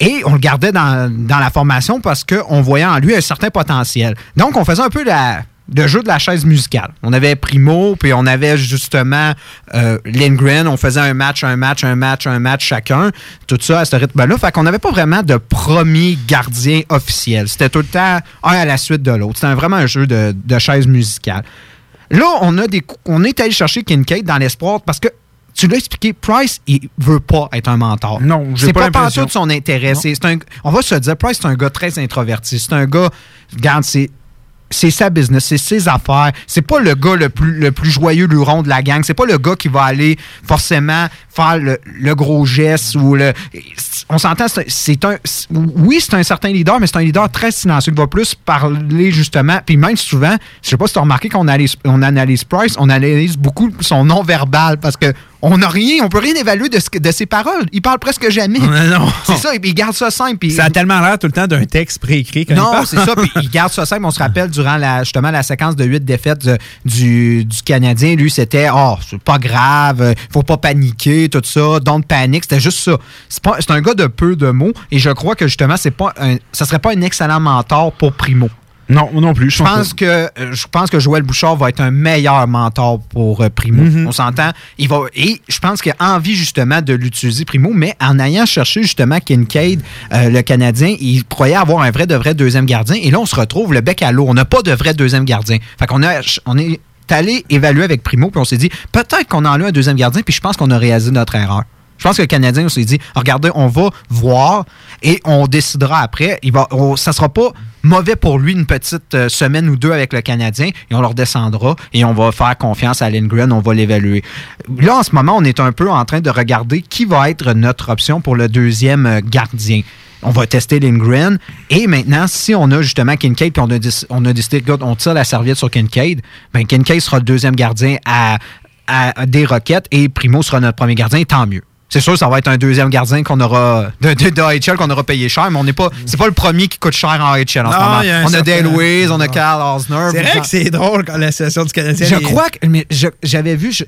Et on le gardait dans, dans la formation parce qu'on voyait en lui un certain potentiel. Donc, on faisait un peu la, le jeu de la chaise musicale. On avait Primo, puis on avait justement euh, Lindgren. On faisait un match, un match, un match, un match chacun. Tout ça à ce rythme-là. Fait qu'on n'avait pas vraiment de premier gardien officiel. C'était tout le temps un à la suite de l'autre. C'était vraiment un jeu de, de chaise musicale. Là, on, a des, on est allé chercher Kincaid dans l'espoir parce que tu l'as expliqué, Price, il veut pas être un mentor. Non, c'est pas pas, l'impression. pantoute son intérêt. C'est- c'est un- on va se dire, Price, c'est un gars très introverti. C'est un gars, regarde, c'est. C'est sa business, c'est ses affaires. C'est pas le gars le plus, le plus joyeux luron de la gang. C'est pas le gars qui va aller forcément faire le, gros geste ou le. On s'entend, c'est- un. Oui, c'est un certain leader, mais c'est un leader très silencieux qui va plus parler justement. Puis même souvent, je sais pas si tu as remarqué qu'on analyse, on analyse Price, on analyse beaucoup son non-verbal parce que on n'a rien, on peut rien évaluer de, ce de ses paroles. Il parle presque jamais. non. C'est ça, il garde ça simple. puis- Ça a tellement l'air tout le temps d'un texte préécrit non, c'est ça. Puis il garde ça simple. On se rappelle durant la, justement la séquence de huit défaites de- du, du Canadien, lui, c'était Oh, c'est pas grave, euh, faut pas paniquer, tout ça, don't panic. C'était juste ça. C'est un gars de peu de mots. Et je crois que justement, c'est pas un, ça serait pas un excellent mentor pour Primo. Non, non plus. Je pense que euh, je pense que Joël Bouchard va être un meilleur mentor pour euh, Primo. Mhm. On s'entend. Il va et je pense qu'il a envie justement de l'utiliser Primo, mais en ayant cherché justement Kincaid, euh, le Canadien, il croyait avoir un vrai de vrai deuxième gardien. Et là, on se retrouve le bec à l'eau. On n'a pas de vrai deuxième gardien. Fait qu'on a on est allé évaluer avec Primo, puis on s'est dit peut-être qu'on en a un deuxième gardien, puis je pense qu'on a réalisé notre erreur. Je pense que le Canadien, on s'est dit, regardez, on va voir et on décidera après. Il va, on- ça sera pas mauvais pour lui une petite euh, semaine ou deux avec le Canadien et on le redescendra et on va faire confiance à Lindgren, on va l'évaluer. Là, en ce moment, on est un peu en train de regarder qui va être notre option pour le deuxième euh, gardien. On va tester Lindgren. Et maintenant, si on a justement Kincaid, puis on a, décidé, regarde, on tire la serviette sur Kincaid, ben Kincaid sera le deuxième gardien des Rockets et Primo sera notre premier gardien, tant mieux. C'est sûr, ça va être un deuxième gardien qu'on aura de, de, de qu'on aura payé cher, mais on n'est pas. C'est pas le premier qui coûte cher en AHL en Non, ce moment. a On a Dale Louise, on a Carl Osner. C'est vrai que c'est drôle quand l'association du Canadien. Je est- crois que. J'avais vu. C'est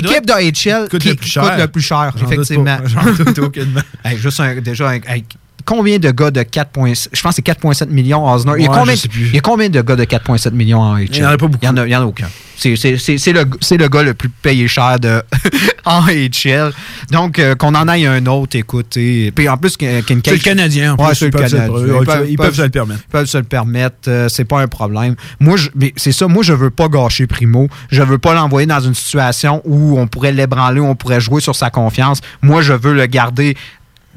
doit l'équipe d'AHL coûte qui le plus cher. coûte le plus cher, J'en doute effectivement. pas. Doute aucunement. Hey, juste un- déjà, un- hey, combien de gars de 4,7 Je pense que c'est 4,7 millions en Osner. il, y a Ouais, combien, il y a combien de gars de 4,7 millions en AHL Il y en a pas beaucoup. Il y en a, en aucun. C'est le, gars le plus payé cher de, en AHL. Donc, euh, qu'on en aille un autre, écoutez. Puis en plus, Kin- Kincaid. C'est le Canadien, en plus, Ouais, c'est ils le peuvent se le- Canadien. ils peuvent se le permettre. Ils peuvent se le permettre. euh, c'est pas un problème. Moi, c'est ça. Moi, je veux pas gâcher Primo. Je veux pas l'envoyer dans une situation où on pourrait l'ébranler, où on pourrait jouer sur sa confiance. Moi, je veux le garder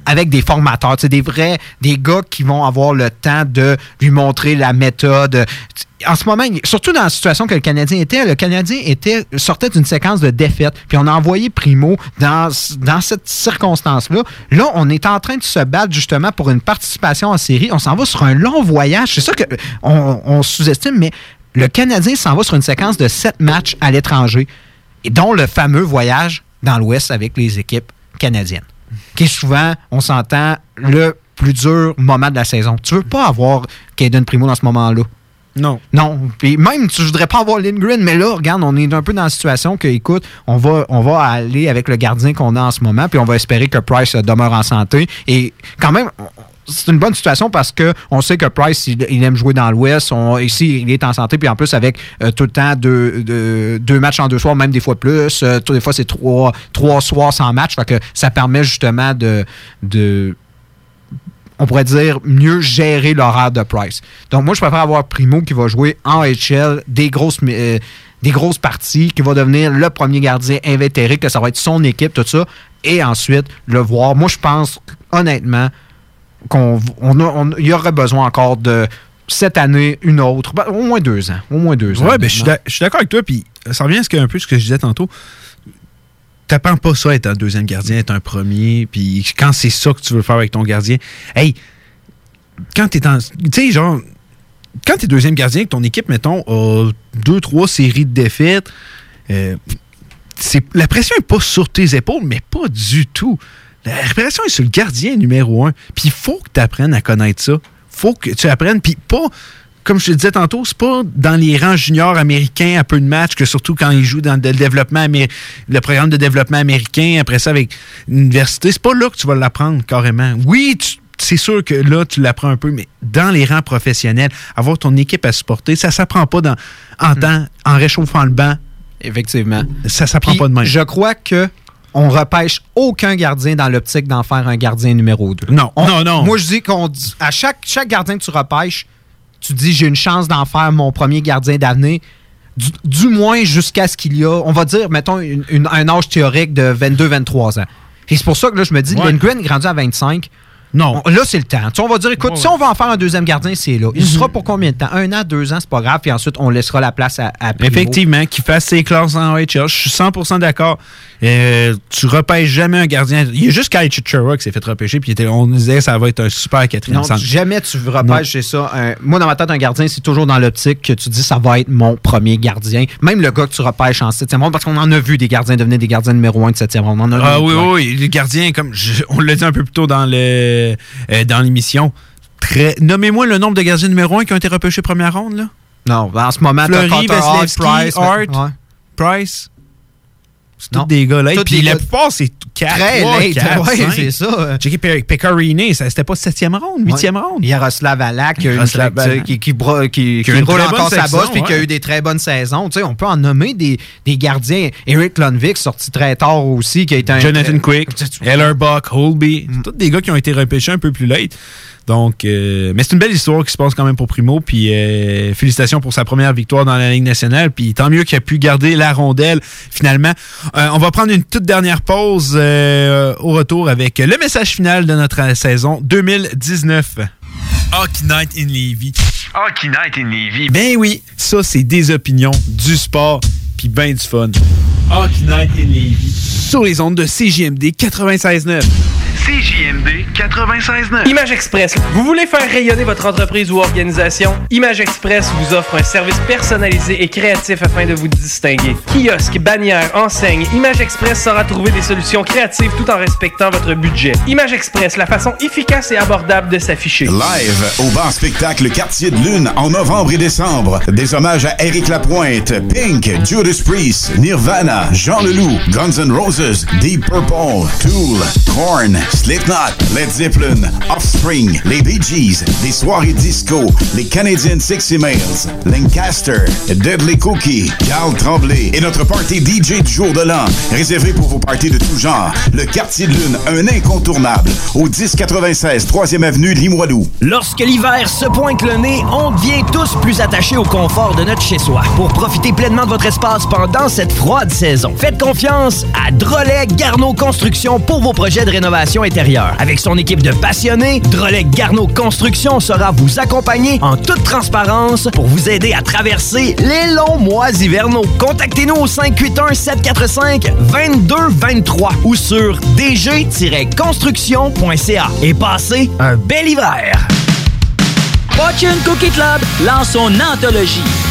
avec des formateurs, des vrais, des gars qui vont avoir le temps de lui montrer la méthode. En ce moment, surtout dans la situation que le Canadien était, le Canadien était, sortait d'une séquence de défaites, puis on a envoyé Primo dans, dans cette circonstance-là. Là, on est en train de se battre justement pour une participation en série. On s'en va sur un long voyage. C'est ça que on, sous-estime, mais le Canadien s'en va sur une séquence de sept matchs à l'étranger, dont le fameux voyage dans l'Ouest avec les équipes canadiennes qui est souvent, on s'entend, le plus dur moment de la saison. Tu veux pas avoir Caden Primo dans ce moment-là? Non. Non. Puis même, tu voudrais pas avoir Lindgren, mais là, regarde, on est un peu dans la situation que, écoute, on va, on va aller avec le gardien qu'on a en ce moment, puis on va espérer que Price demeure en santé. Et quand même, c'est une bonne situation parce que on sait que Price, il, aime jouer dans l'Ouest. Ici, il est en santé, puis en plus, avec euh, tout le temps deux, deux, matchs en deux soirs, même des fois plus. Euh, toutes les fois, c'est trois, trois soirs sans match. Fait ça permet justement de, de on pourrait dire, mieux gérer l'horaire de Price. Donc, moi, je préfère avoir Primo qui va jouer en HL des grosses, euh, des grosses parties, qui va devenir le premier gardien invétéré, que ça va être son équipe, tout ça, et ensuite le voir. Moi, je pense, honnêtement, qu'on on, y aurait besoin encore de cette année, une autre, ben, au moins deux ans. Au moins deux. Ouais, ben, je suis d'accord avec toi, puis ça revient ce que, un peu ce que je disais tantôt. T'apprends pas ça être un deuxième gardien, être un premier, puis quand c'est ça que tu veux faire avec ton gardien, hey, quand t'es en. Tu sais, genre, quand t'es deuxième gardien, que ton équipe, mettons, a deux, trois séries de défaites, euh, la pression n'est pas sur tes épaules, mais pas du tout. La réparation est sur le gardien numéro un. Puis il faut que tu apprennes à connaître ça. faut que tu apprennes. Puis pas, comme je te disais tantôt, c'est pas dans les rangs juniors américains à peu de matchs que surtout quand ils jouent dans le développement le programme de développement américain, après ça avec l'université, c'est pas là que tu vas l'apprendre carrément. Oui, c'est sûr que là, tu l'apprends un peu, mais dans les rangs professionnels, avoir ton équipe à supporter, ça s'apprend pas dans, en temps, en réchauffant le banc. Effectivement. Ça s'apprend pas de même. Je crois que on repêche aucun gardien dans l'optique d'en faire un gardien numéro 2. Non, non, non. Moi, je dis qu'on à chaque, chaque gardien que tu repêches, tu dis j'ai une chance d'en faire mon premier gardien d'avenir. Du, moins jusqu'à ce qu'il y a, on va dire, mettons, un âge théorique de 22-23 ans. Et c'est pour ça que là, je me dis, ouais. Lindgren grandit à 25. Non. là, c'est le temps. on va dire, écoute, si on va en faire un deuxième gardien, c'est là. Il sera pour combien de temps? Un an, deux ans, c'est pas grave. Puis ensuite, on laissera la place à, à Effectivement, qu'il fasse ses classes en HL. Je suis 100% d'accord. Euh, tu repêches jamais un gardien. Il y a juste Kyle Chichura qui s'est fait repêcher, puis on disait ça va être un super quatrième Non, jamais tu repêches, c'est ça. moi, dans ma tête, un gardien, c'est toujours dans l'optique que tu dis ça va être mon premier gardien. Même le gars que tu repêches en septième ronde, parce qu'on en a vu des gardiens devenir des gardiens numéro un de septième ronde. On ah oui, oui, les gardiens, comme on l'a dit un peu plus tôt dans le euh, dans l'émission. Très... Nommez-moi le nombre de gardiens numéro un qui ont été repêchés première ronde, là. Non, en ce moment, Fleury, Veslevski, Price, Hart, Price. C'est tous des gars là. Puis la plupart, c'est 4, Très 3, late, 4, ouais, 5. c'est ça. Pecorini, c'était pas 7e ronde, 8e ronde. Yaroslav Alak qui, qui, qui, qui, Qui roule encore sa bosse puis qui a ouais. eu des très bonnes saisons. Tu sais, on peut en nommer des, des gardiens. Eric Lundvik, sorti très tard aussi, qui a été un... Jonathan Quick, Ellerbuck, Holby, Mm. c'est tous des gars qui ont été repêchés un peu plus late. Donc, euh, mais c'est une belle histoire qui se passe quand même pour Primo. Puis euh, félicitations pour sa première victoire dans la Ligue nationale. Puis tant mieux qu'il a pu garder la rondelle finalement. Euh, on va prendre une toute dernière pause au retour avec le message final de notre saison 2019. Hockey Night in Levy. Hockey Night in Levy. Ben oui, ça c'est des opinions, du sport, puis ben du fun. Hockey Night in Levy. Sur les ondes de CJMD 96.9. CJMD 96.9. Image Express. Vous voulez faire rayonner votre entreprise ou organisation? Image Express vous offre un service personnalisé et créatif afin de vous distinguer. Kiosque, bannière, enseigne, Image Express saura trouver des solutions créatives tout en respectant votre budget. Image Express, la façon efficace et abordable de s'afficher. Live au bar spectacle Quartier de Lune en novembre et décembre. Des hommages à Eric Lapointe, Pink, Judas Priest, Nirvana, Jean Leloup, Guns N' Roses, Deep Purple, Tool, Korn, Slipknot, Led Zeppelin, Offspring, les Bee Gees, des soirées disco, les Canadian Sexy Males, Lancaster, Deadly Cookie, Carl Tremblay et notre party DJ du jour de l'an, réservé pour vos parties de tout genre. Le Quartier de Lune, un incontournable, au 1096 3e avenue Limoilou. Lorsque l'hiver se pointe le nez, on devient tous plus attachés au confort de notre chez-soi. Pour profiter pleinement de votre espace pendant cette froide saison, faites confiance à Drolet Garneau Construction pour vos projets projet de rénovation intérieure. Avec son équipe de passionnés, Drolet Garneau Construction sera vous accompagner en toute transparence pour vous aider à traverser les longs mois hivernaux. Contactez-nous au 581-745-2223 ou sur dg-construction.ca et passez un bel hiver. Fortune Cookie Club lance son anthologie.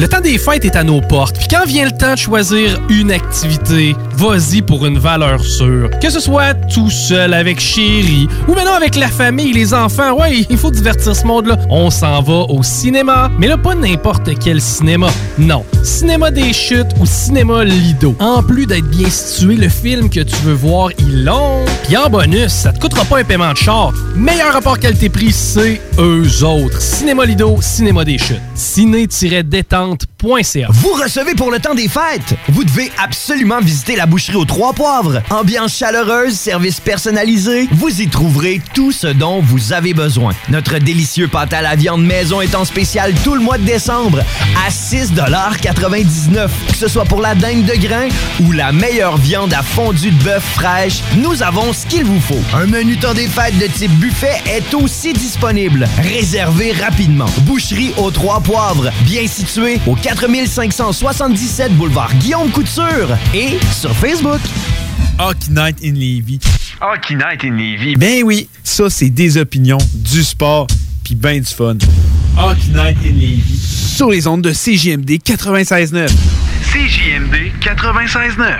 Le temps des fêtes est à nos portes, puis quand vient le temps de choisir une activité, vas-y pour une valeur sûre. Que ce soit tout seul avec chérie ou maintenant avec la famille, les enfants, ouais, il faut divertir ce monde-là. On s'en va au cinéma, mais là pas n'importe quel cinéma. Non, cinéma des chutes ou cinéma Lido. En plus d'être bien situé, le film que tu veux voir, il long. Puis en bonus, ça te coûtera pas un paiement de char. Meilleur rapport qualité-prix, c'est eux autres. Cinéma Lido, cinéma des chutes. Ciné-détente vous recevez pour le temps des fêtes. Vous devez absolument visiter la boucherie aux Trois Poivres. Ambiance chaleureuse, service personnalisé. Vous y trouverez tout ce dont vous avez besoin. Notre délicieux pâte à la viande maison est en spécial tout le mois de décembre à 6,99 Que ce soit pour la dingue de grain ou la meilleure viande à fondue de bœuf fraîche, nous avons ce qu'il vous faut. Un menu temps des fêtes de type buffet est aussi disponible. Réservez rapidement. Boucherie aux Trois Poivres, bien située au 4577 boulevard Guillaume Couture et sur Facebook. Hockey Night in Levy. Hockey Night in Levy. Ben oui, ça c'est des opinions, du sport, puis ben du fun. Hockey Night in Levy. Sur les ondes de CJMD 96.9. CJMD 96.9.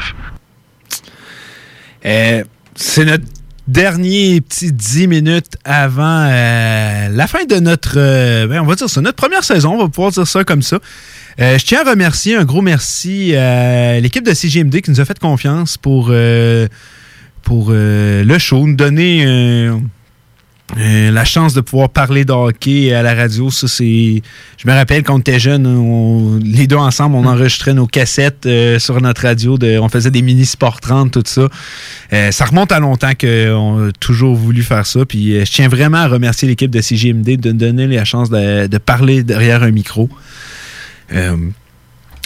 Euh, c'est notre dernier petit 10 minutes avant euh, la fin de notre, euh, ben, on va dire ça, notre première saison, on va pouvoir dire ça comme ça. Euh, je tiens à remercier, un gros merci à l'équipe de CGMD qui nous a fait confiance pour, pour le show, nous donner la chance de pouvoir parler de hockey à la radio. Ça, c'est. Je me rappelle quand on était jeunes, les deux ensemble, on enregistrait nos cassettes sur notre radio. De, on faisait des mini sport 30, tout ça. ça remonte à longtemps qu'on a toujours voulu faire ça. Puis je tiens vraiment à remercier l'équipe de CGMD de nous donner la chance de, de parler derrière un micro.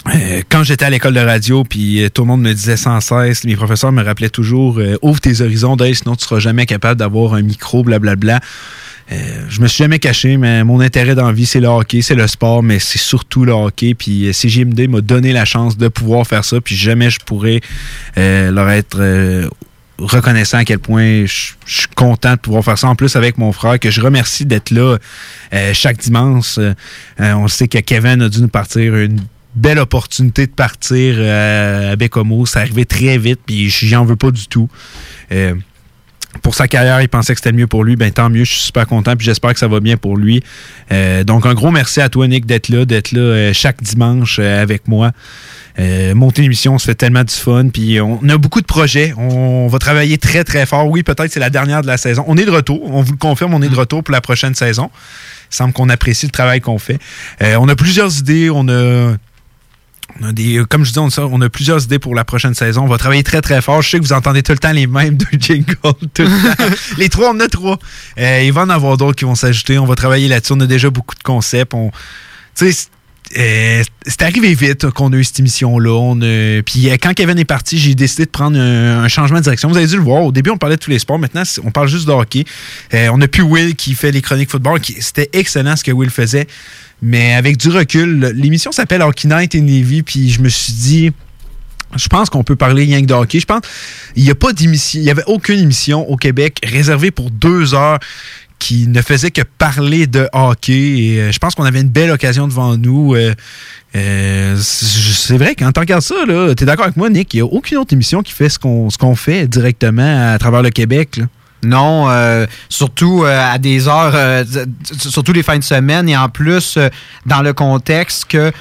Euh, euh, quand j'étais à l'école de radio, puis euh, tout le monde me disait sans cesse, mes professeurs me rappelaient toujours ouvre tes horizons, d'œil, sinon tu seras jamais capable d'avoir un micro, blablabla. Euh, je me suis jamais caché, mais mon intérêt dans la vie, c'est le hockey, c'est le sport, mais c'est surtout le hockey. Puis CGMD m'a donné la chance de pouvoir faire ça, puis jamais je pourrais leur être reconnaissant à quel point je, suis content de pouvoir faire ça. En plus, avec mon frère, que je remercie d'être là chaque dimanche. on sait que Kevin a dû nous partir une belle opportunité de partir euh, à Bécomo. Ça arrivait très vite, puis j'en veux pas du tout. Euh, pour sa carrière, il pensait que c'était mieux pour lui. Ben tant mieux, je suis super content, puis j'espère que ça va bien pour lui. Euh, donc un gros merci à toi, Nick, d'être là, d'être là chaque dimanche avec moi. monter l'émission, on se fait tellement du fun. Puis on a beaucoup de projets. On va travailler très, très fort. Oui, peut-être c'est la dernière de la saison. On est de retour. On vous le confirme, on est de retour pour la prochaine saison. Il semble qu'on apprécie le travail qu'on fait. on a plusieurs idées. On a on a des, euh, comme je dis, on, a plusieurs idées pour la prochaine saison. On va travailler très, très fort. Je sais que vous entendez tout le temps les mêmes de jingle. les trois, on en a trois. Euh, il va en avoir d'autres qui vont s'ajouter. On va travailler là-dessus. On a déjà beaucoup de concepts. On, euh, c'est arrivé vite qu'on a eu cette émission-là. Puis quand Kevin est parti, j'ai décidé de prendre un, changement de direction. Vous avez dû le voir. Au début, on parlait de tous les sports. Maintenant, on parle juste de hockey. on a plus Will qui fait les chroniques football. C'était excellent ce que Will faisait. Mais avec du recul, l'émission s'appelle Hockey Night in Navy, puis je me suis dit, je pense qu'on peut parler rien que de hockey. Je pense il n'y a pas d'émission, il n'y avait aucune émission au Québec réservée pour deux heures qui ne faisait que parler de hockey. Euh, je pense qu'on avait une belle occasion devant nous. Euh, euh, c'est vrai qu'en tant que ça, tu es d'accord avec moi, Nick, il n'y a aucune autre émission qui fait ce qu'on fait directement à travers le Québec. Non, euh, surtout euh, à des heures, euh, surtout les fins de semaine. Et en plus dans le contexte que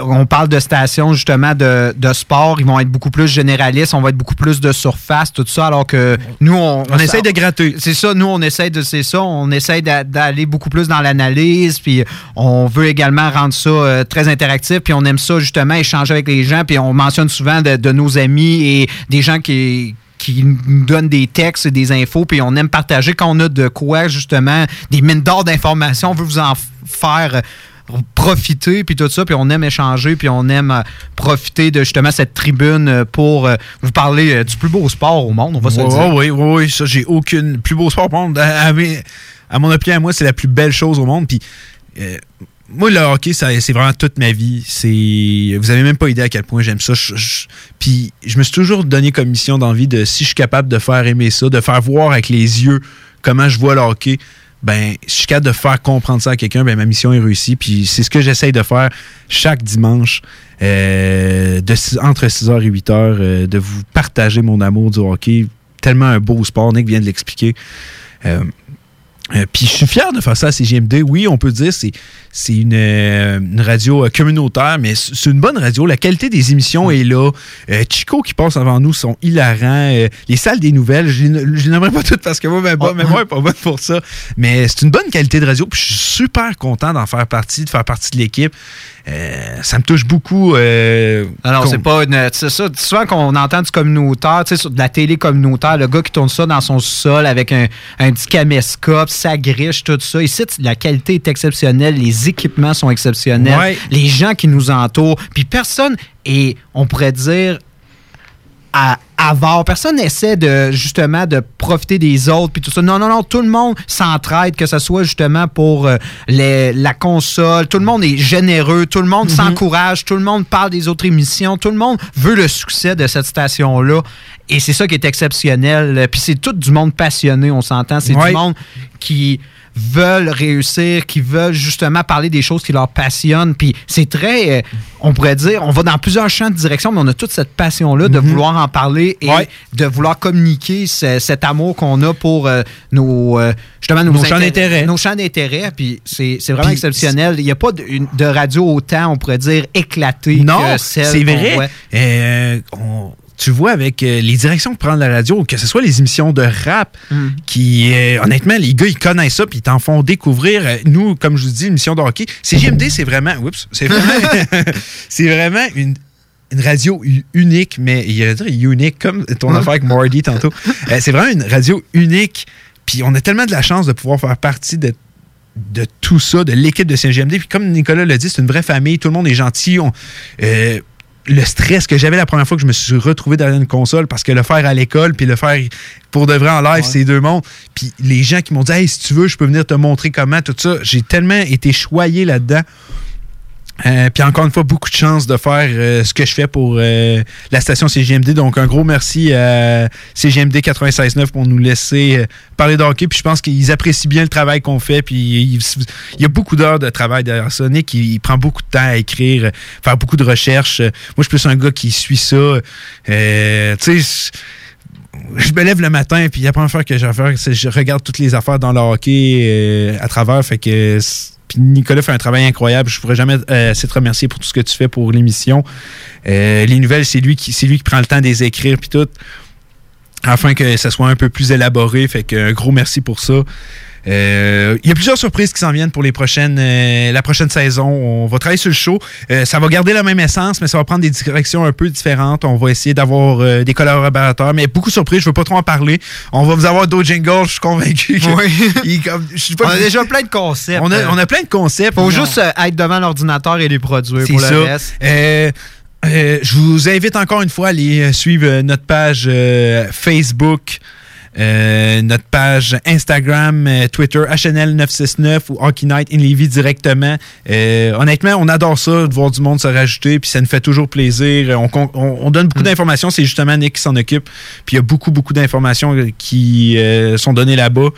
on parle de stations justement de, de sport, ils vont être beaucoup plus généralistes, on va être beaucoup plus de surface, tout ça, alors que nous, on, On essaye de gratter. C'est ça, nous, on essaye de, c'est ça, on essaye d'a- d'aller beaucoup plus dans l'analyse, puis on veut également rendre ça euh, très interactif, puis on aime ça justement, échanger avec les gens, puis on mentionne souvent de, de nos amis et des gens qui qui nous donnent des textes et des infos, puis on aime partager quand on a de quoi, justement, des mines d'or d'informations, on veut vous en faire profiter, puis tout ça, puis on aime échanger, puis on aime euh, profiter de justement cette tribune euh, pour euh, vous parler du plus beau sport au monde, on va se le dire. Oui, oui, oui, ça, j'ai aucune. Plus beau sport au monde. À, à mes- à mon opinion, à moi, c'est la plus belle chose au monde. Puis, euh, moi, le hockey, c'est vraiment toute ma vie. C'est, vous avez même pas idée à quel point j'aime ça. Puis, je me suis toujours donné comme mission d'envie de, si je suis capable de faire aimer ça, de faire voir avec les yeux comment je vois le hockey, ben, si je suis capable de faire comprendre ça à quelqu'un, ben, ma mission est réussie. Puis, c'est ce que j'essaye de faire chaque dimanche, euh, entre 6h et 8h, euh, de vous partager mon amour du hockey. Tellement un beau sport, Nick vient de l'expliquer. Euh, euh, Puis je suis fier de faire ça à CGMD. Oui, on peut dire c'est c'est une, euh, une radio euh, communautaire, mais c'est une bonne radio. La qualité des émissions est là. Euh, Chico qui passe avant nous sont hilarants. Euh, les salles des nouvelles, je nommerai pas toutes parce que moi, ma bonne mémoire est pas bonne pour ça. Mais c'est une bonne qualité de radio. Puis je suis super content d'en faire partie, de faire partie de l'équipe. Euh, ça me touche beaucoup. euh, Alors, c'est pas une. C'est ça. Souvent qu'on entend du communautaire, tu sais, sur de la télé communautaire, le gars qui tourne ça dans son sol avec un, un petit caméscope, sa griche, tout ça. Ici, la qualité est exceptionnelle, les équipements sont exceptionnels, Ouais. les gens qui nous entourent, puis personne, et on pourrait dire, à avare. Personne n'essaie de justement de profiter des autres puis tout ça. Non, non, non. Tout le monde s'entraide, que ce soit justement pour euh, les- la console. Tout le monde est généreux. Tout le monde s'encourage. Tout le monde parle des autres émissions. Tout le monde veut le succès de cette station-là. Et c'est ça qui est exceptionnel. Puis c'est tout du monde passionné, on s'entend. C'est du monde qui veulent réussir, qui veulent justement parler des choses qui leur passionnent. Puis c'est très, euh, on pourrait dire, on va dans plusieurs champs de direction, mais on a toute cette passion-là de vouloir en parler et de vouloir communiquer ce- cet amour qu'on a pour euh, nos, euh, justement, nos, Nos champs d'intérêt. Nos champs d'intérêt. Puis c'est vraiment exceptionnel. Il n'y a pas de, une- de radio autant, on pourrait dire, éclatée Non, que celle c'est vrai. Euh, on- tu vois, avec euh, les directions que prend la radio, que ce soit les émissions de rap, Mm. qui, euh, honnêtement, les gars, ils connaissent ça, puis ils t'en font découvrir. Euh, Nous, comme je vous dis, l'émission de hockey, CGMD, c'est vraiment, oups, c'est vraiment, c'est vraiment une, une radio unique, mais il va dire unique, comme ton affaire avec Marty tantôt. Euh, c'est vraiment une radio unique, puis on a tellement de la chance de pouvoir faire partie de de tout ça, de l'équipe de CGMD. Puis comme Nicolas l'a dit, c'est une vraie famille, tout le monde est gentil. On- euh, le stress que j'avais la première fois que je me suis retrouvé derrière une console, parce que le faire à l'école, puis le faire pour de vrai en live, c'est deux mondes. Puis les gens qui m'ont dit, hey, si tu veux, je peux venir te montrer comment, tout ça. J'ai tellement été choyé là-dedans. Euh, puis encore une fois, beaucoup de chance de faire euh, ce que je fais pour euh, la station CGMD. Donc, un gros merci à CGMD 96.9 pour nous laisser euh, parler de hockey. Puis je pense qu'ils apprécient bien le travail qu'on fait. Puis il, y a beaucoup d'heures de travail derrière ça. Nick, il, prend beaucoup de temps à écrire, faire beaucoup de recherches. Moi, je suis plus un gars qui suit ça. Tu sais, je me lève le matin, puis la première fois que je faire, je regarde toutes les affaires dans le hockey à travers. Fait que Nicolas fait un travail incroyable. Je ne pourrais jamais euh, assez te remercier pour tout ce que tu fais pour l'émission. Euh, les nouvelles, c'est lui qui c'est lui qui prend le temps de les écrire puis tout. Afin que ça soit un peu plus élaboré. Fait que un gros merci pour ça. Euh, Il y a plusieurs surprises qui s'en viennent pour les prochaines, euh, la prochaine saison. On va travailler sur le show. Euh, ça va garder la même essence, mais ça va prendre des directions un peu différentes. On va essayer d'avoir des collaborateurs, mais beaucoup de surprises. Je veux pas trop en parler. On va vous avoir d'autres jingles, je suis convaincu. que- Oui. il- comme- je sais pas- On a déjà plein de concepts. On a, on a plein de concepts. Faut juste être devant l'ordinateur et les produire pour le ça. reste. Euh, euh, je vous invite encore une fois à aller suivre notre page Facebook, euh, notre page Instagram, euh, Twitter, HNL969 ou Hockey Night in Levy directement. Euh, honnêtement, on adore ça, de voir du monde se rajouter, puis ça nous fait toujours plaisir. On, on- on donne beaucoup d'informations, c'est justement Nick qui s'en occupe. Puis il y a beaucoup, beaucoup d'informations euh, qui euh, sont données là-bas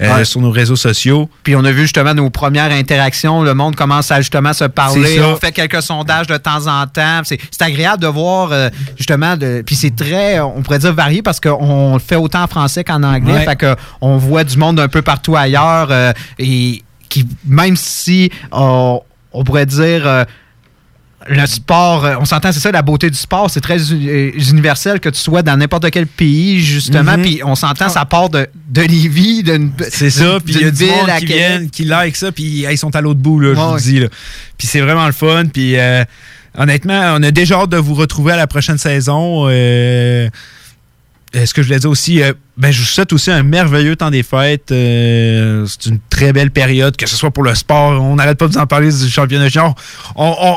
euh, Ouais. sur nos réseaux sociaux. Puis on a vu justement nos premières interactions. Le monde commence à justement se parler. On fait quelques sondages de temps en temps. C'est agréable de voir euh, justement. De, puis c'est très, on pourrait dire varié parce qu'on le fait autant en français qu'en anglais. Ouais. Fait que on voit du monde un peu partout ailleurs. euh, et qui, même si on pourrait dire. Le sport, euh, on s'entend, c'est ça, la beauté du sport, c'est très euh, universel que tu sois dans n'importe quel pays, justement. Mhm. Puis on s'entend, ça part de, de Lévis, d'une C'est ça, puis il y a d'une du ville monde à qui Québec. viennent, qui like ça, puis ils sont à l'autre bout, là, je vous Ouais. dis. Là. Puis c'est vraiment le fun, puis euh, honnêtement, on a déjà hâte de vous retrouver à la prochaine saison. Euh, ce que je voulais dire aussi, euh, ben, je vous souhaite aussi un merveilleux temps des fêtes. Euh, c'est une très belle période, que ce soit pour le sport. On n'arrête pas de vous en parler du championnat junior. On- on-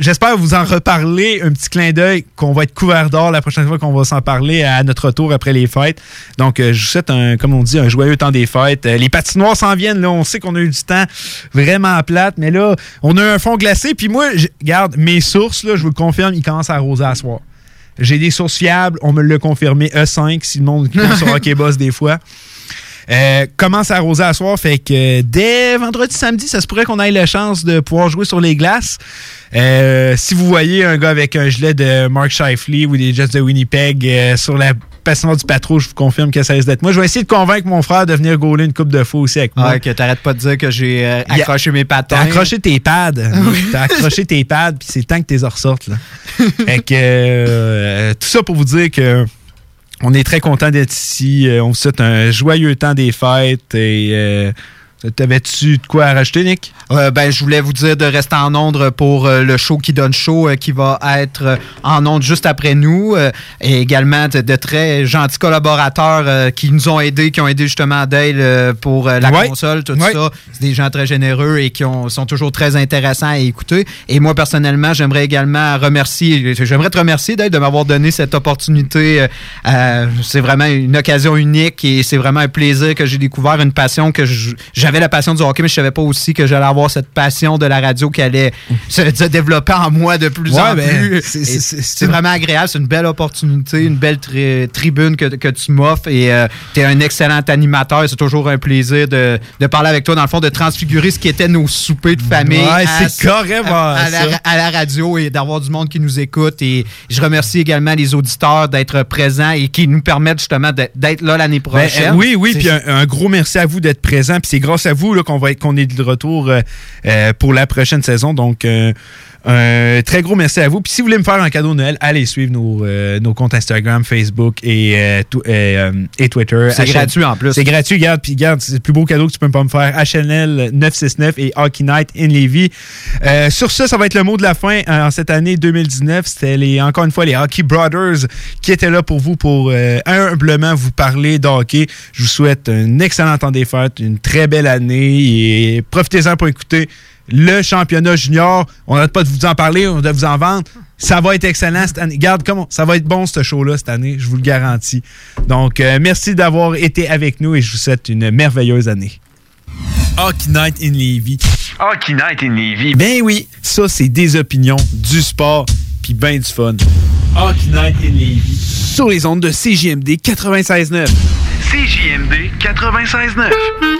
J'espère vous en reparler, un petit clin d'œil, qu'on va être couvert d'or la prochaine fois qu'on va s'en parler à notre retour après les fêtes. Donc, euh, je vous souhaite, un, comme on dit, un joyeux temps des fêtes. Euh, les patinoires s'en viennent, là. On sait qu'on a eu du temps vraiment plate, mais là, on a un fond glacé. Puis moi, je- regarde, mes sources, là, je vous le confirme, ils commencent à arroser à soir. J'ai des sources fiables, on me l'a confirmé, E5, si le monde qui sur Hockey Boss des fois. Euh, commence à arroser à soir, fait que dès vendredi, samedi, ça se pourrait qu'on ait la chance de pouvoir jouer sur les glaces. Euh, si vous voyez un gars avec un gilet de Mark Shifley ou des Jets de Winnipeg euh, sur la patinoire du patron, je vous confirme que ça risque d'être moi. Je vais essayer de convaincre mon frère de venir gauler une coupe de fou aussi avec moi. Ah, que t'arrêtes pas de dire que j'ai euh, a- accroché mes patins. T'as accroché tes pads. T'as accroché tes pads, puis c'est le temps que t'es ressortes. Là. fait que, euh, tout ça pour vous dire que on est très content d'être ici. Euh, on vous souhaite un joyeux temps des fêtes. Et euh, t'avais-tu de quoi à rajouter, Nick? Euh, ben, je voulais vous dire de rester en onde pour euh, le show qui donne show euh, qui va être euh, en onde juste après nous. et également de, de très gentils collaborateurs qui nous ont aidés, qui ont aidé justement Dale pour la Ouais. console, tout Ouais. ça. C'est des gens très généreux et qui ont- sont toujours très intéressants à écouter. Et moi, personnellement, j'aimerais également remercier, j'aimerais te remercier Dale de m'avoir donné cette opportunité. c'est vraiment une occasion unique et c'est vraiment un plaisir que j'ai découvert une passion que je- j'avais la passion du hockey, mais je savais pas aussi que j'allais avoir cette passion de la radio qui allait se, se développer en moi de plus Ouais, en ben, plus. c'est- vraiment agréable, c'est une belle opportunité, une belle tri- tribune que, que tu m'offres et tu es un excellent animateur. C'est toujours un plaisir de, de parler avec toi, dans le fond, de transfigurer ce qui était nos soupers de famille. Ouais, c'est carrément à, à la, ça. à la radio et d'avoir du monde qui nous écoute. Et je remercie également les auditeurs d'être présents et qui nous permettent justement d'être- là l'année Ben, prochaine. euh, oui, oui, C'est- puis un, un gros merci à vous d'être présent. Puis c'est grâce à vous qu'on va qu'on est de retour euh, euh, pour la prochaine saison. Euh, un très gros merci à vous. Puis si vous voulez me faire un cadeau de Noël, allez suivre nos, euh, nos comptes Instagram, Facebook et, euh, tout- et, euh, et Twitter. C'est gratuit en plus. C'est gratuit, regarde. Puis regarde, c'est le plus beau cadeau que tu peux pas me faire. HNL 969 et Hockey Night in Levy. Euh, sur ça, ça va être le mot de la fin euh, en cette année 2019. C'était les, encore une fois les Hockey Brothers qui étaient là pour vous pour euh, humblement vous parler de hockey. Je vous souhaite un excellent temps des fêtes, une très belle année et profitez-en pour écouter le championnat junior. On n'arrête pas de vous en parler, on doit vous en vendre. Ça va être excellent cette année. Garde, comment ça va être bon ce show-là cette année, je vous le garantis. Donc, euh, merci d'avoir été avec nous et je vous souhaite une merveilleuse année. Hockey Night in Levy. Hockey Night in Levy. Ben oui, ça c'est des opinions, du sport, puis ben du fun. Hockey Night in Levy. Sur les ondes de CJMD 96.9. CJMD 96.9.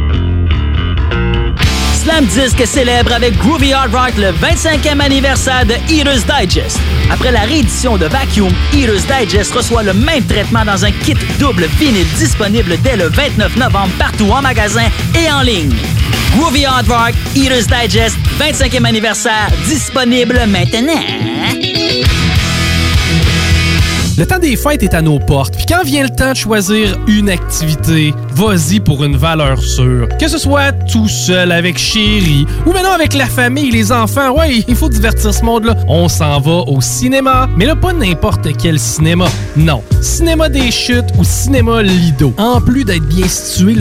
Slam Disc célèbre avec Groovy Hard Rock le 25e anniversaire de Eater's Digest. Après la réédition de Vacuum, Eater's Digest reçoit le même traitement dans un kit double vinyle disponible dès le 29 novembre partout en magasin et en ligne. Groovy Hard Rock, Eater's Digest, 25e anniversaire, disponible maintenant. Le temps des fêtes est à nos portes. Puis quand vient le temps de choisir une activité, vas-y pour une valeur sûre. Que ce soit tout seul, avec chérie, ou maintenant avec la famille, les enfants. Ouais, il faut divertir ce monde-là. On s'en va au cinéma. Mais là, pas n'importe quel cinéma. Non. Cinéma des chutes ou cinéma Lido. En plus d'être bien situé,